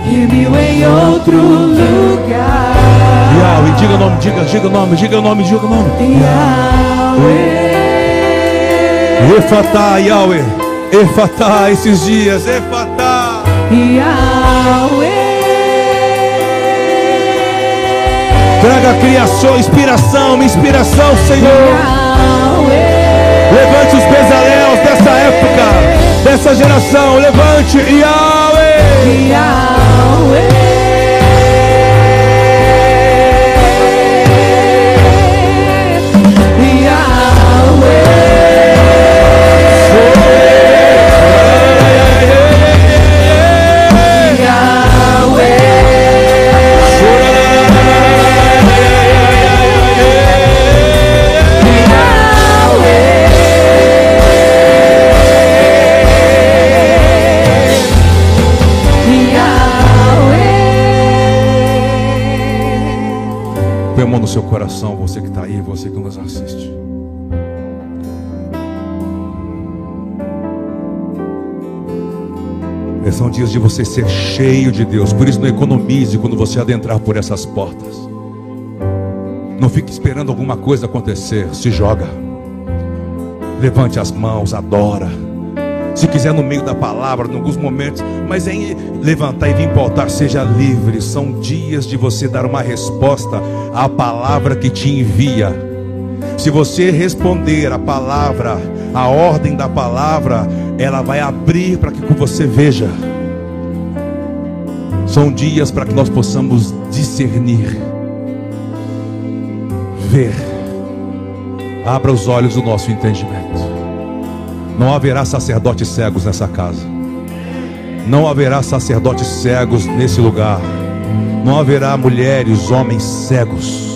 que mil em outro lugar. Yahweh, diga o nome, diga, diga o nome, diga o nome, diga o nome. Yahweh. Efatá, Yahweh. Efatá, esses dias, Efatá. Traga criação, inspiração, inspiração, Senhor. Levante os bezaléus dessa época, dessa geração. Levante, Yahweh. Põe mão no seu coração, você que está aí, você que nos assiste. Esses são dias de você ser cheio de Deus. Por isso não economize quando você adentrar por essas portas. Não fique esperando alguma coisa acontecer. Se joga. Levante as mãos, adora. Se quiser no meio da palavra, em alguns momentos, mas em levantar e vir para o altar, seja livre. São dias de você dar uma resposta à palavra que te envia. Se você responder a palavra, a ordem da palavra, ela vai abrir para que você veja. São dias para que nós possamos discernir, ver. Abra os olhos do nosso entendimento. Não haverá sacerdotes cegos nessa casa. Não haverá sacerdotes cegos nesse lugar. Não haverá mulheres, homens cegos.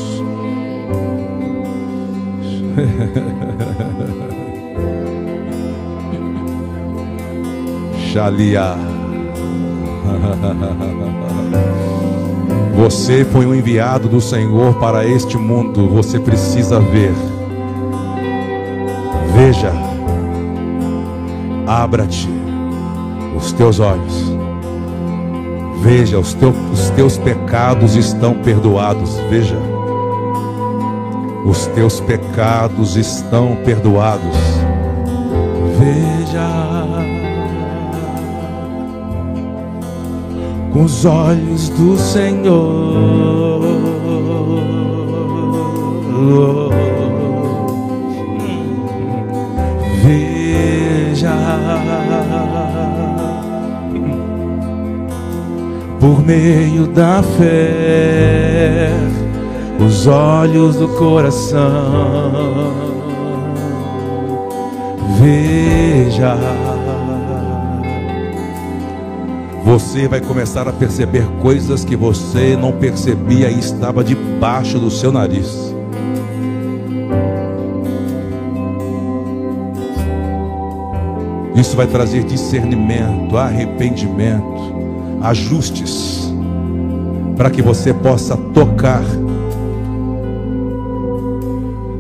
<laughs> Shalia. <laughs> Você foi um enviado do Senhor para este mundo. Você precisa ver. Veja. Abra-te os teus olhos. Veja, os, teu, os teus pecados estão perdoados. Veja. Os teus pecados estão perdoados. Veja. Com os olhos do Senhor. Veja. Por meio da fé os olhos do coração. Veja, você vai começar a perceber coisas que você não percebia e estava debaixo do seu nariz. Isso vai trazer discernimento, arrependimento, ajustes, para que você possa tocar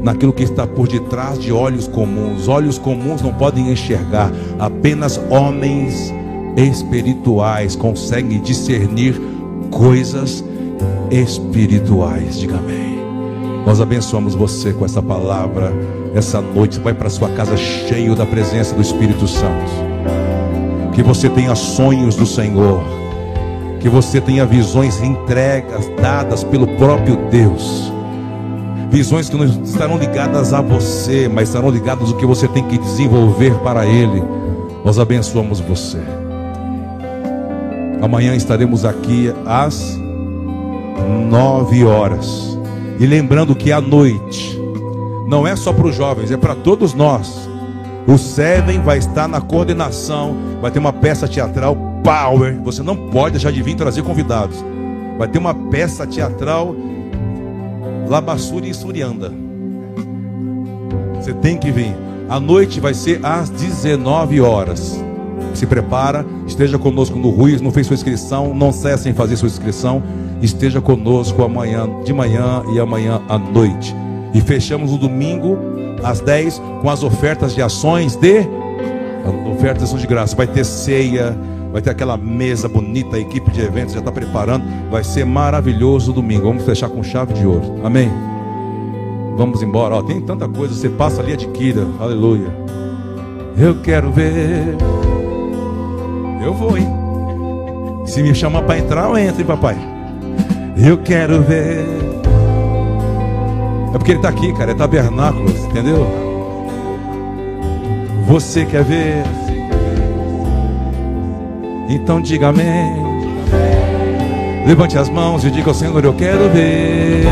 naquilo que está por detrás de olhos comuns. Olhos comuns não podem enxergar, apenas homens espirituais conseguem discernir coisas espirituais. Diga amém. Nós abençoamos você com essa palavra essa noite. Vai para sua casa cheio da presença do Espírito Santo. Que você tenha sonhos do Senhor. Que você tenha visões entregas, dadas pelo próprio Deus visões que não estarão ligadas a você, mas estarão ligadas ao que você tem que desenvolver para Ele. Nós abençoamos você. Amanhã estaremos aqui às nove horas. E lembrando que a noite não é só para os jovens, é para todos nós. O Seven vai estar na coordenação, vai ter uma peça teatral power. Você não pode deixar de vir trazer convidados. Vai ter uma peça teatral Labassuri e Surianda. Você tem que vir. A noite vai ser às 19 horas. Se prepara, esteja conosco no Ruiz, não fez sua inscrição, não cesse em fazer sua inscrição. Esteja conosco amanhã de manhã e amanhã à noite. E fechamos no domingo às 10 com as ofertas de ações de ofertas ação de graça. Vai ter ceia, vai ter aquela mesa bonita, a equipe de eventos já está preparando. Vai ser maravilhoso o domingo. Vamos fechar com chave de ouro. Amém. Vamos embora. Ó, tem tanta coisa, você passa ali e adquira. Aleluia. Eu quero ver. Eu vou, hein? Se me chamar para entrar, eu entro, hein, papai. Eu quero ver. É porque ele está aqui, cara. É tabernáculos, entendeu? Você quer ver? Então diga amém. Levante as mãos e diga ao Senhor: Eu quero ver.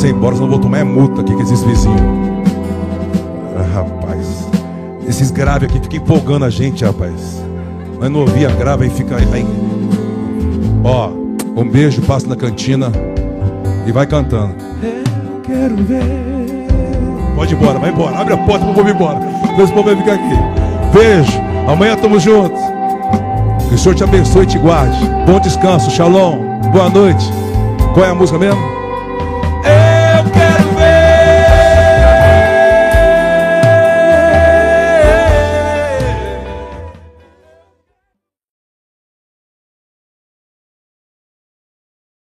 Você ir embora, senão eu vou tomar é multa aqui com esses vizinhos. Ah, rapaz, esses graves aqui ficam empolgando a gente, rapaz. Nós não ouvia grave aí fica aí. Ó, um beijo, passa na cantina e vai cantando. Eu quero ver. Pode ir embora, vai embora. Abre a porta pro povo ir embora. O povo vai ficar aqui. Beijo. Amanhã estamos juntos. Que o Senhor te abençoe e te guarde. Bom descanso. Shalom. Boa noite. Qual é a música mesmo?